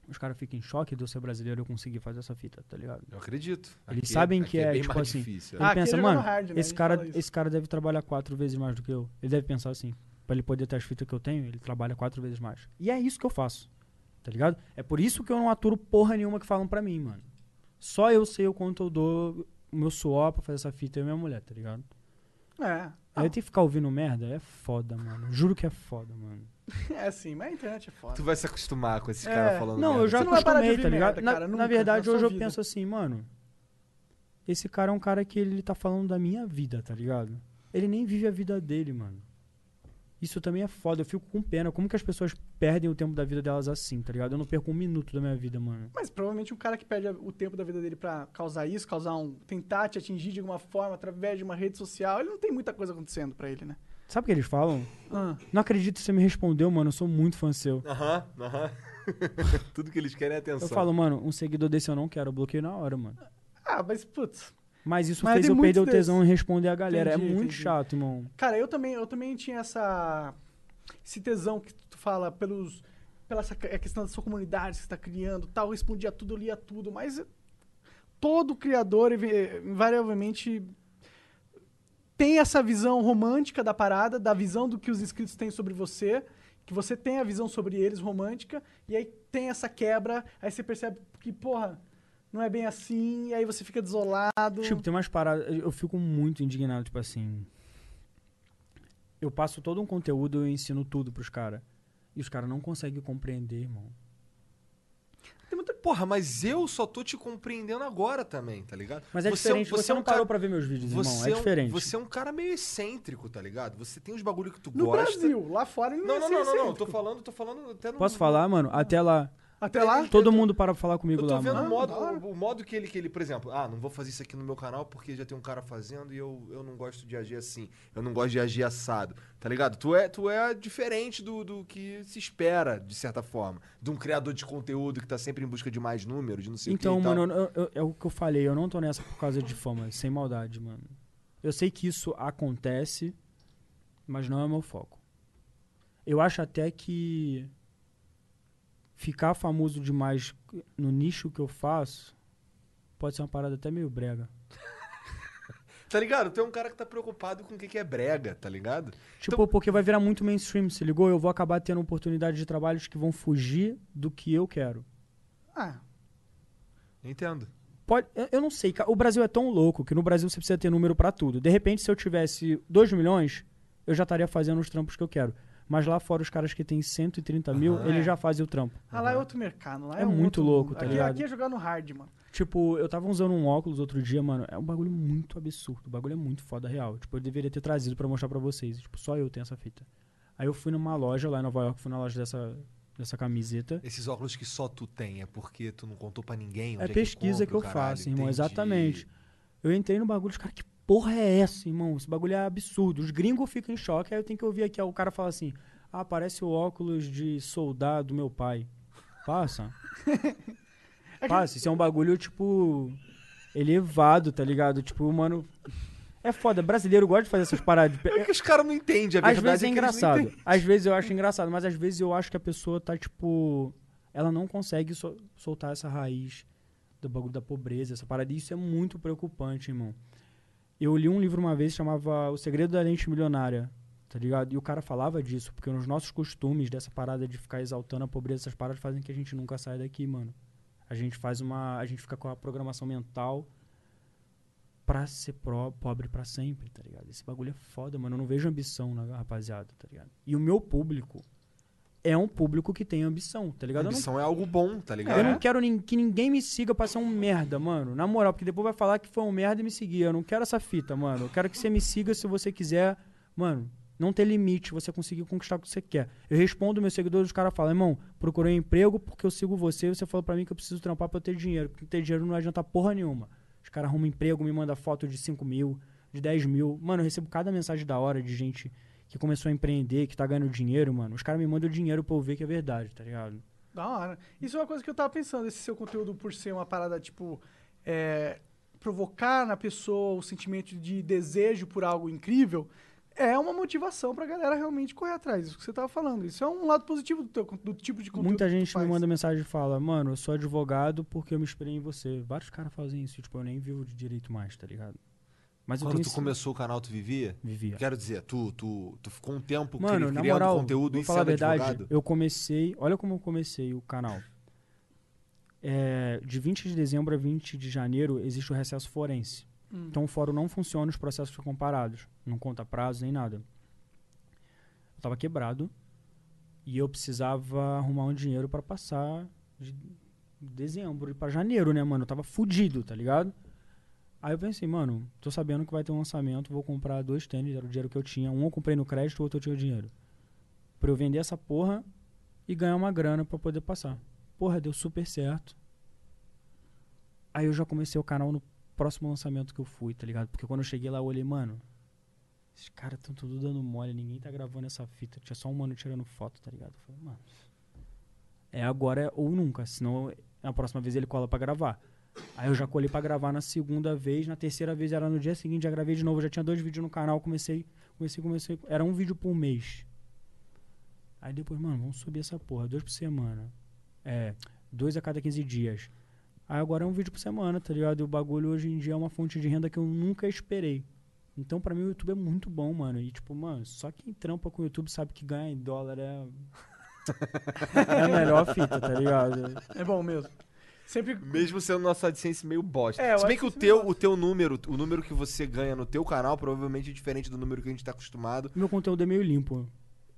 Os caras ficam em choque de eu ser brasileiro e eu conseguir fazer essa fita, tá ligado? Eu acredito. Eles Aqui é- sabem que é é, bem tipo mais assim. difícil, Ele é. Ah, aqui pensa, ele joga mano, no hard, né? Esse, cara, esse cara deve trabalhar quatro vezes mais do que eu. Ele deve pensar assim. Pra ele poder ter as fitas que eu tenho, ele trabalha quatro vezes mais. E é isso que eu faço. Tá ligado? É por isso que eu não aturo porra nenhuma que falam pra mim, mano. Só eu sei o quanto eu dou o meu suor pra fazer essa fita eu e minha mulher, tá ligado? É. Aí eu tenho que ficar ouvindo merda, é foda, mano. Juro que é foda, mano. É assim, mas a internet é foda. Tu vai se acostumar com esses É. caras falando Não, merda. eu já Você não vai parar de acostumei, ouvir tá ligado? merda, na, cara, na nunca, verdade, na hoje sua eu vida. penso assim, mano. Esse cara é um cara que ele tá falando da minha vida, tá ligado? Ele nem vive a vida dele, mano. Isso também é foda, eu fico com pena. Como que as pessoas perdem o tempo da vida delas assim, tá ligado? Eu não perco um minuto da minha vida, mano. Mas provavelmente um cara que perde o tempo da vida dele pra causar isso, causar um. tentar te atingir de alguma forma através de uma rede social, ele não tem muita coisa acontecendo pra ele, né? Sabe o que eles falam? Ah. Não acredito que você me respondeu, mano. Eu sou muito fã seu. Aham, aham. Tudo que eles querem é atenção. Eu falo, mano, um seguidor desse eu não quero. Eu bloqueio na hora, mano. Ah, mas putz. Mas isso Mas fez eu perder o tesão em responder a galera. Entendi, é muito entendi. chato, irmão. Cara, eu também, eu também tinha essa. Esse tesão que tu fala pelos. Pela essa, a questão da sua comunidade que você tá criando tal. Eu respondia tudo, eu lia tudo, mas todo criador, invariavelmente, tem essa visão romântica da parada, da visão do que os inscritos têm sobre você, que você tem a visão sobre eles romântica, e aí tem essa quebra, aí você percebe que, porra, não é bem assim, e aí você fica desolado. Tipo, tem umas paradas. Eu fico muito indignado, tipo assim. Eu passo todo um conteúdo, eu ensino tudo pros caras. E os caras não conseguem compreender, irmão. Tem muita... Porra, mas eu só tô te compreendendo agora também, tá ligado? Mas é Você é um- diferente, você, é um não parou cara- pra ver meus vídeos, irmão. Você É diferente. Você é um cara meio excêntrico, tá ligado? Você tem os bagulho que tu No gosta. Brasil, lá fora ele não, Não, é não, não, não, não. Tô falando, tô falando até no. Posso falar, mano? Até lá. Até lá? Todo mundo para pra falar comigo Eu tô lá, vendo mano. o modo, o, o modo que ele, que ele, por exemplo, ah, não vou fazer isso aqui no meu canal porque já tem um cara fazendo e eu, eu não gosto de agir assim. Eu não gosto de agir assado. Tá ligado? Tu é, tu é diferente do, do que se espera, de certa forma. De um criador de conteúdo que tá sempre em busca de mais número, de não sei Então, o que. e tal. mano, eu- eu- é o que eu falei. Eu não tô nessa por causa de fama, sem maldade, mano. Eu sei que isso acontece, mas não é o meu foco. Eu acho até que ficar famoso demais no nicho que eu faço pode ser uma parada até meio brega. Tá ligado? Tu é um cara que tá preocupado com o que, que é brega, tá ligado? Tipo, porque vai virar muito mainstream, se ligou? Eu vou acabar tendo oportunidade de trabalhos que vão fugir do que eu quero. Ah, Entendo. Pode, eu- eu não sei, cara. O Brasil é tão louco que no Brasil você precisa ter número pra tudo. De repente, se eu tivesse 2 milhões, eu já estaria fazendo os trampos que eu quero. Mas lá fora, os caras que tem 130 mil, Aham. eles É. já fazem o trampo. Ah, lá é outro mercado. Lá é, É muito outro louco, mundo. tá aqui, ligado? Aqui é jogar no hard, mano. Tipo, eu tava usando um óculos outro dia, mano. É um bagulho muito absurdo. O bagulho é muito foda real. Tipo, eu deveria ter trazido pra mostrar pra vocês. Tipo, só eu tenho essa fita. Aí eu fui numa loja lá em Nova York, fui na loja dessa, dessa camiseta. Esses óculos que só tu tem, é porque tu não contou pra ninguém onde É é pesquisa que, compra, eu caralho, faço, irmão. entendi. Exatamente. Eu entrei no bagulho, os caras, que porra é essa, irmão? Esse bagulho é absurdo. Os gringos ficam em choque, aí eu tenho que ouvir aqui, ó, o cara fala assim, ah, parece o óculos de soldado do meu pai. Passa. Passa, isso é um bagulho, tipo, elevado, tá ligado? Tipo, mano... É foda, brasileiro gosta de fazer essas paradas. de- É que os caras não entendem, a às verdade vezes é é eles não engraçado. Às vezes eu acho engraçado, mas às vezes eu acho que a pessoa tá, tipo. Ela não consegue sol- soltar essa raiz do bagulho da pobreza, essa parada. Isso é muito preocupante, irmão. Eu li um livro uma vez que chamava O Segredo da Lente Milionária, tá ligado? E o cara falava disso, porque os nossos costumes dessa parada de ficar exaltando a pobreza, essas paradas fazem que a gente nunca saia daqui, mano. A gente faz uma. A gente fica com a programação mental pra ser pobre pra sempre, tá ligado? Esse bagulho é foda, mano. Eu não vejo ambição na rapaziada, tá ligado? E o meu público é um público que tem ambição, tá ligado? Eu não- Ambição é algo bom, tá ligado? eu não quero nin- que ninguém me siga pra ser um merda, mano. Na moral, porque depois vai falar que foi um merda e me seguir. Eu não quero essa fita, mano. Eu quero que você me siga se você quiser. Mano, não ter limite, você conseguir conquistar o que você quer. Eu respondo meus seguidores, os caras falam, irmão, procurei um emprego porque eu sigo você e você falou pra mim que eu preciso trampar pra eu ter dinheiro. Porque ter dinheiro não adianta porra nenhuma. Os caras arrumam emprego, me mandam foto de 5 mil, de 10 mil. Mano, eu recebo cada mensagem da hora de gente que começou a empreender, que tá ganhando dinheiro, mano. Os caras me mandam dinheiro pra eu ver que é verdade, tá ligado? Da hora. Isso é uma coisa que eu tava pensando, esse seu conteúdo por ser uma parada, tipo, é, provocar na pessoa o sentimento de desejo por algo incrível, é uma motivação pra galera realmente correr atrás. Isso que você tava falando. Isso é um lado positivo do, teu, do tipo de conteúdo Muita gente me manda mensagem e fala, mano, eu sou advogado porque eu me inspirei em você. Vários caras fazem isso, tipo, eu nem vivo de direito mais, tá ligado? Mas Quando tu esse- começou o canal, tu vivia? Vivia. Quero dizer, tu, tu, tu ficou um tempo Mano, na criando moral, conteúdo vou e falar a sendo verdade, advogado? eu comecei, olha como eu comecei o canal. É, de 20 de dezembro a 20 de janeiro existe o recesso forense. Hum. Então o fórum não funciona, os processos ficam parados. Não conta prazo nem nada. Eu tava quebrado e eu precisava arrumar um dinheiro pra passar de dezembro para janeiro, né, mano? Eu tava fudido, tá ligado? Aí eu pensei, mano, tô sabendo que vai ter um lançamento, vou comprar dois tênis, era o dinheiro que eu tinha. Um eu comprei no crédito, o outro eu tinha o dinheiro. Pra eu vender essa porra e ganhar uma grana pra poder passar. Porra, deu super certo. Aí eu já comecei o canal no próximo lançamento que eu fui, tá ligado? Porque quando eu cheguei lá, eu olhei, mano, esses caras tão tudo dando mole, ninguém tá gravando essa fita. Tinha só um mano tirando foto, tá ligado? Eu falei, mano, é agora ou nunca, senão a próxima vez ele cola pra gravar. Aí eu já colei pra gravar na segunda vez, na terceira vez era no dia seguinte, já gravei de novo, já tinha dois vídeos no canal, comecei, comecei, comecei, era um vídeo por mês. Aí depois, mano, vamos subir essa porra, dois por semana. É, dois a cada 15 dias. Aí agora é um vídeo por semana, tá ligado? E o bagulho hoje em dia é uma fonte de renda que eu nunca esperei. Então pra mim o YouTube é muito bom, mano. E tipo, mano, só quem trampa com o YouTube sabe que ganhar em dólar é. é a melhor fita, tá ligado? É bom mesmo. Sempre. Mesmo sendo nosso AdSense meio bosta. É, Se bem que o teu, o teu número, o número que você ganha no teu canal provavelmente é diferente do número que a gente tá acostumado. Meu conteúdo é meio limpo.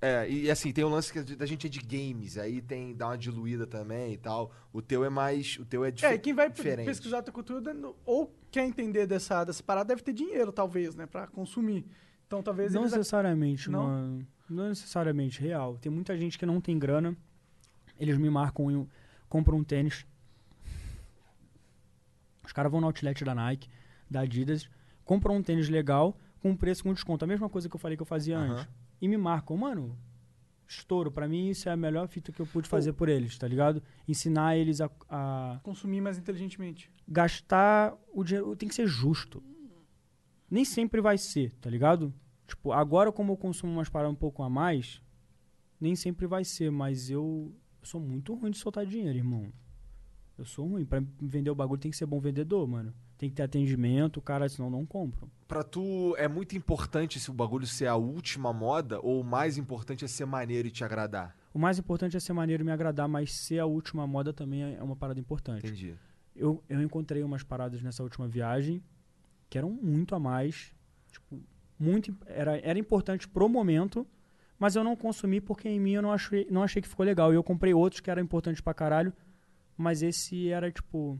É, e assim, tem o lance que a da gente é de games, aí tem dá uma diluída também e tal. O teu é mais, o teu é, dife- É, quem vai diferente. pesquisar teu conteúdo ou quer entender dessa, dessa parada deve ter dinheiro, talvez, né? Pra consumir. Então talvez Não necessariamente, Não? mano. Não necessariamente real. Tem muita gente que não tem grana. Eles me marcam e compram um tênis. Os caras vão no outlet da Nike, da Adidas, compram um tênis legal com um preço com desconto. A mesma coisa que eu falei que eu fazia Aham. antes. E me marcam, mano. Estouro. Pra mim, isso é a melhor fita que eu pude fazer por eles, tá ligado? Ensinar eles a- a consumir mais inteligentemente. gastar o dinheiro tem que ser justo. Nem sempre vai ser, tá ligado? Tipo, agora como eu consumo umas paradas um pouco a mais, nem sempre vai ser, mas eu, eu sou muito ruim de soltar dinheiro, irmão. Eu sou ruim. Pra vender o bagulho tem que ser bom vendedor, mano. Tem que ter atendimento, cara, senão não compram. Pra tu, é muito importante se o bagulho ser a última moda ou o mais importante é ser maneiro e te agradar? O mais importante é ser maneiro e me agradar, mas ser a última moda também é uma parada importante. Entendi. Eu, eu encontrei umas paradas nessa última viagem que eram muito a mais. Tipo, muito. Era, era importante pro momento, Mas eu não consumi porque em mim eu não achei, não achei que ficou legal. E eu comprei outros que eram importantes pra caralho, mas esse era, tipo,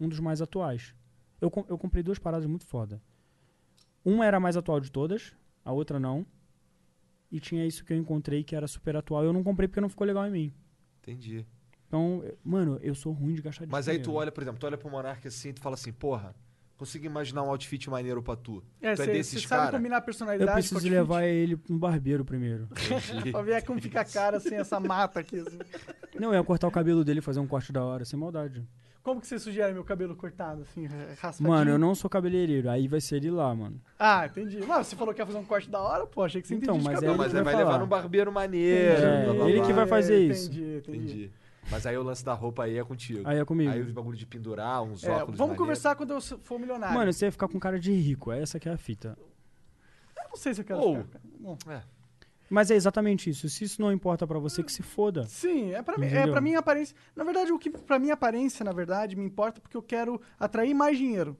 um dos mais atuais. Eu, eu comprei duas paradas muito foda. Uma era a mais atual de todas, a outra não. E tinha isso que eu encontrei que era super atual. Eu não comprei porque não ficou legal em mim. Entendi. Então, mano, eu sou ruim de gastar dinheiro. Mas aí tu olha, por exemplo, tu olha pro Monark assim e tu fala assim, porra, consigo imaginar um outfit maneiro pra tu. É, tu é você desses sabe cara? combinar a Eu personalidade preciso com levar ele no barbeiro primeiro. pra ver como fica a cara assim, essa mata aqui. assim. Não, eu ia cortar o cabelo dele e fazer um corte da hora, sem maldade. Como que você sugere meu cabelo cortado, assim, raspadinho? Mano, eu não sou cabeleireiro, aí vai ser ele lá, mano. Ah, entendi. Mas você falou que ia fazer um corte da hora, pô, achei que você Então, entendia de mas é cabelo. Não, mas ele vai vai levar num barbeiro maneiro. É, blá, blá, ele blá. que vai fazer isso. Entendi, entendi. Entendi. Mas aí o lance da roupa aí é contigo. Aí é comigo. Aí os bagulho de pendurar, uns É, óculos vamos maneiros. conversar quando eu for milionário. Mano, você ia ficar com cara de rico, essa que é a fita. eu não sei se eu quero Ou- ficar. Bom, Mas é exatamente isso. Se isso não importa pra você, que se foda. Sim, é pra, mim, é Entendeu? pra mim a aparência. Na verdade, o que pra mim a aparência, na verdade, me importa porque eu quero atrair mais dinheiro.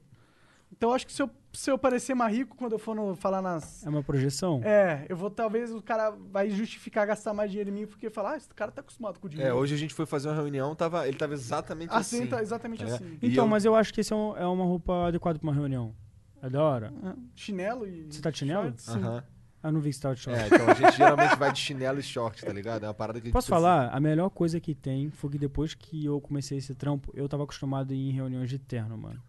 Então eu acho que se eu, se eu parecer mais rico quando eu for no- falar nas. É uma projeção? É, eu vou, talvez o cara vai justificar gastar mais dinheiro em mim porque falar, ah, esse cara tá acostumado com o dinheiro. É, hoje a gente foi fazer uma reunião, tava, ele tava exatamente Assim, assim. tá exatamente É. assim. Então, eu- mas eu acho que esse é, um- é uma roupa adequada pra uma reunião. É da hora. É, Chinelo e. Você tá de chinelo? Aham. Ah, não vi que você tava de short. É, então a gente geralmente vai de chinelo e short, tá ligado? É uma parada que a gente Posso precisa- falar? A melhor coisa que tem foi que depois que eu comecei esse trampo, eu tava acostumado a ir em reuniões de terno, mano.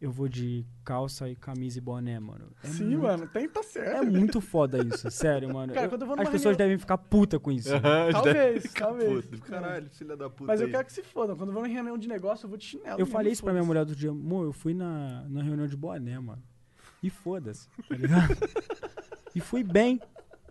Eu vou de calça e camisa e boné, mano. É Sim, muito, mano, tem, tá certo. É muito foda isso, sério, mano. Cara, Eu- quando eu vou as pessoas reunião- devem ficar puta com isso. Aham, Talvez, talvez. puto. Caralho, filha da puta. Mas eu aí. quero que se foda. Quando eu vou em reunião de negócio, eu vou de chinelo. Eu falei isso pra minha mulher outro dia, amor, eu fui na, na reunião de boné, mano. E foda-se, tá ligado? e fui bem.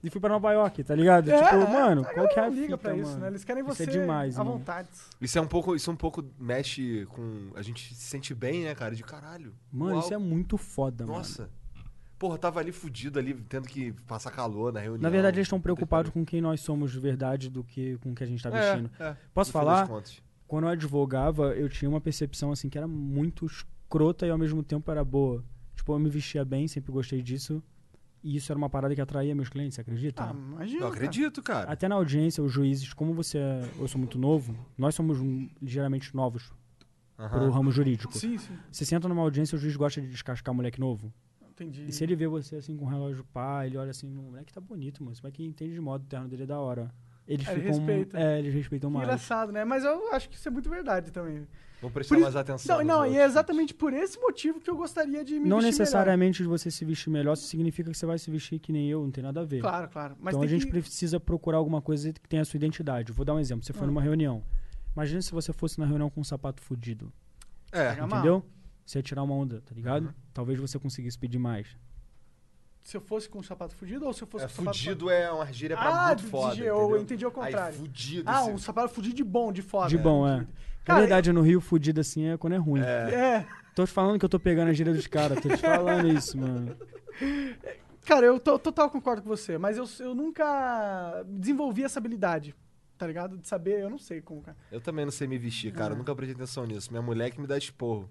E fui pra Nova York, tá ligado? É, tipo, é, mano, a qual que é a liga fita, pra isso, mano? né? Eles querem Isso você é demais, à mano. vontade. Isso é um pouco, isso um pouco mexe com. A gente se sente bem, né, cara? De caralho. Mano, Uau. isso é muito foda, mano. Nossa. Porra, tava ali fudido ali, tendo que passar calor na reunião. Na verdade, eles estão preocupados com quem nós somos de verdade do que com o que a gente tá É, vestindo. é, Posso no falar? Quando eu advogava, eu tinha uma percepção assim que era muito escrota e ao mesmo tempo era boa. Tipo, eu me vestia bem, sempre gostei disso. E isso era uma parada que atraía meus clientes, você acredita? Ah, imagina. Eu acredito, cara. Até na audiência, os juízes, como você é, eu sou muito novo, nós somos ligeiramente novos pro ramo jurídico. Sim, sim. Você senta numa audiência, o juiz gosta de descascar moleque novo. Entendi. E se ele vê você assim com um relógio pá, ele olha assim, o moleque tá bonito, mano. Esse moleque entende de modo, o terno dele é da hora. Eles É, ele ficam. respeita. É, eles respeitam mais. engraçado, né? Mas eu acho que isso é muito verdade também. Vamos prestar Por mais isso- atenção. Não, nos não, e outros. é exatamente por esse motivo que eu gostaria de me não vestir necessariamente de você se vestir melhor significa que você vai se vestir que nem eu, não tem nada a ver. melhor. Claro, claro. Mas então a tem gente que... precisa procurar alguma coisa que tenha a sua identidade. Vou dar um exemplo. Você foi Ah. numa reunião. Imagina se você fosse na reunião com um sapato fudido. É, mal. Entendeu? Você ia tirar uma onda, tá ligado? Talvez você conseguisse pedir mais. Se eu fosse com o sapato fudido ou se eu fosse é com o sapato... fudido é uma gíria pra Ah, muito de- foda. eu entendeu? entendi ao contrário. Aí, fudido. Ah, esse- um sapato fudido de bom, de foda. De bom, é. Na Cara, verdade, no Rio, fudido assim é quando é ruim. É. Tô te falando que eu tô pegando a gíria dos caras. Tô te falando isso, mano. Cara, eu to- total concordo com você, mas eu, eu nunca desenvolvi essa habilidade, tá ligado? De saber, eu não sei como, cara. Eu também não sei me vestir, cara. É. Eu nunca prestei atenção nisso. Minha mulher que me dá esporro.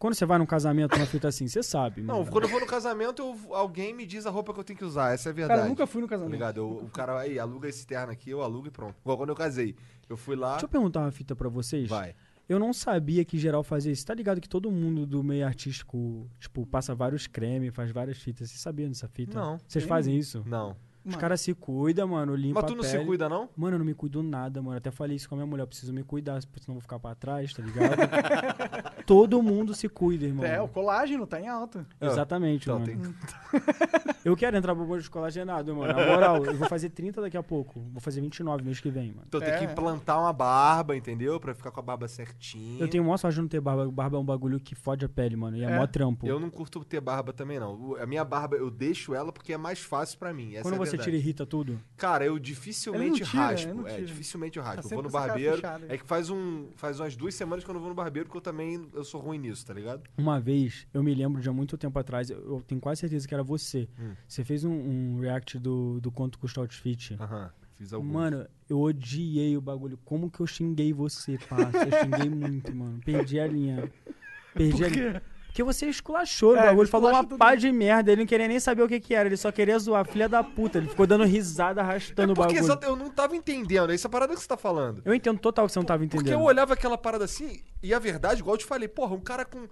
Quando você vai num casamento, uma fita assim, você sabe, Não, mano. quando eu vou no casamento, eu- alguém me diz a roupa que eu tenho que usar. Essa é a verdade. Cara, eu nunca fui no Tá casamento. ligado? Eu- o cara aí aluga esse terno aqui, eu alugo e pronto. Igual quando eu casei. Eu fui lá. Deixa eu perguntar uma fita pra vocês. Vai. Eu não sabia que geral fazia isso. Tá ligado que todo mundo do meio artístico, tipo, passa vários cremes, faz várias fitas. Vocês sabiam dessa fita? Não. Vocês fazem isso? Não. Os caras se cuidam, mano, limpam Mas tu não se cuida, não? Mano, eu não me cuido nada, mano. Até falei isso com a minha mulher. Eu preciso me cuidar, senão eu vou ficar pra trás, tá ligado? Todo mundo se cuida, irmão. É, o colágeno tá em alta. Exatamente, Então, mano. tem- Eu quero entrar pro bonde de colagenado, mano. Na moral, eu vou fazer 30 daqui a pouco. Vou fazer 29 mês que vem, mano. Então tem É. que implantar uma barba, entendeu? Pra ficar com a barba certinha. Eu tenho maior sorte de não ter barba. Barba é um bagulho que fode a pele, mano. E é, É. mó trampo. Eu não curto ter barba também, não. O- A minha barba, eu deixo ela porque é mais fácil pra mim. Essa Quando é a você verdade. tira e irrita tudo. Cara, eu dificilmente não tira, raspo. não É, dificilmente eu raspo. Tá eu vou sempre no com essa cara barbeiro. fechada aí. É que faz um. Faz umas duas semanas que eu não vou no barbeiro, porque eu também eu sou ruim nisso, tá ligado? Uma vez, eu me lembro de há muito tempo atrás, eu, eu tenho quase certeza que era você. Hum. Você fez um, um react do, do quanto custa o outfit. Aham. Fiz alguns. Mano, eu odiei o bagulho. Como que eu xinguei você, parça? Eu xinguei muito, mano. Perdi a linha. Perdi a linha. Porque você esculachou É, o bagulho, ele falou uma pá de merda, ele não queria nem saber o que que era, ele só queria zoar, filha da puta. Ele ficou dando risada, arrastando o Porque bagulho. exato, eu não tava entendendo. É essa parada que você tá falando. Eu entendo total que você não tava Porque entendendo. eu olhava aquela parada assim, e a verdade, igual eu te falei, porra, um cara com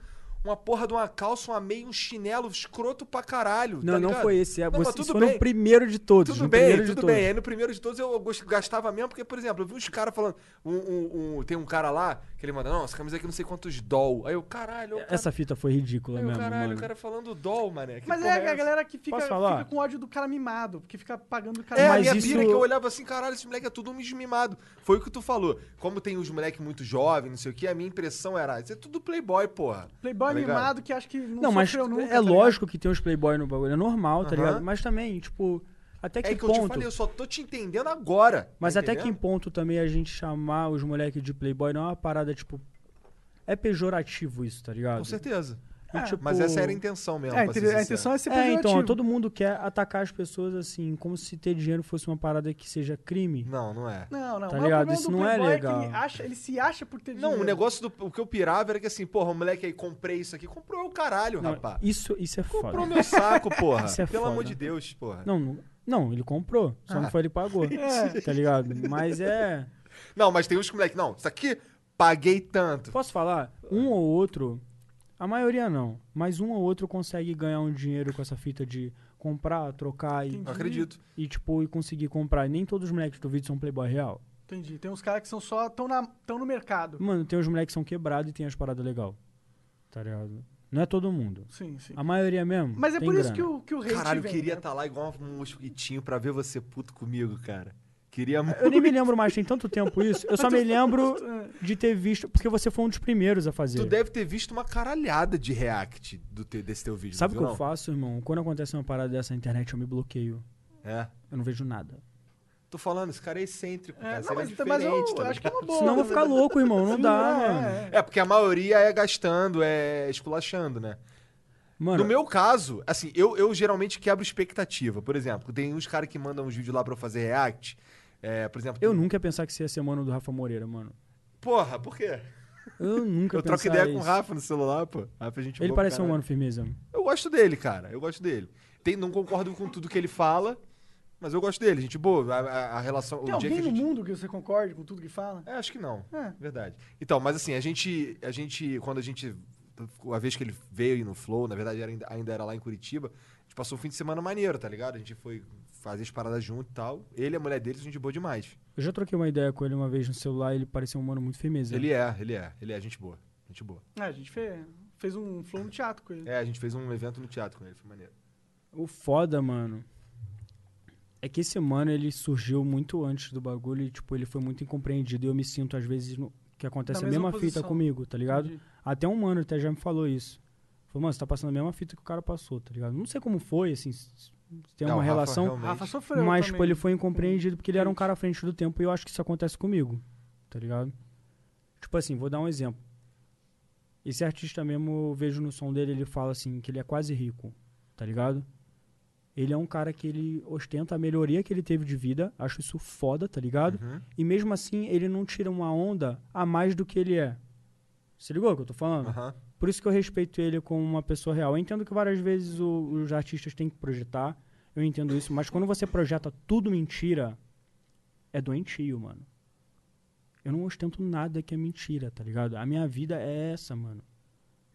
uma porra de uma calça, uma meia, um chinelo escroto pra caralho. Não, tá não foi esse. É, Não, você, mas isso tudo foi bem. no primeiro de todos. Tudo no bem, primeiro de tudo todos. bem. Aí no primeiro de todos eu gastava mesmo, porque, por exemplo, eu vi uns caras falando. Um, um- um- tem um cara lá que ele manda, não, essa camisa aqui não sei quantos doll. Aí eu, caralho, cara, Essa fita foi ridícula aí mesmo, caralho, mano. o cara falando doll, mané. que Mas porra é a galera que fica, fica com ódio do cara mimado, que fica pagando o cara É, a mimado. minha isso- pira que eu olhava assim, caralho, esse moleque é tudo um mimado. Foi o que tu falou. Como tem os moleques muito jovens, não sei o que, a minha impressão era, isso é tudo playboy, porra. Playboy Tá ligado? que acha que não, Não, mas nunca. é tá ligado? lógico que tem uns playboy no bagulho, é normal, tá Aham. ligado? Mas também, tipo, até que É que eu te ponto... falei, eu só tô te entendendo agora. Mas tá até que entendendo? ponto também a gente chamar os moleques de playboy não é uma parada, tipo... É pejorativo isso, tá ligado? Com certeza. E, tipo, Mas essa era a intenção mesmo. É, pra ser a intenção é ser É, então, todo mundo quer atacar as pessoas assim, como se ter dinheiro fosse uma parada que seja crime. Não, não é. Não, não. Tá mas ligado? Isso não é Playboy legal. que ele, acha, ele se acha por ter dinheiro. Não, o negócio do. O que eu pirava era que assim, porra, o moleque aí comprei isso aqui, comprou o caralho, Não, rapaz. isso, isso é foda. Comprou meu saco, porra. Isso é Pelo foda. amor de Deus, porra. Não, não, não, ele comprou, só não foi ele pagou, É. tá ligado? Mas é... Não, mas tem uns que moleque, não, isso aqui paguei tanto. Posso falar? Um ou outro, a maioria não, mas um ou outro consegue ganhar um dinheiro com essa fita de comprar, trocar e, Não acredito. e tipo, e conseguir comprar. E nem todos os moleques do vídeo são playboy real. Entendi. Tem uns caras que são só. estão na- tão no mercado. Mano, tem os moleques que são quebrados e tem as paradas legal. Tá ligado? Não é todo mundo. Sim, sim. A maioria mesmo. Mas é tem por isso grana. que o, que o hate Caralho, eu queria né? estar lá igual um mosquitinho pra ver você puto comigo, cara. Queria muito. Eu nem me lembro mais, tem tanto tempo isso. Eu só me lembro de ter visto, porque você foi um dos primeiros a fazer. Tu deve ter visto uma caralhada de react do te- desse teu vídeo. Sabe o que eu faço, irmão? Quando acontece uma parada dessa na internet, eu me bloqueio. É. Eu não vejo nada. Tô falando, esse cara é excêntrico, cara. É, Esse não, cara mas, é mas eu, diferente, tá eu acho que é uma boa. Senão eu vou ficar louco, irmão. Não Sim, dá, é, mano. é. É, porque a maioria é gastando, é esculachando, né? Mano, No meu caso, assim, eu, eu geralmente quebro expectativa. Por exemplo, tem uns caras que mandam uns vídeos lá pra eu fazer react. É, por exemplo, eu tu- nunca ia pensar que você ia ser mano do Rafa Moreira, mano. Porra, por quê? Eu nunca Eu troco ideia com o isso. Rafa no celular, pô. Rafa, a gente Ele parece um mano firmeza. Eu gosto dele, cara. Eu gosto dele. Tem, não concordo com tudo que ele fala, mas eu gosto dele. Gente boa. A, a- a relação. Tem o dia alguém que a no gente... mundo que você concorde com tudo que fala? É, acho que não. É. Verdade. Então, mas assim, a gente, a gente, quando a gente, a vez que ele veio aí no Flow, na verdade era, ainda- ainda era lá em Curitiba, a gente passou um fim de semana maneiro, tá ligado? A gente foi fazer as paradas junto e tal. Ele e a mulher dele, a gente boa demais. Eu já troquei uma ideia com ele uma vez no celular e ele parecia um mano muito firmeza. Ele é, ele é, ele é gente boa. Gente boa. É, a gente fez, fez um flow no teatro com ele. É, a gente fez um evento no teatro com ele, foi maneiro. O foda, mano, é que esse mano, ele surgiu muito antes do bagulho e, tipo, ele foi muito incompreendido. E eu me sinto, às vezes, no- que acontece Na a mesma mesma fita comigo, tá ligado? Entendi. Até um mano até já me falou isso. Falou, mano, você tá passando a mesma fita que o cara passou, tá ligado? Não sei como foi, assim, tem uma Rafa relação. realmente- Rafa sofreu Mas, também. tipo, ele foi incompreendido porque ele era um cara à frente do tempo e eu acho que isso acontece comigo, tá ligado? Tipo assim, vou dar um exemplo. Esse artista mesmo, eu vejo no som dele, ele fala assim, que ele é quase rico, tá ligado? Ele é um cara que ele ostenta a melhoria que ele teve de vida, acho isso foda, tá ligado? Uhum. E mesmo assim, ele não tira uma onda a mais do que ele é. Se ligou o que eu tô falando? Aham. Por isso que eu respeito ele como uma pessoa real. Eu entendo que várias vezes o- os artistas têm que projetar, eu entendo isso, mas quando você projeta tudo mentira, é doentio, mano. Eu não ostento nada que é mentira, tá ligado? A minha vida é essa, mano.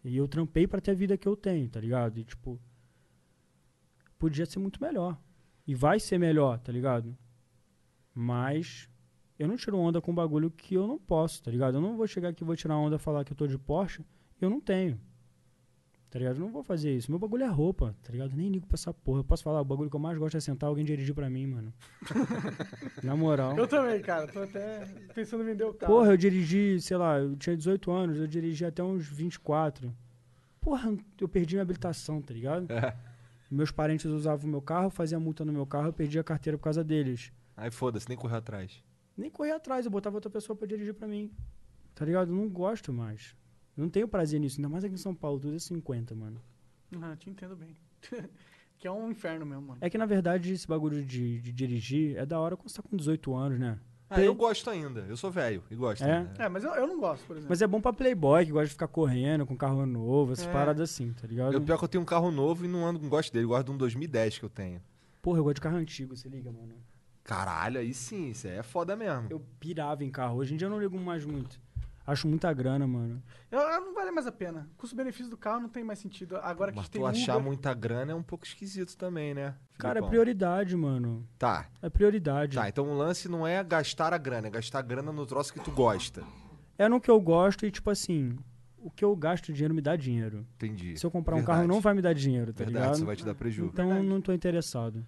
E eu trampei pra ter a vida que eu tenho, tá ligado? E tipo, podia ser muito melhor. E vai ser melhor, tá ligado? Mas eu não tiro onda com bagulho que eu não posso, tá ligado? Eu não vou chegar aqui e vou tirar onda e falar que eu tô de Porsche eu não tenho. Tá ligado? Eu não vou fazer isso. Meu bagulho é roupa, tá ligado? Eu nem ligo pra essa porra. Eu posso falar, o bagulho que eu mais gosto é sentar alguém dirigir pra mim, mano. Na moral. Eu também, cara. Tô até pensando em vender o carro. Porra, eu dirigi, sei lá, eu tinha 18 anos, eu dirigi até uns 24. Porra, eu perdi minha habilitação, tá ligado? É. Meus parentes usavam o meu carro, fazia multa no meu carro, eu perdi a carteira por causa deles. Aí foda-se, nem correu atrás. Nem corri atrás, eu botava outra pessoa pra dirigir pra mim. Tá ligado? Eu não gosto mais. Eu não tenho prazer nisso, ainda mais aqui em São Paulo, tudo é 50, mano. Ah, te entendo bem. que é um inferno mesmo, mano. É que na verdade esse bagulho de, de dirigir é da hora quando você tá com 18 anos, né? Ah, eu gosto ainda. Eu sou velho e gosto É? ainda. É, mas eu, eu não gosto, por exemplo. Mas é bom pra playboy, que gosta de ficar correndo com carro novo, essas É. paradas assim, tá ligado? Eu, pior que eu tenho um carro novo e não ando, não gosto dele. Eu gosto de um 2010 que eu tenho. Porra, eu gosto de carro antigo, se liga, mano. Caralho, aí sim, isso aí é foda mesmo. Eu pirava em carro. Hoje em dia eu não ligo mais muito. Acho muita grana, mano. Eu, eu não vale mais a pena. Custo-benefício do carro não tem mais sentido. Agora que Mas tem tu achar Uber, muita grana é um pouco esquisito também, né? Cara, é Filipão? prioridade, mano. Tá. É prioridade. Tá, então o lance não é gastar a grana, é gastar a grana no troço que tu gosta. É no que eu gosto e, tipo assim, o que eu gasto dinheiro me dá dinheiro. Entendi. Se eu comprar um Verdade. carro, não vai me dar dinheiro, tá Verdade, ligado? isso vai te dar prejuízo. Então não tô interessado.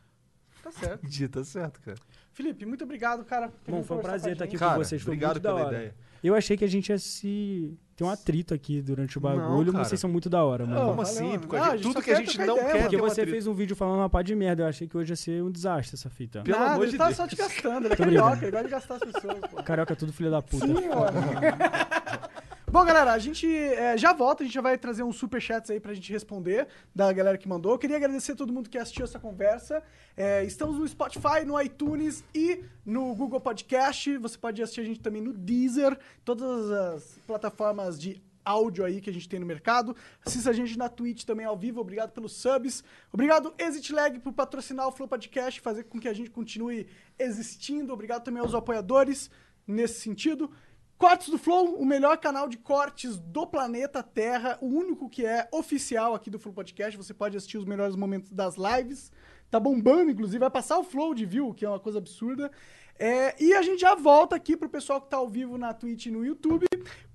Tá certo. Entendi, tá certo, cara. Felipe, muito obrigado, cara. Bom, foi um prazer estar aqui. Cara, com vocês. Foi obrigado muito da pela hora. ideia. Eu achei que a gente ia se. Tem um atrito aqui durante o Não, bagulho, mas vocês são muito da hora, mano. Não, Como assim? Porque a gente- tudo que a gente não ideia, quer Porque um você atrito. fez um vídeo falando uma pá de merda. Eu achei que hoje ia ser um desastre essa fita. Pelo Nada, amor de tá Deus. só te gastando. Ele é carioca, ele gosta de gastar as pessoas, pô. Carioca é tudo filho da puta. Sim, mano. Bom, galera, a gente é, já volta, a gente já vai trazer uns superchats aí pra gente responder da galera que mandou. Eu queria agradecer a todo mundo que assistiu essa conversa. É, estamos no Spotify, no iTunes e no Google Podcast. Você pode assistir a gente também no Deezer, todas as plataformas de áudio aí que a gente tem no mercado. Assista a gente na Twitch também ao vivo. Obrigado pelos subs. Obrigado, Exit Lag, por patrocinar o Flow Podcast, fazer com que a gente continue existindo. Obrigado também aos apoiadores nesse sentido. Cortes do Flow, o melhor canal de cortes do planeta Terra, o único que é oficial aqui do Flow Podcast. Você pode assistir os melhores momentos das lives. Tá bombando, inclusive, vai passar o Flow de view, que é uma coisa absurda. É, e a gente já volta aqui pro pessoal que tá ao vivo na Twitch e no YouTube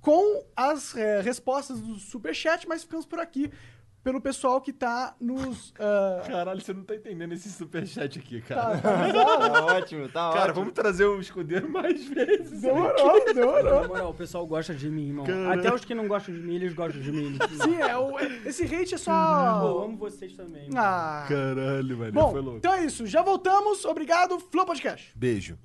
com as é, respostas do Superchat, mas ficamos por aqui pelo pessoal que tá nos. ah, Caralho, você não tá entendendo esse superchat aqui, tá, cara. tá bizarro. Tá ótimo, tá Cara, ótimo. vamos trazer o escudeiro mais vezes. Demorou, demorou. Na moral, o pessoal gosta de mim, irmão. Caralho. Até os que não gostam de mim, eles gostam de mim. Sim, é, o- esse hate é Pô, só. eu amo vocês também. mano. Ah. Caralho, mano. Bom, foi louco. então é isso. Já voltamos. Obrigado. Flow Podcast. Beijo.